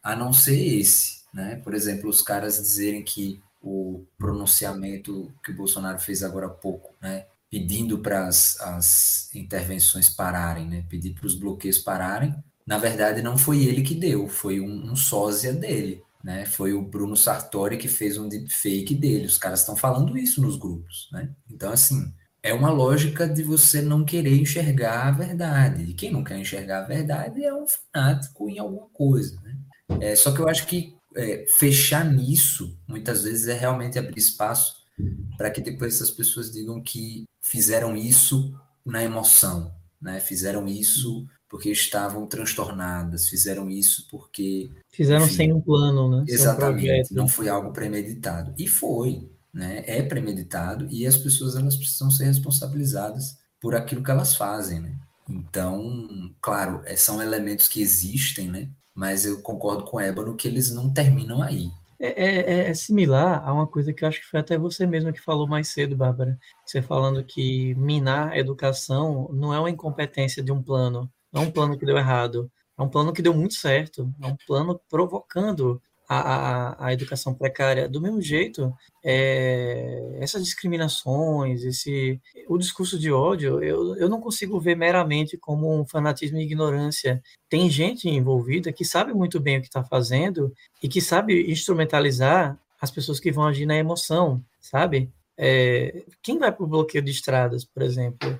E: a não ser esse, né? Por exemplo, os caras dizerem que o pronunciamento que o Bolsonaro fez agora há pouco, né? Pedindo para as, intervenções pararem, né? Pedir para os bloqueios pararem, na verdade não foi ele que deu, foi um, um sósia dele, né? Foi o Bruno Sartori que fez um deepfake dele. Os caras estão falando isso nos grupos, né? Então, assim, é uma lógica de você não querer enxergar a verdade. E quem não quer enxergar a verdade é um fanático em alguma coisa, né? É, só que eu acho que é, fechar nisso, muitas vezes, é realmente abrir espaço para que depois essas pessoas digam que fizeram isso na emoção, né? Fizeram isso porque estavam transtornadas, fizeram isso porque.
D: Fizeram enfim, sem um plano, né?
E: Exatamente, um não foi algo premeditado. E foi, né? É premeditado e as pessoas elas precisam ser responsabilizadas por aquilo que elas fazem, né? Então, claro, são elementos que existem, né? Mas eu concordo com o Ébano que eles não terminam aí.
D: É, é, é, similar a uma coisa que eu acho que foi até você mesma que falou mais cedo, Bárbara. Você falando que minar a educação não é uma incompetência de um plano, não é um plano que deu errado, é um plano que deu muito certo, é um plano provocando a, a, a educação precária. Do mesmo jeito, é, essas discriminações, esse, o discurso de ódio, eu, eu não consigo ver meramente como um fanatismo e ignorância. Tem gente envolvida que sabe muito bem o que está fazendo e que sabe instrumentalizar as pessoas que vão agir na emoção, sabe? É, quem vai para o bloqueio de estradas, por exemplo,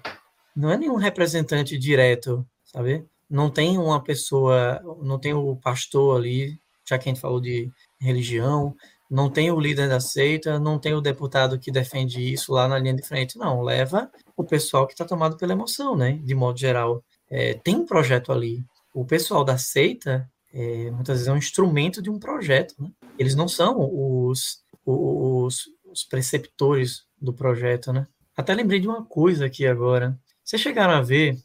D: não é nenhum representante direto sabe? Não tem uma pessoa, não tem o pastor ali, já que a gente falou de religião, não tem o líder da seita, não tem o deputado que defende isso lá na linha de frente, não. Leva o pessoal que está tomado pela emoção, né? De modo geral. É, tem um projeto ali. O pessoal da seita, é, muitas vezes, é um instrumento de um projeto. Né? Eles não são os, os, os preceptores do projeto, né? Até lembrei de uma coisa aqui agora. Vocês chegaram a ver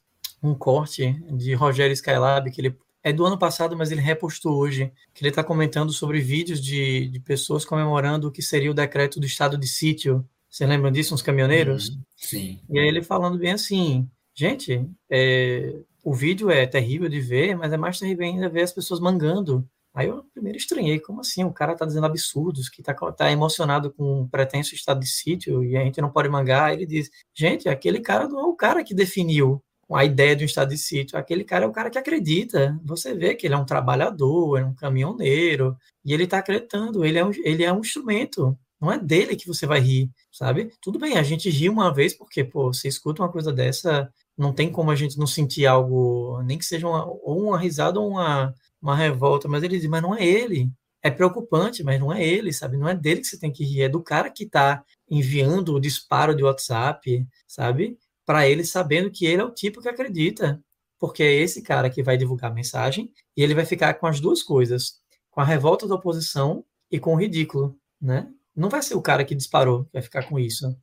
D: um corte de Rogério Skylab, que ele é do ano passado, mas ele repostou hoje, que ele está comentando sobre vídeos de, de pessoas comemorando o que seria o decreto do estado de sítio. Você lembra disso, uns caminhoneiros? Uhum,
E: sim.
D: E aí ele falando bem assim, gente, é, o vídeo é terrível de ver, mas é mais terrível ainda ver as pessoas mangando. Aí eu primeiro estranhei, como assim? O cara tá dizendo absurdos, que tá, tá emocionado com um pretenso estado de sítio e a gente não pode mangar. Aí ele diz, gente, aquele cara não é o cara que definiu a ideia de um estado de sítio. Aquele cara é o cara que acredita. Você vê que ele é um trabalhador, é um caminhoneiro, e ele está acreditando. Ele é, um, ele é um instrumento. Não é dele que você vai rir, sabe? Tudo bem, a gente ri uma vez porque, pô, você escuta uma coisa dessa, não tem como a gente não sentir algo, nem que seja uma, ou uma risada ou uma, uma revolta, mas ele diz, mas não é ele. É preocupante, mas não é ele, sabe? Não é dele que você tem que rir, é do cara que está enviando o disparo de WhatsApp, sabe? Para ele sabendo que ele é o tipo que acredita, porque é esse cara que vai divulgar a mensagem e ele vai ficar com as duas coisas. com a revolta da oposição e com o ridículo, né? Não vai ser o cara que disparou que vai ficar com isso.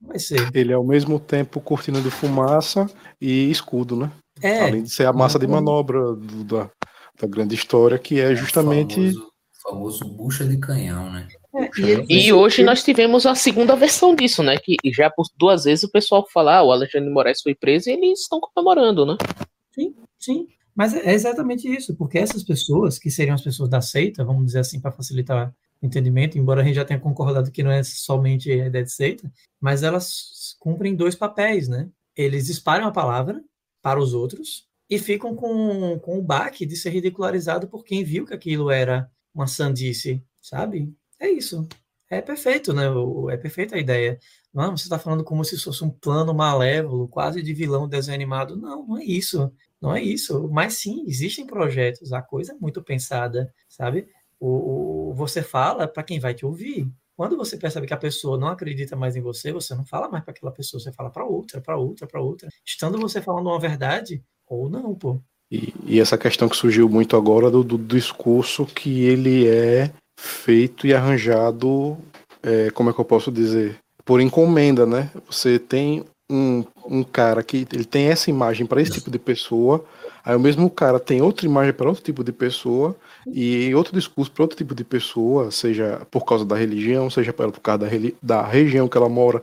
D: Não vai ser.
A: Ele é ao mesmo tempo cortina de fumaça e escudo, né?
D: É.
A: Além de ser a massa de
D: Uhum.
A: manobra do- da, da grande história, que é justamente.
E: O famoso, famoso bucha de canhão, né?
D: É, e
C: E hoje nós tivemos a segunda versão disso, né? Que já por duas vezes o pessoal fala, ah, o Alexandre de Moraes foi preso e eles estão comemorando, né?
D: Sim, mas é exatamente isso, porque essas pessoas, que seriam as pessoas da seita, vamos dizer assim, para facilitar o entendimento, embora a gente já tenha concordado que não é somente a ideia de seita, mas elas cumprem dois papéis, né? Eles espalham a palavra para os outros e ficam com, com o baque de ser ridicularizado por quem viu que aquilo era uma sandice, sabe? É isso. É perfeito, né? É perfeita a ideia. Não, você está falando como se fosse um plano malévolo, quase de vilão desenho animado. Não, não é isso. Não é isso, mas sim, existem projetos, a coisa é muito pensada, sabe? O, o- você fala para quem vai te ouvir. Quando você percebe que a pessoa não acredita mais em você, você não fala mais para aquela pessoa, você fala para outra, para outra, para outra. Estando você falando uma verdade ou não, pô.
A: E, e essa questão que surgiu muito agora do, do discurso que ele é feito e arranjado, é, como é que eu posso dizer? Por encomenda, né? Você tem um, um cara que ele tem essa imagem para esse tipo de pessoa, aí o mesmo cara tem outra imagem para outro tipo de pessoa e outro discurso para outro tipo de pessoa, seja por causa da religião, seja por causa da, da região que ela mora.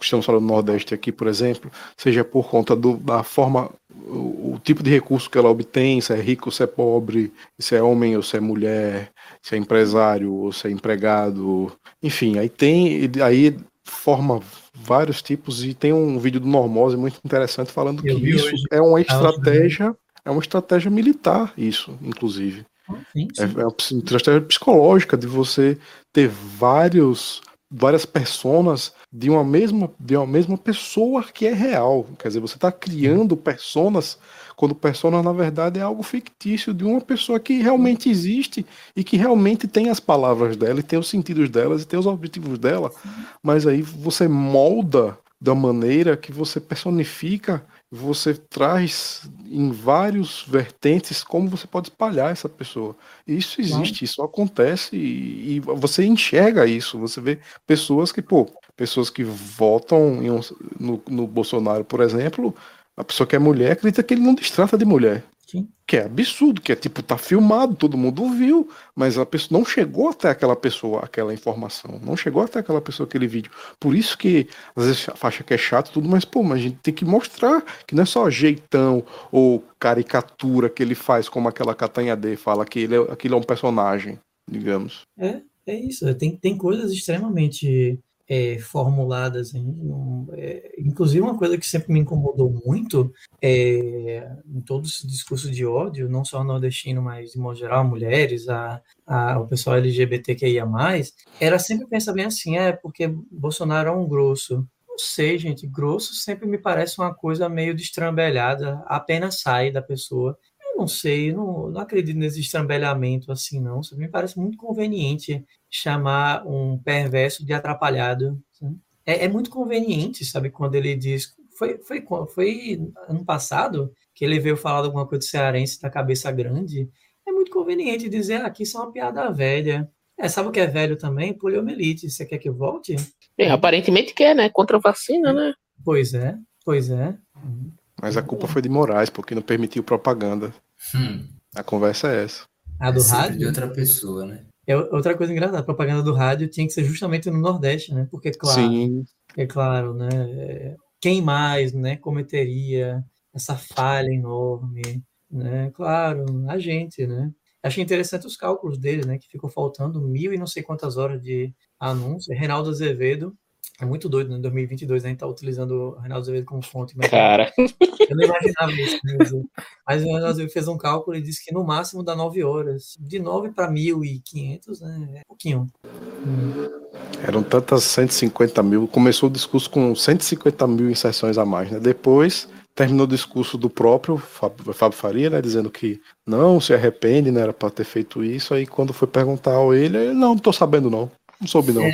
A: Estamos falando do Nordeste aqui, por exemplo, seja por conta do, da forma, o, o tipo de recurso que ela obtém, se é rico se é pobre, se é homem ou se é mulher, se é empresário ou se é empregado, enfim, aí tem, aí forma vários tipos e tem um vídeo do Normose muito interessante falando
D: Eu
A: que isso
D: hoje.
A: é uma
D: Ah,
A: estratégia, é uma estratégia militar, isso, inclusive.
D: Sim,
A: É,
D: sim.
A: é uma estratégia psicológica de você ter vários várias personas de uma mesma de uma mesma pessoa que é real. Quer dizer, você está criando personas quando persona na verdade é algo fictício de uma pessoa que realmente existe e que realmente tem as palavras dela e tem os sentidos delas e tem os objetivos dela, mas aí você molda da maneira que você personifica, você traz em vários vertentes como você pode espalhar essa pessoa. Isso existe, isso acontece e, e você enxerga isso. Você vê pessoas que, pô, pessoas que votam um- no, no Bolsonaro, por exemplo, a pessoa que é mulher acredita que ele não destrata de mulher.
D: Sim.
A: Que é absurdo, que é tipo, tá filmado, todo mundo viu, mas a pessoa não chegou até aquela pessoa, aquela informação, não chegou até aquela pessoa, aquele vídeo. Por isso que às vezes acha que é chato tudo, mas pô, mas a gente tem que mostrar que não é só jeitão ou caricatura que ele faz, como aquela Catanha D fala que ele é, aquilo é um personagem, digamos.
D: É, é isso. Tem, tem coisas extremamente é, formuladas. hein? Não- é, inclusive, uma coisa que sempre me incomodou muito é, em todo esse discurso de ódio, não só nordestino, mas de modo geral, mulheres, a, a, o pessoal LGBTQIA, era sempre pensar bem assim: é porque Bolsonaro é um grosso. Não sei, gente, grosso sempre me parece uma coisa meio destrambelhada, apenas sai da pessoa. Eu não sei, não, não acredito nesse estrambelhamento assim, não. Isso me parece muito conveniente chamar um perverso de atrapalhado. É, é muito conveniente, sabe, quando ele diz. Foi, foi, foi ano passado que ele veio falar de alguma coisa de cearense da cabeça grande. É muito conveniente dizer, ah, aqui isso é uma piada velha. É, sabe o que é velho também? Poliomielite. Você quer que eu volte?
C: É, aparentemente quer, né? Contra a vacina, né?
D: Pois é, pois é.
A: Mas a culpa foi de Moraes, porque não permitiu propaganda.
E: Hum,
A: A conversa é essa.
D: A do
E: é
D: rádio?
E: de outra pessoa, né?
D: É outra coisa engraçada, a propaganda do rádio tinha que ser justamente no Nordeste, né? Porque, claro,
A: Sim,
D: é claro, né? Quem mais, né, cometeria essa falha enorme, né? Claro, a gente, né? Achei interessante os cálculos dele, né? Que ficou faltando mil e não sei quantas horas de anúncio. Reinaldo Azevedo, é muito doido, né? Em 2022 a gente tá utilizando o Reinaldo Azevedo como fonte, mas
C: Cara,
D: eu não imaginava isso. né? Mas o Reinaldo Azevedo fez um cálculo e disse que no máximo dá nove horas. De nove para 1.500, né? É pouquinho. Hum.
A: eram tantas 150 mil. Começou o discurso com 150 mil inserções a mais, né? Depois terminou o discurso do próprio Fábio, Fábio Faria, né? Dizendo que não se arrepende, né? Era para ter feito isso. Aí quando foi perguntar ao ele, ele não, não tô sabendo não. Não soube não.
D: É.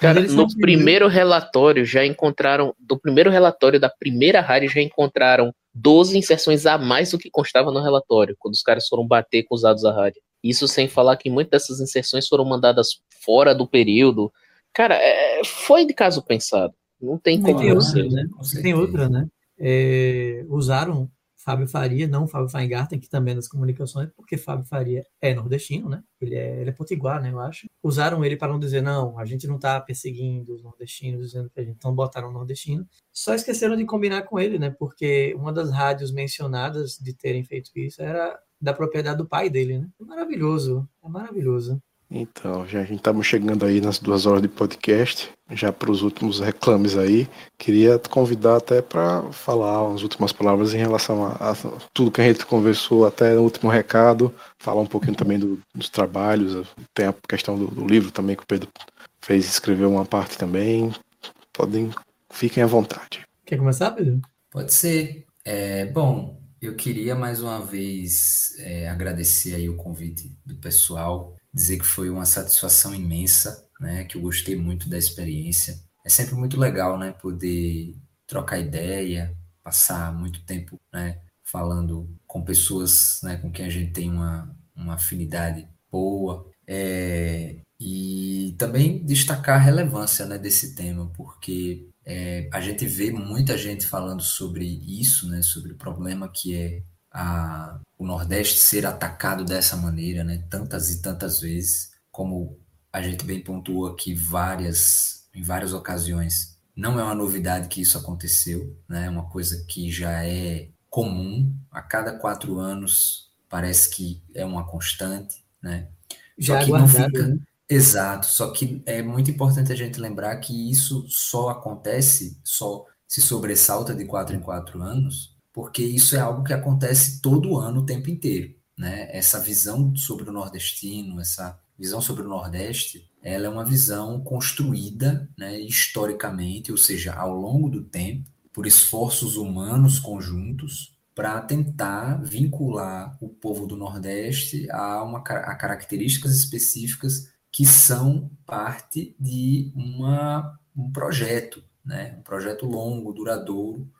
C: Cara, no primeiro relatório já encontraram, do primeiro relatório da primeira rádio já encontraram 12 inserções a mais do que constava no relatório, quando os caras foram bater com os dados da rádio. Isso sem falar que muitas dessas inserções foram mandadas fora do período. Cara, é, foi de caso pensado. Não tem como
D: tem outra, né? Tem outra, né? É, usaram Fábio Faria, não Fábio Feingarten, que também é das comunicações, porque Fábio Faria é nordestino, né? Ele é, ele é potiguar, né? Eu acho. Usaram ele para não dizer, não, a gente não está perseguindo os nordestinos, dizendo que a gente. Então botaram nordestino. Só esqueceram de combinar com ele, né? Porque uma das rádios mencionadas de terem feito isso era da propriedade do pai dele, né? É maravilhoso, é maravilhoso.
A: Então, já a gente estamos chegando aí nas duas horas de podcast, já para os últimos reclames aí. Queria te convidar até para falar as últimas palavras em relação a, a, tudo que a gente conversou até no último recado, falar um pouquinho também do, dos trabalhos, tem a questão do, do, livro também que o Pedro fez, escreveu uma parte também. Podem, fiquem à vontade.
D: Quer começar, Pedro?
E: Pode ser. É, bom, eu queria mais uma vez é, agradecer aí o convite do pessoal dizer que foi uma satisfação imensa, né? Que eu gostei muito da experiência. É sempre muito legal, né? Poder trocar ideia, passar muito tempo, né? Falando com pessoas, né? Com quem a gente tem uma, uma afinidade boa. É, e também destacar a relevância né, desse tema, porque é, a gente vê muita gente falando sobre isso, né, sobre o problema que é a, o Nordeste ser atacado dessa maneira, né, tantas e tantas vezes, como a gente bem pontuou aqui várias, em várias ocasiões. Não é uma novidade que isso aconteceu, né, é uma coisa que já é comum, a cada quatro anos parece que é uma constante, né?
D: Já só que não fica... Né?
E: Exato, só que é muito importante a gente lembrar que isso só acontece, só se sobressalta de quatro em quatro anos, porque isso é algo que acontece todo ano, o tempo inteiro. Né? Essa visão sobre o nordestino, essa visão sobre o Nordeste, ela é uma visão construída né, historicamente, ou seja, ao longo do tempo, por esforços humanos conjuntos, para tentar vincular o povo do Nordeste a, uma, a características específicas que são parte de uma, um projeto, né? um projeto longo, duradouro,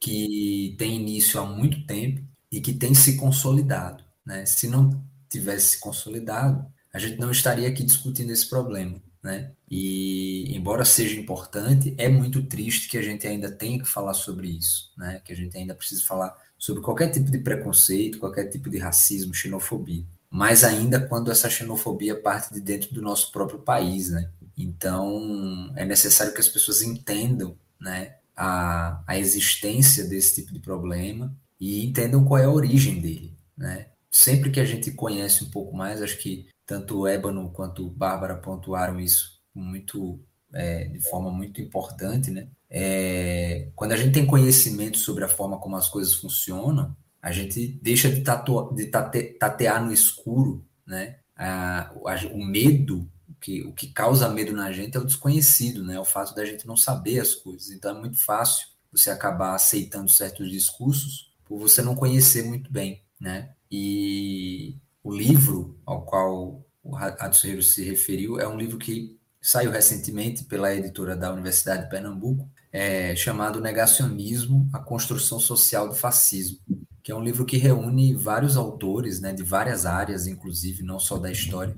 E: que tem início há muito tempo e que tem se consolidado. Né? Se não tivesse se consolidado, a gente não estaria aqui discutindo esse problema. Né? E, embora seja importante, é muito triste que a gente ainda tenha que falar sobre isso, né? que a gente ainda precisa falar sobre qualquer tipo de preconceito, qualquer tipo de racismo, xenofobia. Mais ainda quando essa xenofobia parte de dentro do nosso próprio país. Né? Então, é necessário que as pessoas entendam né, a, a existência desse tipo de problema e entendam qual é a origem dele, né? Sempre que a gente conhece um pouco mais, acho que tanto o Ébano quanto Bárbara pontuaram isso muito é, de forma muito importante, né? É, quando a gente tem conhecimento sobre a forma como as coisas funcionam, a gente deixa de, tatu, de tate, tatear no escuro, né? A, a, o medo que, o que causa medo na gente é o desconhecido, né? O fato da gente não saber as coisas. Então é muito fácil você acabar aceitando certos discursos por você não conhecer muito bem, né? E o livro ao qual o Hatsuhiro se referiu é um livro que saiu recentemente pela editora da Universidade de Pernambuco, é, chamado Negacionismo, a Construção Social do Fascismo, que é um livro que reúne vários autores, né, de várias áreas, inclusive, não só da história,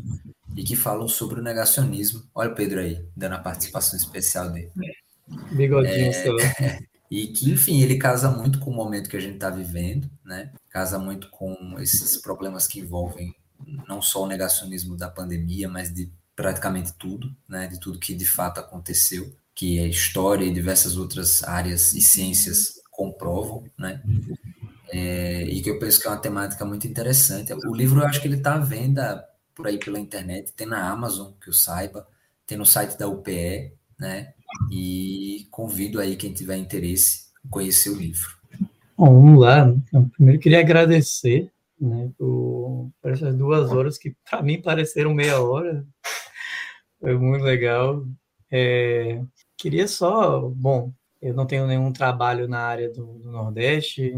E: e que falam sobre o negacionismo. Olha o Pedro aí, dando a participação especial dele.
D: Bigodinho, é, *laughs*
E: E que, enfim, ele casa muito com o momento que a gente está vivendo, né? Casa muito com esses problemas que envolvem não só o negacionismo da pandemia, mas de praticamente tudo, né? De tudo que de fato aconteceu, que a história e diversas outras áreas e ciências comprovam, né? É, e que eu penso que é uma temática muito interessante. O livro, eu acho que ele está à venda por aí pela internet, tem na Amazon, que eu saiba, tem no site da UPE, né? E convido aí quem tiver interesse conhecer o livro.
D: Bom, vamos lá. Eu primeiro queria agradecer né, por, por essas duas horas que para mim pareceram meia hora. Foi muito legal. É, queria só, bom, eu não tenho nenhum trabalho na área do, do Nordeste,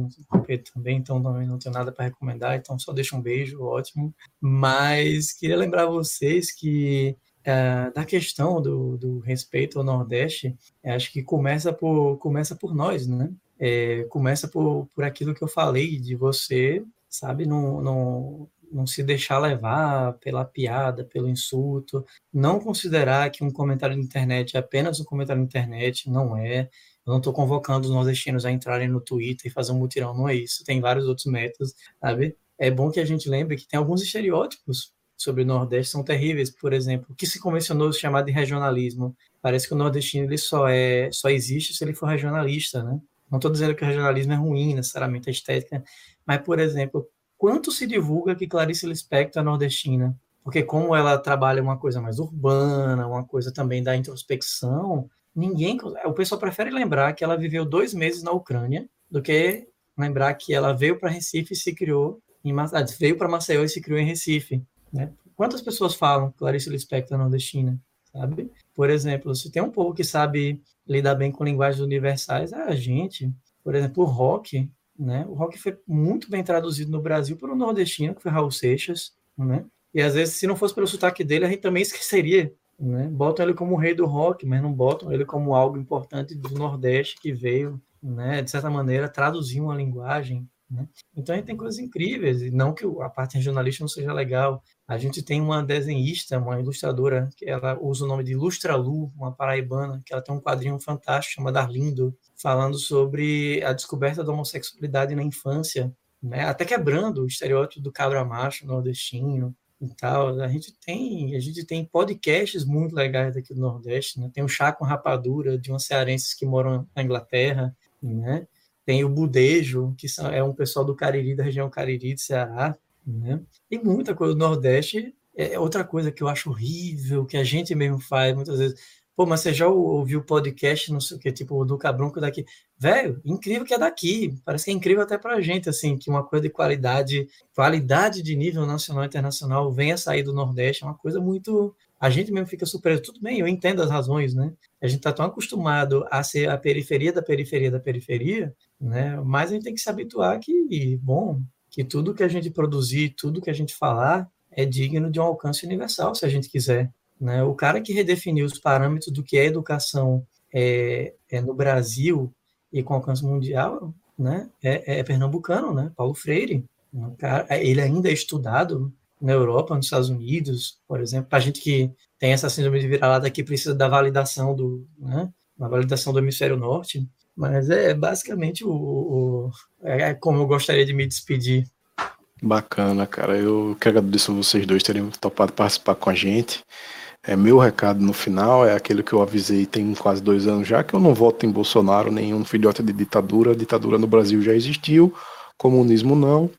D: também, então também não tenho nada para recomendar, então só deixo um beijo, ótimo. Mas queria lembrar vocês que é, da questão do, do, respeito ao Nordeste, acho que começa por, começa por nós, né? É, começa por, por aquilo que eu falei de você, sabe, não, não, não se deixar levar pela piada, pelo insulto, não considerar que um comentário na internet é apenas um comentário na internet, não é. Eu não estou convocando os nordestinos a entrarem no Twitter e fazer um mutirão, não é isso. Tem vários outros métodos, sabe? É bom que a gente lembre que tem alguns estereótipos sobre o Nordeste são terríveis, por exemplo, o que se convencionou chamar de regionalismo. Parece que o nordestino ele só é só existe se ele for regionalista, né? Não estou dizendo que o regionalismo é ruim, necessariamente a estética, mas por exemplo, quanto se divulga que Clarice Lispector é nordestina? Porque como ela trabalha uma coisa mais urbana, uma coisa também da introspecção, ninguém, o pessoal prefere lembrar que ela viveu dois meses na Ucrânia do que lembrar que ela veio para Recife e se criou em ah, veio para Maceió e se criou em Recife. Né? Quantas pessoas falam Clarice Lispector nordestina? Sabe? Por exemplo, se tem um povo que sabe lidar bem com linguagens universais, é a gente. Por exemplo, o rock, né? O rock foi muito bem traduzido no Brasil por um nordestino, que foi Raul Seixas, né? E às vezes, se não fosse pelo sotaque dele, a gente também *laughs* esqueceria, né? Botam ele como rei do rock, mas não botam ele como algo importante do Nordeste que veio, né? De certa maneira, traduzir uma linguagem, né? Então a gente tem coisas incríveis, e não que a parte regionalista não seja legal. A gente tem uma desenhista, uma ilustradora, que ela usa o nome de Ilustralu, uma paraibana, que ela tem um quadrinho fantástico chamado Arlindo, falando sobre a descoberta da homossexualidade na infância, né? até quebrando o estereótipo do cabra macho nordestino e tal. A gente tem, a gente tem podcasts muito legais daqui do Nordeste, né? Tem o Chá com Rapadura, de uns cearenses que moram na Inglaterra, né? tem o Budejo, que é um pessoal do Cariri, da região Cariri de Ceará, né? E muita coisa do Nordeste. É outra coisa que eu acho horrível, que a gente mesmo faz muitas vezes. Pô, mas você já ouviu o podcast, não sei o que, tipo, do Cabronco daqui? Velho, incrível que é daqui. Parece que é incrível até pra gente, assim, que uma coisa de qualidade, qualidade de nível nacional e internacional venha sair do Nordeste. É uma coisa muito. A gente mesmo fica surpreso. Tudo bem, eu entendo as razões, né? A gente tá tão acostumado a ser a periferia da periferia da periferia, né? Mas a gente tem que se habituar que, bom, que tudo que a gente produzir, tudo que a gente falar é digno de um alcance universal, se a gente quiser. Né? O cara que redefiniu os parâmetros do que é educação é, é no Brasil e com alcance mundial né? é, é pernambucano, né? Paulo Freire. Um cara, ele ainda é estudado na Europa, nos Estados Unidos, por exemplo, para gente que tem essa síndrome de vira-lata que precisa da validação do, né? Uma validação do hemisfério norte. Mas é basicamente o, o é como eu gostaria de me despedir.
A: Bacana, cara. Eu quero agradecer a vocês dois terem topado participar com a gente. É, meu recado no final é aquele que eu avisei tem quase dois anos já, que eu não voto em Bolsonaro, nenhum filhote de ditadura. Ditadura no Brasil já existiu, comunismo não.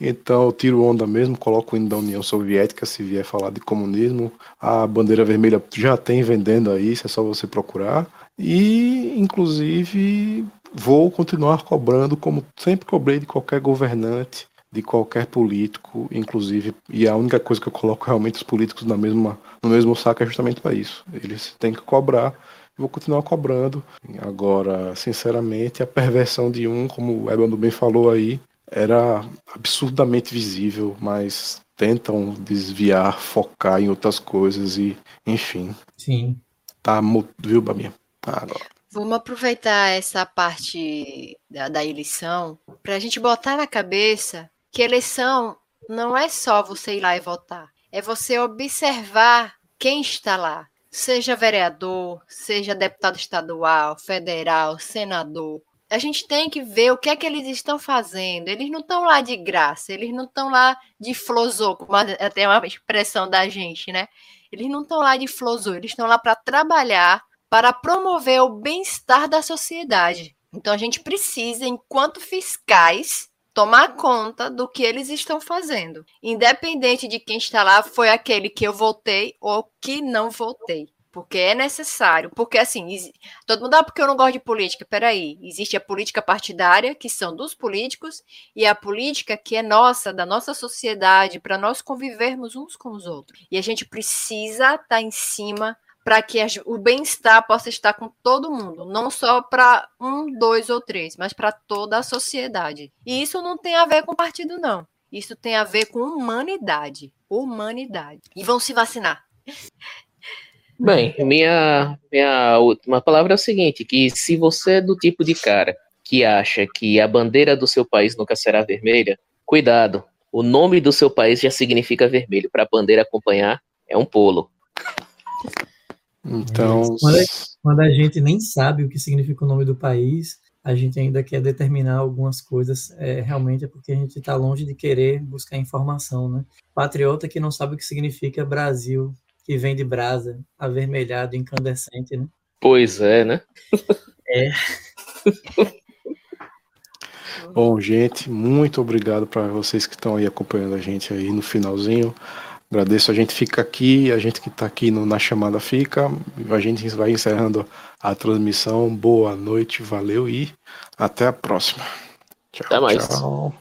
A: Então eu tiro onda mesmo, coloco o hino da União Soviética se vier falar de comunismo. A bandeira vermelha já tem vendendo aí, isso é só você procurar. E, inclusive, vou continuar cobrando, como sempre cobrei de qualquer governante, de qualquer político, inclusive, e a única coisa que eu coloco realmente os políticos na mesma, no mesmo saco é justamente para isso. Eles têm que cobrar, vou continuar cobrando. Agora, sinceramente, a perversão de um, como o Ebano bem falou aí, era absurdamente visível, mas tentam desviar, focar em outras coisas e, enfim.
D: Sim.
A: Tá, viu, Babinha? Agora.
B: Vamos aproveitar essa parte da, da eleição para a gente botar na cabeça que eleição não é só você ir lá e votar, é você observar quem está lá, seja vereador, seja deputado estadual, federal, senador. A gente tem que ver o que é que eles estão fazendo. Eles não estão lá de graça, eles não estão lá de flosô, como até uma expressão da gente, né? Eles não estão lá de flosô, eles estão lá para trabalhar para promover o bem-estar da sociedade. Então a gente precisa, enquanto fiscais, tomar conta do que eles estão fazendo, independente de quem está lá, foi aquele que eu votei ou que não votei. Porque é necessário. Porque, assim, todo mundo, ah, porque eu não gosto de política. Peraí, existe a política partidária, que são dos políticos, e a política que é nossa, da nossa sociedade, para nós convivermos uns com os outros. E a gente precisa estar tá em cima para que o bem-estar possa estar com todo mundo, não só para um, dois ou três, mas para toda a sociedade. E isso não tem a ver com partido, não. Isso tem a ver com humanidade. Humanidade. E vão se vacinar. *laughs*
C: Bem, minha, minha última palavra é o seguinte, que se você é do tipo de cara que acha que a bandeira do seu país nunca será vermelha, cuidado, o nome do seu país já significa vermelho, para a bandeira acompanhar é um polo. *laughs*
A: Então,
D: quando a, quando a gente nem sabe o que significa o nome do país, a gente ainda quer determinar algumas coisas, é, realmente é porque a gente está longe de querer buscar informação, né? Patriota que não sabe o que significa Brasil, que vem de brasa, avermelhado, incandescente, né?
C: Pois é, né?
D: É. *laughs*
A: Bom, gente, muito obrigado para vocês que estão aí acompanhando a gente aí no finalzinho. Agradeço, a gente fica aqui, a gente que está aqui no, na chamada fica, a gente vai encerrando a transmissão. Boa noite, valeu e até a próxima.
C: Tchau, até mais.
A: Tchau.